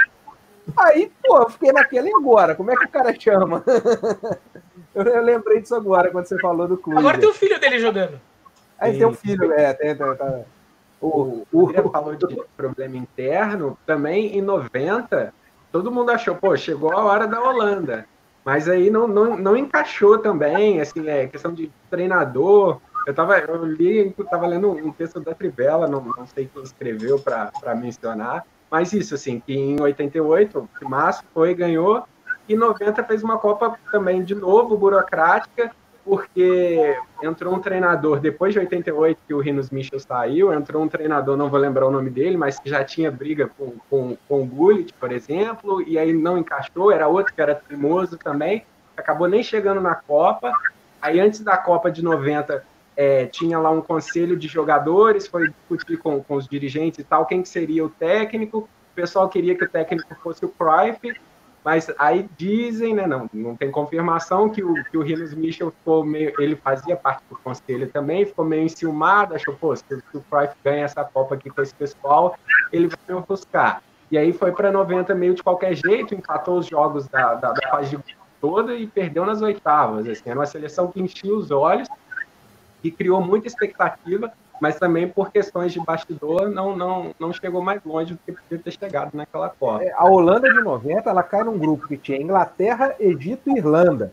Aí, pô, eu fiquei naquele agora. Como é que o cara chama? eu, lembrei disso agora, quando você falou do clube. Agora tem o filho dele jogando. Aí tem o filho, é, tem, tem. O, o, o falou de problema interno, também em 90, todo mundo achou, pô, chegou a hora da Holanda. Mas aí não, não, não encaixou também, assim, é questão de treinador. Eu tava, eu li, eu tava lendo um texto da Trivela, não, não sei quem escreveu para mencionar, mas isso, assim, que em 88, o Márcio foi, ganhou, e 90 fez uma Copa também, de novo, burocrática, porque entrou um treinador, depois de 88, que o Rinos Michel saiu, entrou um treinador, não vou lembrar o nome dele, mas que já tinha briga com, com, com o Gullit, por exemplo, e aí não encaixou, era outro que era teimoso também, acabou nem chegando na Copa. Aí antes da Copa de 90, é, tinha lá um conselho de jogadores, foi discutir com, com os dirigentes e tal, quem que seria o técnico. O pessoal queria que o técnico fosse o Cruyff, mas aí dizem, né, não, não tem confirmação, que o, que o Rinos Michel ficou meio, ele fazia parte do conselho também, ficou meio enciumado, achou, pô, se, o Cruyff ganha essa Copa aqui com esse pessoal, ele vai me ofuscar. E aí foi para 90 meio de qualquer jeito, empatou os jogos da, da, da fase toda e perdeu nas oitavas. Assim, era uma seleção que enchia os olhos, que criou muita expectativa. mas também por questões de bastidor não, não, não chegou mais longe do que podia ter chegado naquela Copa. É, a Holanda de 90, ela cai num grupo que tinha Inglaterra, Egito e Irlanda.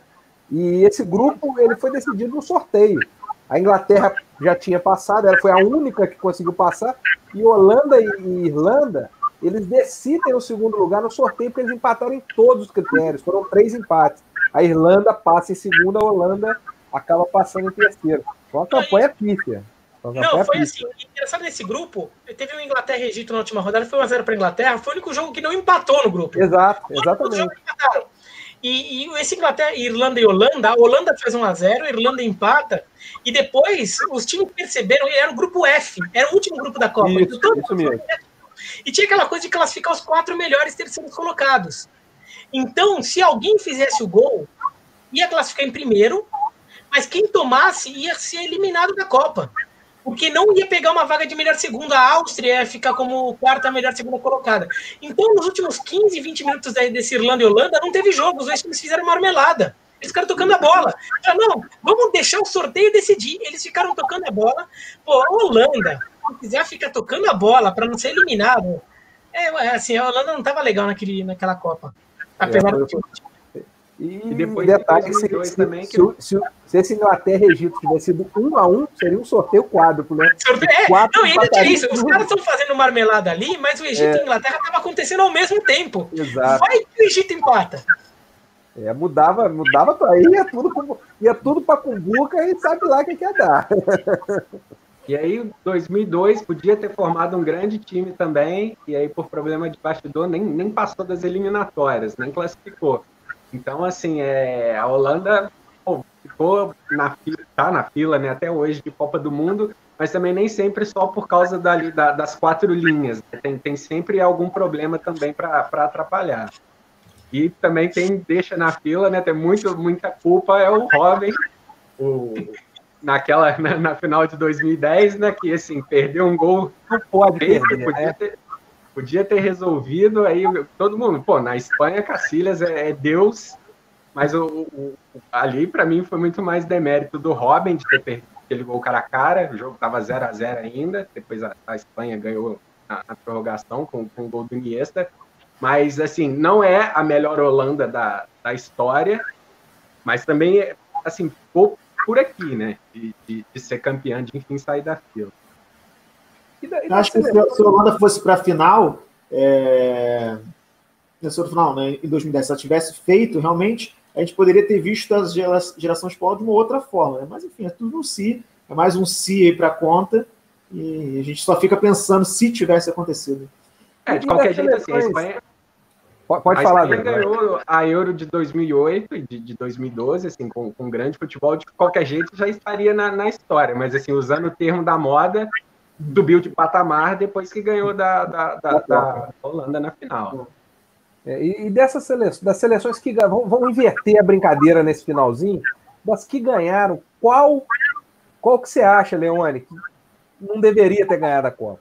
E esse grupo ele foi decidido no sorteio. A Inglaterra já tinha passado, ela foi a única que conseguiu passar, e Holanda e Irlanda, eles decidem o segundo lugar no sorteio, porque eles empataram em todos os critérios, foram três empates. A Irlanda passa em segundo, a Holanda acaba passando em terceiro. Foi uma campanha pífia. Não, foi assim. Interessante nesse grupo, teve o Inglaterra e Egito na última rodada, foi 1x0 para a Inglaterra, foi o único jogo que não empatou no grupo. Exato, exatamente. E, e esse Inglaterra, Irlanda e Holanda, a Holanda fez 1x0, a Irlanda empata, e depois os times perceberam, era o grupo F, era o último grupo da Copa. Isso, então, isso mesmo. E tinha aquela coisa de classificar os quatro melhores terceiros colocados. Então, se alguém fizesse o gol, ia classificar em primeiro, mas quem tomasse ia ser eliminado da Copa porque não ia pegar uma vaga de melhor segunda. A Áustria ia ficar como quarta melhor segunda colocada. Então, nos últimos 15, 20 minutos desse Irlanda e Holanda, não teve jogo. Os dois times fizeram marmelada. Eles ficaram tocando a bola. Já não, vamos deixar o sorteio decidir. Eles ficaram tocando a bola. Pô, a Holanda, se quiser ficar tocando a bola para não ser eliminado, é, é, assim, a Holanda não estava legal naquele, naquela Copa. Apesar é, de e, e depois detalhe que se, se, também que... Se, se, esse Inglaterra e Egito tivesse sido um a um, seria um sorteio quádruplo, né? Sorteio, é, não, e ainda tinha isso. Os caras estão fazendo marmelada ali, mas o Egito é. e a Inglaterra estavam acontecendo ao mesmo tempo. Exato. Vai que o Egito empata. É, mudava, mudava aí, ia tudo, ia tudo para Cumbuca e sabe lá o que, que ia dar. E aí, 2002, podia ter formado um grande time também, e aí, por problema de bastidor, nem, nem passou das eliminatórias, nem classificou. Então, assim, é, a Holanda pô, ficou na fila, tá na fila, né, até hoje de Copa do Mundo, mas também nem sempre só por causa dali, da, das quatro linhas. Né? Tem, tem sempre algum problema também para atrapalhar. E também tem deixa na fila, né? Tem muito, muita culpa é o Robin, o, naquela na, na, final de 2010, né? Que assim perdeu um gol, não pode perder, podia né? ter, podia ter resolvido aí todo mundo. Pô, na Espanha, Cacilhas é, é Deus, mas o, o ali para mim foi muito mais demérito do Robin de ter perdido aquele gol cara a cara. O jogo tava 0 a 0 ainda. Depois a, a Espanha ganhou a, a prorrogação com, com o gol do Iniesta. Mas, assim, não é a melhor Holanda da, da história, mas também, assim, ficou por aqui, né? De, de, de ser campeã, de enfim sair da fila. Acho que se, se a Holanda fosse para a final, é... final, né, em 2010, se ela tivesse feito, realmente, a gente poderia ter visto as gerações polo de uma outra forma. Né? Mas, enfim, é tudo um si, é mais um si aí para conta, e a gente só fica pensando se tivesse acontecido. É, de qualquer jeito, assim, a Espanha... Pode, a falar, Espanha ganhou a Euro de 2008 e de, de 2012, assim, com, com grande futebol, de qualquer jeito já estaria na, na história, mas, assim, usando o termo da moda, subiu de patamar depois que ganhou da, da, da, da Holanda na final. É, e, dessas seleções, das seleções que vão, vão inverter a brincadeira nesse finalzinho, das que ganharam, qual qual que você acha, Leone, que não deveria ter ganhado a Copa?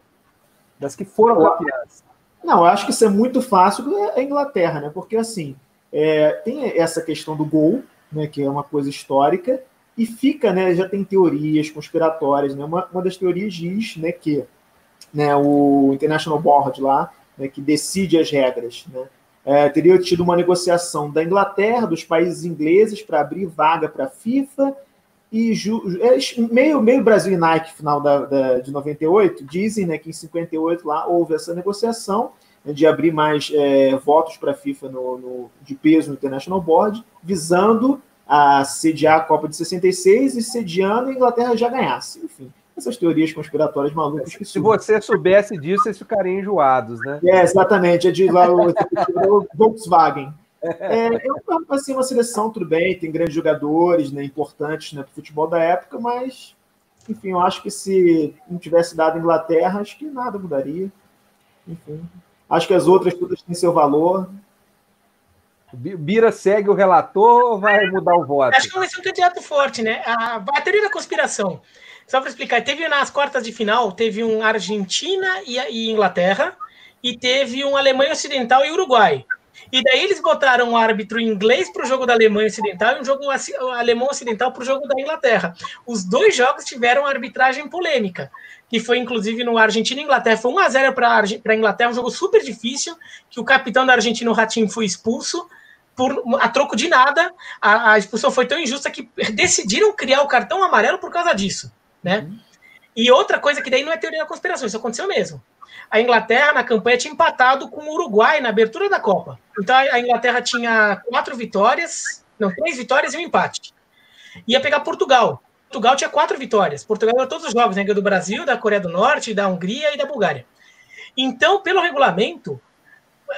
Das que foram campeãs. Não, eu acho que isso é muito fácil é a Inglaterra, né? Porque assim, é, tem essa questão do gol, né, que é uma coisa histórica, e fica, né, já tem teorias conspiratórias, né, uma, uma das teorias diz, né, que né, o International Board lá, né, que decide as regras, né, é, teria tido uma negociação da Inglaterra, dos países ingleses, para abrir vaga para a FIFA, e é, meio, meio Brasil e Nike, final da, da, de 98, dizem né, que em 58 lá houve essa negociação né, de abrir mais é, votos para a FIFA no, no, de peso no International Board, visando a sediar a Copa de 66 e sediando a Inglaterra já ganhasse. Enfim, essas teorias conspiratórias malucas que Se você soubesse disso, vocês ficariam enjoados, né? É, exatamente. É de lá o, o Volkswagen. É, é assim, uma seleção, tudo bem, tem grandes jogadores né, importantes né, para o futebol da época, mas, enfim, eu acho que se não tivesse dado a Inglaterra, acho que nada mudaria. Enfim, acho que as outras todas têm seu valor. Bira segue o relator ou vai mudar o voto? Acho que vai ser um candidato forte, né? A, a teoria da conspiração. Só para explicar, teve nas quartas de final, teve um Argentina e, e, Inglaterra, e teve um Alemanha Ocidental e Uruguai. E daí eles botaram um árbitro inglês para o jogo da Alemanha Ocidental e um jogo alemão ocidental para o jogo da Inglaterra. Os dois jogos tiveram arbitragem polêmica, que foi inclusive no Argentina e Inglaterra. Foi 1x0 para a Inglaterra, um jogo super difícil, que o capitão da Argentina, o Ratinho, foi expulso por, a troco de nada. A, a, expulsão foi tão injusta que decidiram criar o cartão amarelo por causa disso, né? Uhum. E outra coisa que daí não é teoria da conspiração, isso aconteceu mesmo a Inglaterra na campanha tinha empatado com o Uruguai na abertura da Copa. Então a Inglaterra tinha quatro vitórias, não, três vitórias e um empate. Ia pegar Portugal. Portugal tinha quatro vitórias. Portugal ganhou todos os jogos, né? do Brasil, da Coreia do Norte, da Hungria e da Bulgária. Então, pelo regulamento,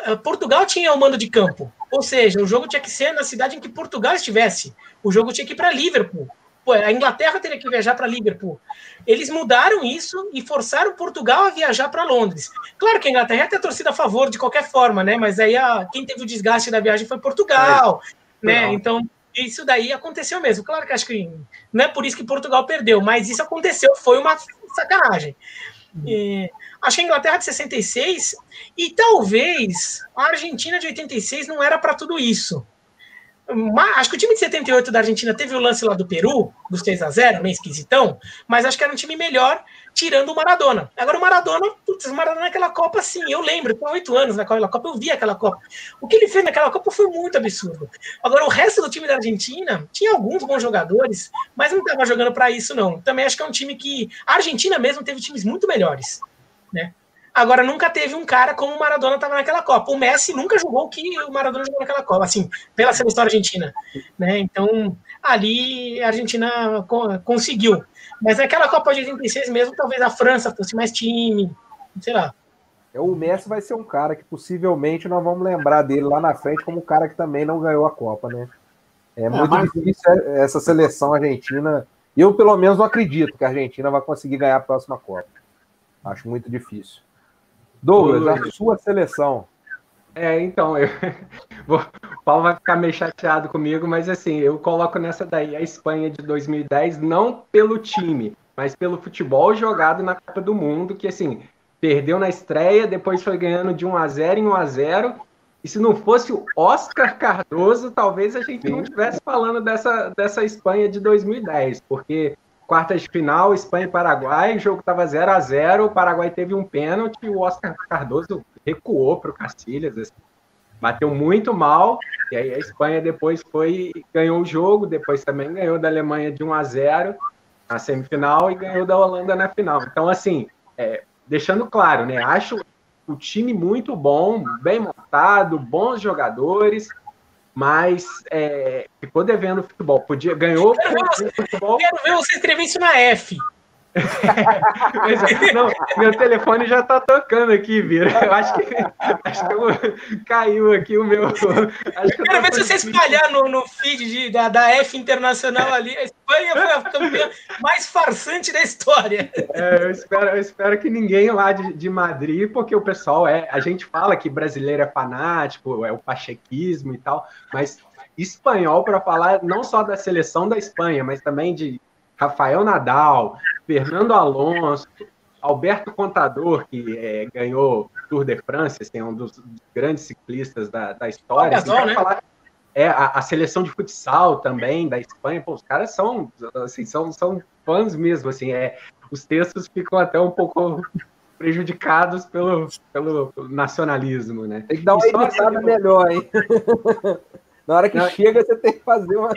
eh, Portugal tinha o mando de campo. Ou seja, o jogo tinha que ser na cidade em que Portugal estivesse. O jogo tinha que ir para Liverpool. A Inglaterra teria que viajar para Liverpool. Eles mudaram isso e forçaram Portugal a viajar para Londres. Claro que a Inglaterra ia ter torcida a favor de qualquer forma, né? Mas aí a, quem teve o desgaste da viagem foi Portugal, é. né? Não. Então isso daí aconteceu mesmo. Claro que acho que não é por isso que Portugal perdeu, mas isso aconteceu, foi uma sacanagem. Uhum. E, acho que a Inglaterra de 66 e talvez a Argentina de 86 não era para tudo isso acho que o time de 78 da Argentina teve o lance lá do Peru, dos 3 a 0 meio esquisitão, mas acho que era um time melhor, tirando o Maradona. Agora o Maradona, putz, o Maradona naquela Copa, sim, eu lembro, com oito anos naquela Copa, eu vi aquela Copa. O que ele fez naquela Copa foi muito absurdo. Agora, o resto do time da Argentina tinha alguns bons jogadores, mas não estava jogando para isso, não. Também acho que é um time que. A Argentina mesmo teve times muito melhores, né? Agora, nunca teve um cara como o Maradona estava naquela Copa. O Messi nunca jogou o que o Maradona jogou naquela Copa, assim, pela seleção argentina. Né? Então, ali a Argentina conseguiu. Mas naquela Copa de 86 mesmo, talvez a França fosse mais time, sei lá. É, o Messi vai ser um cara que possivelmente nós vamos lembrar dele lá na frente como um cara que também não ganhou a Copa, né? É, é muito mas... difícil essa seleção argentina. Eu, pelo menos, não acredito que a Argentina vai conseguir ganhar a próxima Copa. Acho muito difícil. Douglas, a sua seleção. É, então, eu... o Paulo vai ficar meio chateado comigo, mas assim, eu coloco nessa daí a Espanha de 2010, não pelo time, mas pelo futebol jogado na Copa do Mundo, que assim, perdeu na estreia, depois foi ganhando de 1 a 0 em 1 a 0 e se não fosse o Oscar Cardoso, talvez a gente não estivesse falando dessa, dessa Espanha de 2010, porque quartas de final, Espanha e Paraguai, o jogo estava 0 a 0 o Paraguai teve um pênalti e o Oscar Cardoso recuou para o Cacilhas, assim, bateu muito mal, e aí a Espanha depois foi ganhou o jogo, depois também ganhou da Alemanha de 1 a 0 na semifinal e ganhou da Holanda na final. Então, assim, é, deixando claro, né, acho o time muito bom, bem montado, bons jogadores, mas é, ficou devendo futebol. Podia, ganhou quero ver, futebol. Quero ver você escrever isso na F. Não, meu telefone já tá tocando aqui, Vira. Eu acho que, acho que eu, caiu aqui o meu. Acho que eu quero ver se você espalhar no, no feed de, da, da F Internacional ali. A Espanha foi a campeã mais farsante da história. É, eu, espero, eu espero que ninguém lá de, de Madrid, porque o pessoal é. A gente fala que brasileiro é fanático, é o pachequismo e tal, mas espanhol para falar não só da seleção da Espanha, mas também de Rafael Nadal, Fernando Alonso, Alberto Contador, que é, ganhou Tour de France, assim, é um dos grandes ciclistas da, da história. Assim, né? falar, é, a, a, seleção de futsal também da Espanha, pô, os caras são, assim, são, são fãs mesmo, assim, é, os textos ficam até um pouco prejudicados pelo, pelo nacionalismo, né? Tem que dar uma assim, melhor, hein? Na hora que Não, chega, você tem que fazer uma.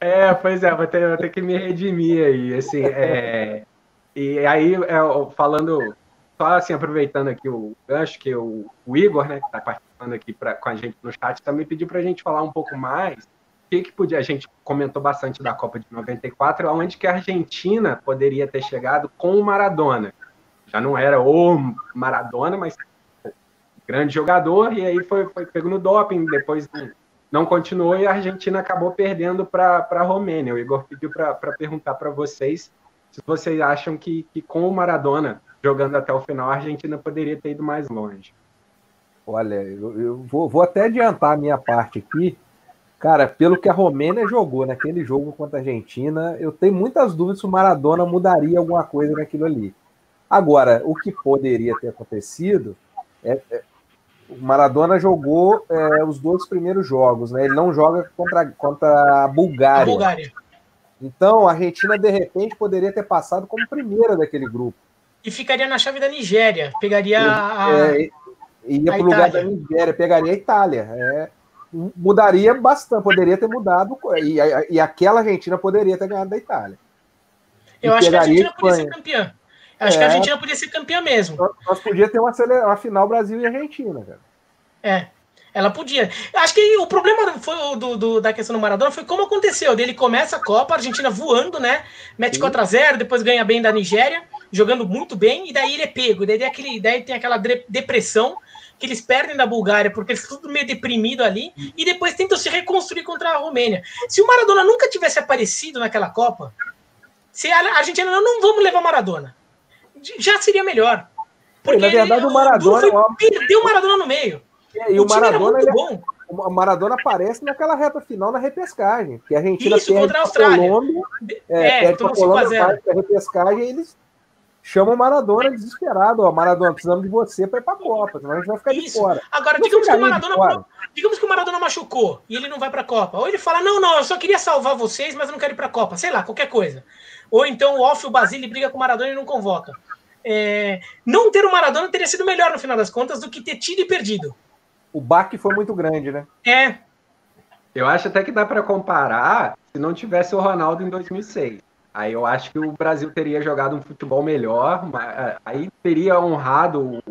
É, pois é, vou ter, vou ter que me redimir aí. Assim, é, e aí, é, falando, só assim, aproveitando aqui o gancho, que o, o Igor, né, que está participando aqui pra, com a gente no chat, também pediu para a gente falar um pouco mais. O que, que podia, a gente comentou bastante da Copa de 94, onde que a Argentina poderia ter chegado com o Maradona. Já não era o Maradona, mas grande jogador, e aí foi, foi pego no doping, depois não continuou e a Argentina acabou perdendo para a Romênia. O Igor pediu para perguntar para vocês se vocês acham que, que com o Maradona jogando até o final, a Argentina poderia ter ido mais longe. Olha, eu, eu vou, vou, até adiantar a minha parte aqui. Cara, pelo que a Romênia jogou naquele jogo contra a Argentina, eu tenho muitas dúvidas se o Maradona mudaria alguma coisa naquilo ali. Agora, o que poderia ter acontecido é, é o Maradona jogou é, os dois primeiros jogos, né? Ele não joga contra, contra a Bulgária. A Bulgária. Então, a Argentina, de repente, poderia ter passado como primeira daquele grupo. E ficaria na chave da Nigéria. Pegaria a. É, ia para o lugar da Nigéria, pegaria a Itália. É, mudaria bastante, poderia ter mudado. E, e aquela Argentina poderia ter ganhado da Itália. Eu acho que a Argentina podia ser campeã. Acho é, que a Argentina podia ser campeã mesmo. Nós, nós podia ter uma, uma final Brasil e Argentina, cara. É. Ela podia. Acho que o problema foi do, do, da questão do Maradona foi como aconteceu. Ele começa a Copa, a Argentina voando, né? Mete 4x0, depois ganha bem da Nigéria, jogando muito bem, e daí ele é pego. Daí, aquele, daí tem aquela depressão que eles perdem da Bulgária, porque eles tudo meio deprimido ali, e depois tentam se reconstruir contra a Romênia. Se o Maradona nunca tivesse aparecido naquela Copa, se a Argentina não, não vamos levar Maradona, já seria melhor. Porque na verdade, ele, o Maradona. Foi, perdeu o Maradona no meio. É, e o, o Maradona, ele, é bom. O Maradona aparece naquela reta final na repescagem, que a Argentina Isso, perde contra a Austrália. Colômbia, é, é perde a Colômbia, faz a repescagem e eles chamam o Maradona desesperado. Ó, Maradona, precisamos de você para ir para a Copa, senão a gente vai ficar Isso. de fora. Agora, digamos que, o Maradona, digamos que o Maradona machucou e ele não vai para a Copa. Ou ele fala, não, não, eu só queria salvar vocês, mas eu não quero ir para a Copa. Sei lá, qualquer coisa. Ou então o Off, o Basile briga com o Maradona e não convoca. É, não ter o Maradona teria sido melhor no final das contas do que ter tido e perdido o baque foi muito grande, né? É. Eu acho até que dá para comparar se não tivesse o Ronaldo em 2006. Aí eu acho que o Brasil teria jogado um futebol melhor, é, aí teria honrado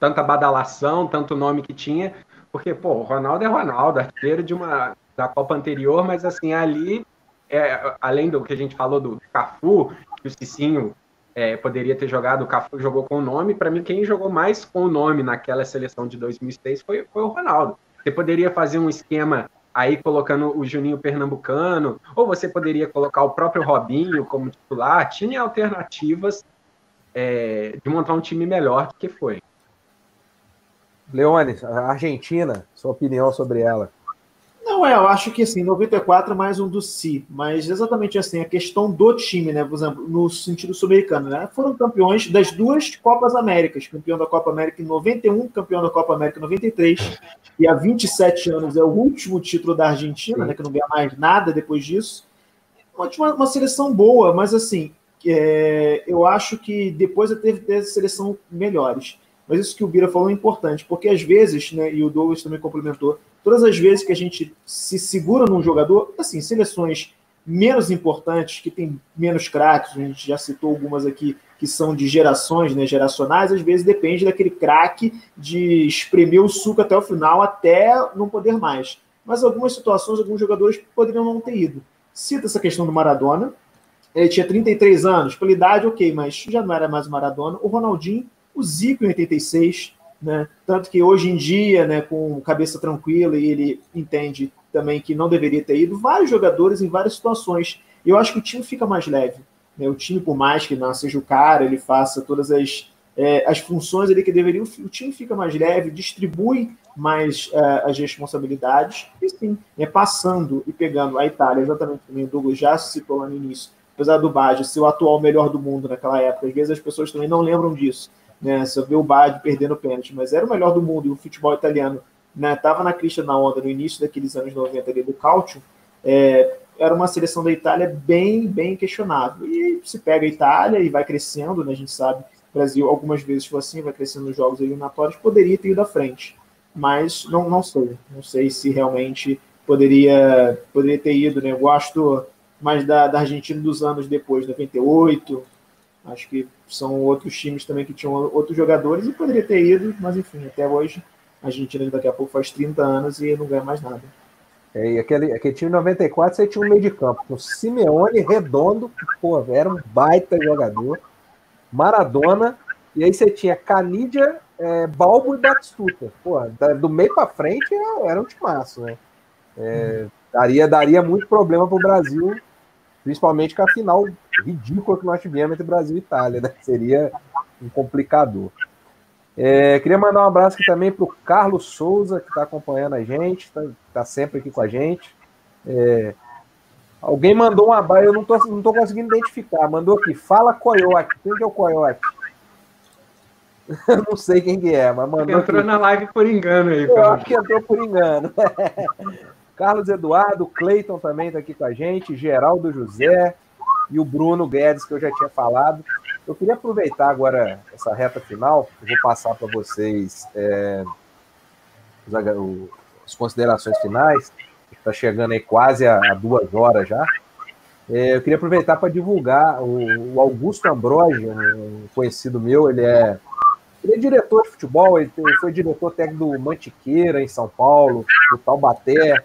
tanta badalação, tanto nome que tinha, porque, pô, o Ronaldo é Ronaldo, artilheiro de uma da Copa anterior, mas assim, ali, é, além do que a gente falou do Cafu, que o Cicinho é, poderia ter jogado, o Cafu jogou com o nome. Para mim, quem jogou mais com o nome naquela seleção de 2006 foi, foi o Ronaldo. Você poderia fazer um esquema aí colocando o Juninho Pernambucano, ou você poderia colocar o próprio Robinho como titular. Tinha alternativas é, de montar um time melhor do que foi. Leones, a Argentina, sua opinião sobre ela? Não, é, eu acho que assim, 94 é mais um do si, mas exatamente assim, a questão do time, né? Por exemplo, no sentido sul-americano, né? Foram campeões das duas Copas Américas, campeão da Copa América em 91, campeão da Copa América em 93, e há 27 anos é o último título da Argentina, né? Que não ganha mais nada depois disso. Uma, uma seleção boa, mas assim, é, eu acho que depois teve, teve seleção melhores. Mas isso que o Bira falou é importante, porque às vezes, né, e o Douglas também complementou, todas as vezes que a gente se segura num jogador, assim, seleções menos importantes, que tem menos craques, a gente já citou algumas aqui que são de gerações, né, geracionais, às vezes depende daquele craque de espremer o suco até o final, até não poder mais. Mas algumas situações, alguns jogadores poderiam não ter ido. Cita essa questão do Maradona, ele tinha 33 anos, pela idade, ok, mas já não era mais o Maradona. O Ronaldinho o Zico em 86, né? Tanto que hoje em dia, né, com cabeça tranquila e ele entende também que não deveria ter ido, vários jogadores em várias situações. Eu acho que o time fica mais leve. Né? O time, por mais que não seja o cara, ele faça todas as, é, as funções ali que deveria, o time fica mais leve, distribui mais é, as responsabilidades, e sim, é passando e pegando a Itália, exatamente como o Douglas já citou lá no início, apesar do Baggio ser o atual melhor do mundo naquela época, às vezes as pessoas também não lembram disso né? Você vê o Badi perdendo pênalti, mas era o melhor do mundo e o futebol italiano estava né, na crista na onda no início daqueles anos 90 ali do Cálcio, é, era uma seleção da Itália bem, bem questionável. E se pega a Itália e vai crescendo, né, a gente sabe, o Brasil algumas vezes foi assim, vai crescendo nos jogos eliminatórios, poderia ter ido à frente. Mas não, não sei, não sei se realmente poderia, poderia ter ido, né? Eu gosto mais da, da Argentina dos anos depois, 98, Acho que são outros times também que tinham outros jogadores e poderia ter ido, mas enfim, até hoje a Argentina daqui a pouco faz 30 anos e não ganha mais nada. É, e aquele, aquele time 94 você tinha um meio de campo com Simeone redondo, que pô, era um baita jogador, Maradona, e aí você tinha Canidia, é, Balbo e Batistuta. Pô, do meio para frente era, era um timaço, né? É, daria, daria muito problema para o Brasil Principalmente com a final ridícula que nós tivemos entre Brasil e Itália, né? Seria um complicador. É, queria mandar um abraço aqui também para o Carlos Souza, que está acompanhando a gente, está tá sempre aqui com a gente. É, alguém mandou um abraço, eu não estou não tô conseguindo identificar. Mandou aqui, fala Coyote. Quem que é o Coyote? não sei quem que é, mas mandou. Entrou na live por engano aí. Eu acho que entrou por engano. Carlos Eduardo, Cleiton também está aqui com a gente, Geraldo José e o Bruno Guedes, que eu já tinha falado. Eu queria aproveitar agora essa reta final, vou passar para vocês é, as considerações finais, está chegando aí quase a, a duas horas já. É, eu queria aproveitar para divulgar o, o, Augusto Ambrogi, um conhecido meu, ele é, ele é diretor de futebol, ele foi diretor técnico do Mantiqueira, em São Paulo, do Taubaté.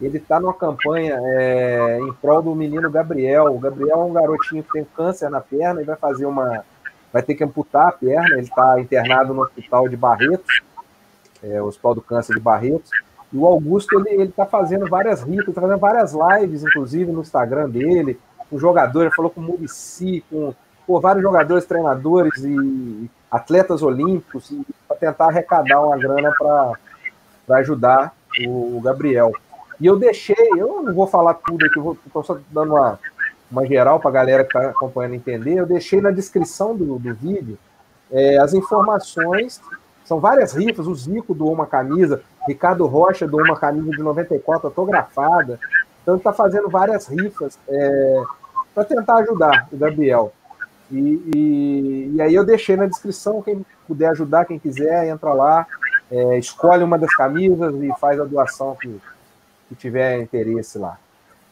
Ele está numa campanha é, em prol do menino Gabriel. O Gabriel é um garotinho que tem câncer na perna e vai fazer uma. vai ter que amputar a perna. Ele está internado no hospital de Barretos, é, o Hospital do Câncer de Barretos. E o Augusto, ele, ele tá fazendo várias rifas, tá fazendo várias lives, inclusive, no Instagram dele, com jogadores, falou com o Murici, com pô, vários jogadores, treinadores e atletas olímpicos, para tentar arrecadar uma grana para ajudar o, Gabriel. E eu deixei, eu não vou falar tudo aqui, estou só dando uma, uma geral para a galera que está acompanhando entender. Eu deixei na descrição do, do vídeo é, as informações são várias rifas. O Zico doou uma camisa, Ricardo Rocha doou uma camisa de 94 autografada. Então está fazendo várias rifas é, para tentar ajudar o Gabriel. E, e, e, aí eu deixei na descrição, quem puder ajudar, quem quiser, entra lá, é, escolhe uma das camisas e faz a doação que, que tiver interesse lá.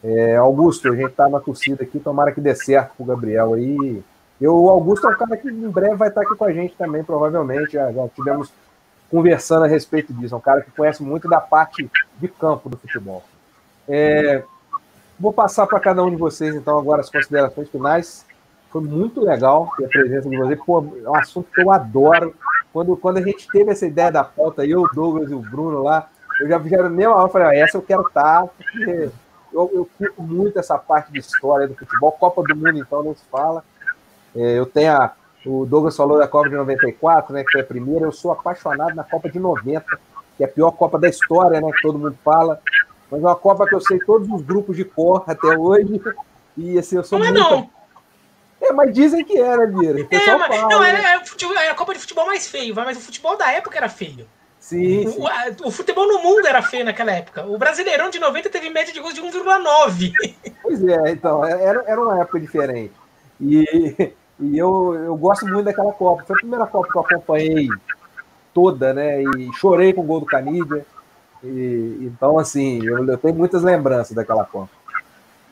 É, Augusto, a gente está na torcida aqui, tomara que dê certo para o Gabriel aí. Eu, o Augusto é um cara que em breve vai estar aqui com a gente também, provavelmente. Já, já tivemos conversando a respeito disso. É um cara que conhece muito da parte de campo do futebol. É, vou passar para cada um de vocês, então, agora as considerações finais. Foi muito legal ter a presença de vocês. Pô, é um assunto que eu adoro. Quando, quando a gente teve essa ideia da pauta, eu, o Douglas e o Bruno lá, eu já vi na mesma hora, falei, ah, essa eu quero estar, tá, porque eu, eu curto muito essa parte de história do futebol. Copa do Mundo, então, não se fala. É, eu tenho a, o Douglas falou da Copa de 94, né, que foi a primeira. Eu sou apaixonado na Copa de 90, que é a pior Copa da história, né, que todo mundo fala. Mas é uma Copa que eu sei todos os grupos de cor até hoje. E assim, eu sou não muito... é não. É, mas dizem que era, Bira. É, mas, fala, não, era, né? era, era, a Copa de futebol mais feio, mas o futebol da época era feio. Sim, o, a, o, futebol no mundo era feio naquela época. O Brasileirão de 90 teve média de gols de 1,9. Pois é, então, era, era uma época diferente. E, e eu, eu gosto muito daquela Copa. Foi a primeira Copa que eu acompanhei toda, né? E chorei com o gol do Canidia. E, então, assim, eu, eu, tenho muitas lembranças daquela Copa.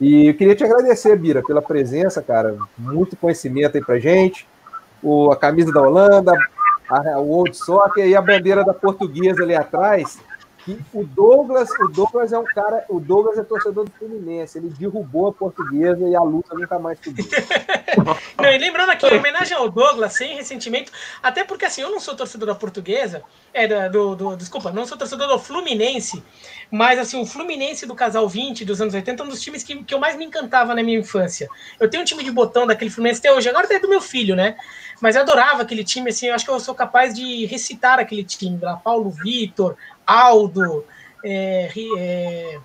E eu queria te agradecer, Bira, pela presença, cara. Muito conhecimento aí pra gente. O, a camisa da Holanda, a, o Old Soccer e a bandeira da portuguesa ali atrás que o Douglas, o Douglas é um cara, o Douglas é torcedor do Fluminense, ele derrubou a portuguesa e a luta nunca mais subiu. não, e lembrando aqui, em homenagem ao Douglas, sem ressentimento, até porque assim, eu não sou torcedor da portuguesa, é do, do, desculpa, não sou torcedor do Fluminense, mas assim, o Fluminense do Casal 20 dos anos 80 é um dos times que, que eu mais me encantava na minha infância. Eu tenho um time de botão daquele Fluminense até hoje, agora é do meu filho, né? Mas eu adorava aquele time, assim, eu acho que eu sou capaz de recitar aquele time lá, Paulo Vitor, Aldo, é, é,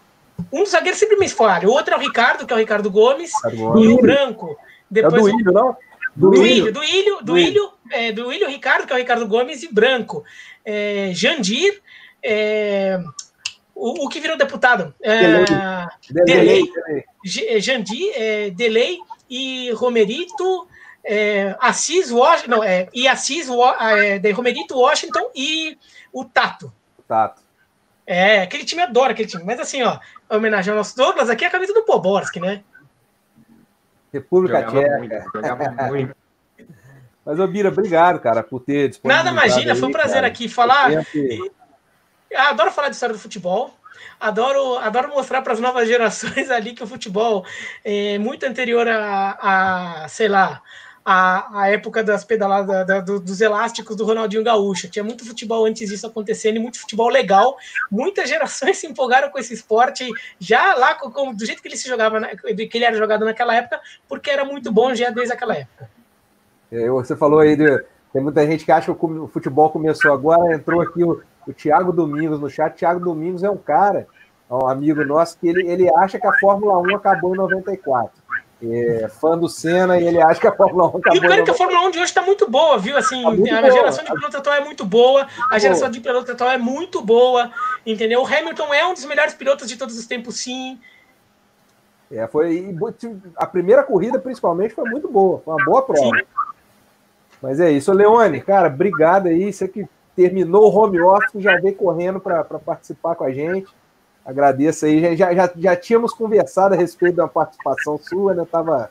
um dos zagueiros sempre me falha. O outro é o Ricardo, que é o Ricardo Gomes, Ricardo e o Branco. Depois, é do Ilho, não? Do, do Ilho, do Ilho, do Ilho, é, do Ilho Ricardo, que é o Ricardo Gomes, e Branco. É, Jandir, é, o, o, que virou deputado. É, Delay. Delay. Jandir, é, Delay e Romerito. É, Assis Washington, não, é, e Assis, é, Romerito Washington e o Tato. Tato. É, aquele time adora aquele time. Mas assim, ó, homenagem ao nosso Douglas, aqui é a camisa do Poborski, né? República Tcheca. Muito, Mas, ô Bira, obrigado, cara, por ter Nada imagina, aí, foi um prazer cara. aqui falar. adoro falar de história do futebol. Adoro, adoro mostrar para as novas gerações ali que o futebol é muito anterior a, a sei lá, a, a época das pedaladas, da, do, dos elásticos do Ronaldinho Gaúcho. Tinha muito futebol antes disso acontecendo e muito futebol legal. Muitas gerações se empolgaram com esse esporte já lá com, do jeito que ele se jogava, que ele era jogado naquela época, porque era muito bom já desde aquela época. É, você falou aí, de, tem muita gente que acha que o futebol começou agora, entrou aqui o, o Thiago Domingos no chat. Thiago Domingos é um cara, um amigo nosso, que ele, ele acha que a Fórmula 1 acabou em 94. É fã do Senna e ele acha que a Fórmula 1 tá E o é que a Fórmula 1 de hoje está muito boa, viu? Assim, tá a boa. geração de piloto atual é muito boa, a geração de piloto atual é muito boa, entendeu? O Hamilton é um dos melhores pilotos de todos os tempos, sim. É, foi a primeira corrida, principalmente, foi muito boa, foi uma boa prova. Sim. Mas é isso, Leone, cara, obrigado aí. Você que terminou o home office, já veio correndo para participar com a gente. Agradeço aí. Já, já, já tínhamos conversado a respeito da participação sua, né? Estava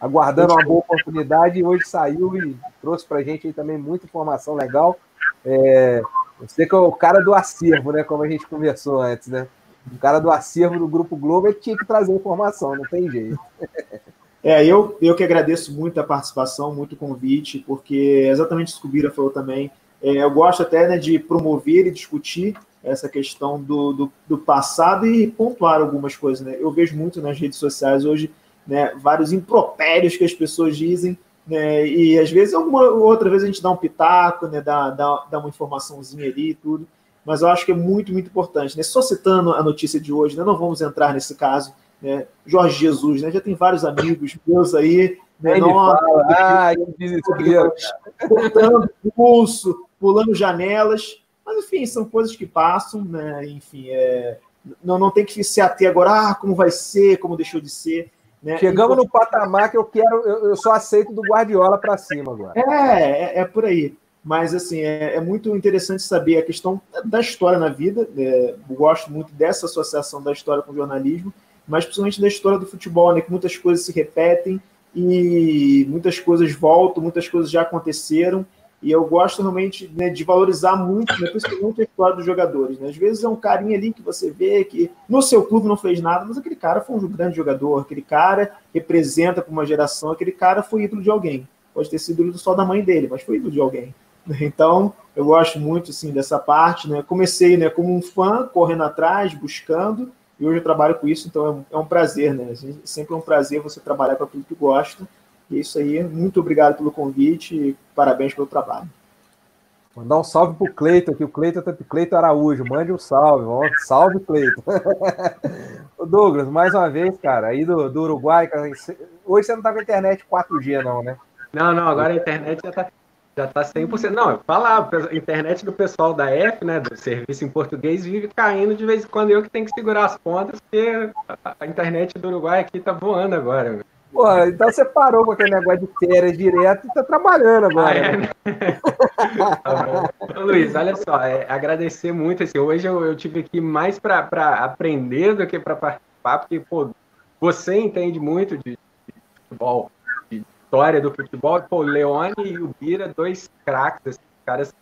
aguardando uma boa oportunidade e hoje saiu e trouxe para a gente aí também muita informação legal. É, você que é o cara do acervo, né? Como a gente conversou antes, né? O cara do acervo do Grupo Globo tinha que trazer informação, não tem jeito. É, eu, eu que agradeço muito a participação, muito o convite, porque exatamente isso que o Bira falou também. É, eu gosto até né, de promover e discutir essa questão do, do, do, passado e pontuar algumas coisas. Né? Eu vejo muito nas redes sociais hoje né, vários impropérios que as pessoas dizem, né, e às vezes alguma outra vez a gente dá um pitaco, né, dá, dá, dá uma informaçãozinha ali e tudo, mas eu acho que é muito, muito importante. Né? Só citando a notícia de hoje, né, não vamos entrar nesse caso, né? Jorge Jesus, né? Já tem vários amigos meus aí, né? Nossa, fala, ah, que desespero. Cortando pulso, pulando janelas. Mas, enfim, são coisas que passam, né? Enfim, é... não, não tem que se ater agora, ah, como vai ser, como deixou de ser. Né? Chegamos no patamar que eu quero, eu, eu só aceito do Guardiola para cima agora. É, é, é, por aí. Mas, assim, é, é, muito interessante saber a questão da história na vida. É, gosto muito dessa associação da história com o jornalismo mas principalmente da história do futebol, né, que muitas coisas se repetem e muitas coisas voltam, muitas coisas já aconteceram, e eu gosto realmente né, de valorizar muito, né, principalmente a história dos jogadores. Né? Às vezes é um carinha ali que você vê que no seu clube não fez nada, mas aquele cara foi um grande jogador, aquele cara representa para uma geração, aquele cara foi ídolo de alguém. Pode ter sido ídolo só da mãe dele, mas foi ídolo de alguém. Então, eu gosto muito assim, dessa parte. Né? Comecei né, como um fã, correndo atrás, buscando, e hoje eu trabalho com isso, então é um, é um prazer, né? Sempre é um prazer você trabalhar com aquilo que gosta. E é isso aí, muito obrigado pelo convite e parabéns pelo trabalho. Mandar um salve pro Cleiton aqui, o Cleiton tá Cleiton Araújo, mande um salve, salve Cleiton. Douglas, mais uma vez, cara, aí do, do Uruguai, cara, hoje você não tá com a internet 4G não, né? Não, não, agora a internet já tá já tá 100%. Não, falar, a internet do pessoal da F, né, do serviço em português, vive caindo de vez em quando. Eu que tenho que segurar as pontas, porque a, internet do Uruguai aqui tá voando agora. Pô, então você parou com aquele negócio de férias direto e tá trabalhando agora. Ah, é, Luiz, olha só, é, agradecer muito. Assim, hoje eu, eu tive aqui mais para aprender do que para participar, porque pô, você entende muito de, de futebol história do futebol. Pô, Leone e o Bira, dois craques, assim, caras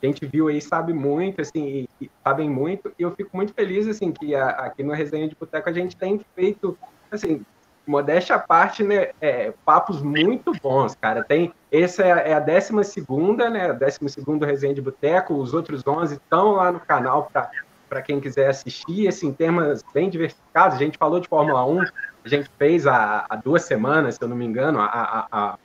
que a gente viu aí, sabe muito, assim, e, e sabem muito. E eu fico muito feliz, assim, que a, aqui no Resenha de Boteco a gente tem feito, assim, modéstia à parte, né, é, papos muito bons, cara. Tem, essa é, a é décima segunda, né, décimo segundo Resenha de Boteco, os outros 11 estão lá no canal para quem quiser assistir, assim, temas bem diversificados. A gente falou de Fórmula 1, a gente fez há, há duas semanas, se eu não me engano, a, a, a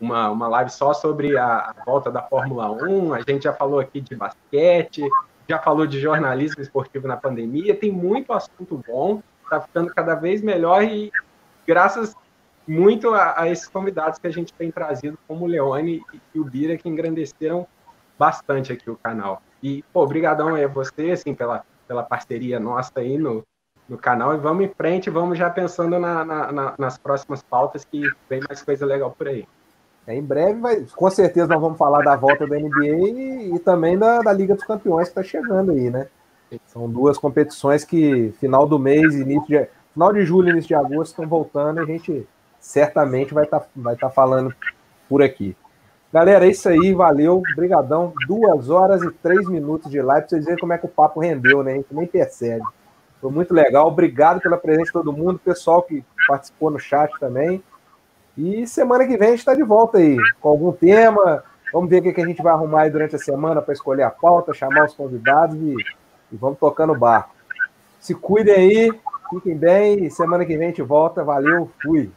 uma, uma live só sobre a, volta da Fórmula 1. A gente já falou aqui de basquete, já falou de jornalismo esportivo na pandemia. Tem muito assunto bom, está ficando cada vez melhor e graças muito a, a, esses convidados que a gente tem trazido, como o Leone e o Bira, que engrandeceram bastante aqui o canal. E, pô, obrigadão aí a você, assim, pela, pela parceria nossa aí no, no canal e vamos em frente, vamos já pensando na, na, na, nas próximas pautas que vem mais coisa legal por aí. É, em breve, vai, com certeza, nós vamos falar da volta da NBA e, e também da, da, Liga dos Campeões que está chegando aí, né? São duas competições que final do mês, início de, final de julho, início de agosto estão voltando e a gente certamente vai estar tá, vai tá falando por aqui. Galera, é isso aí, valeu, brigadão. Duas horas e três minutos de live, para vocês verem como é que o papo rendeu, né? A gente nem percebe. Foi muito legal. Obrigado pela presença de todo mundo, pessoal que participou no chat também. E semana que vem a gente está de volta aí, com algum tema. Vamos ver o que a gente vai arrumar aí durante a semana para escolher a pauta, chamar os convidados e, e vamos tocando o barco. Se cuidem aí, fiquem bem semana que vem a gente volta. Valeu, fui.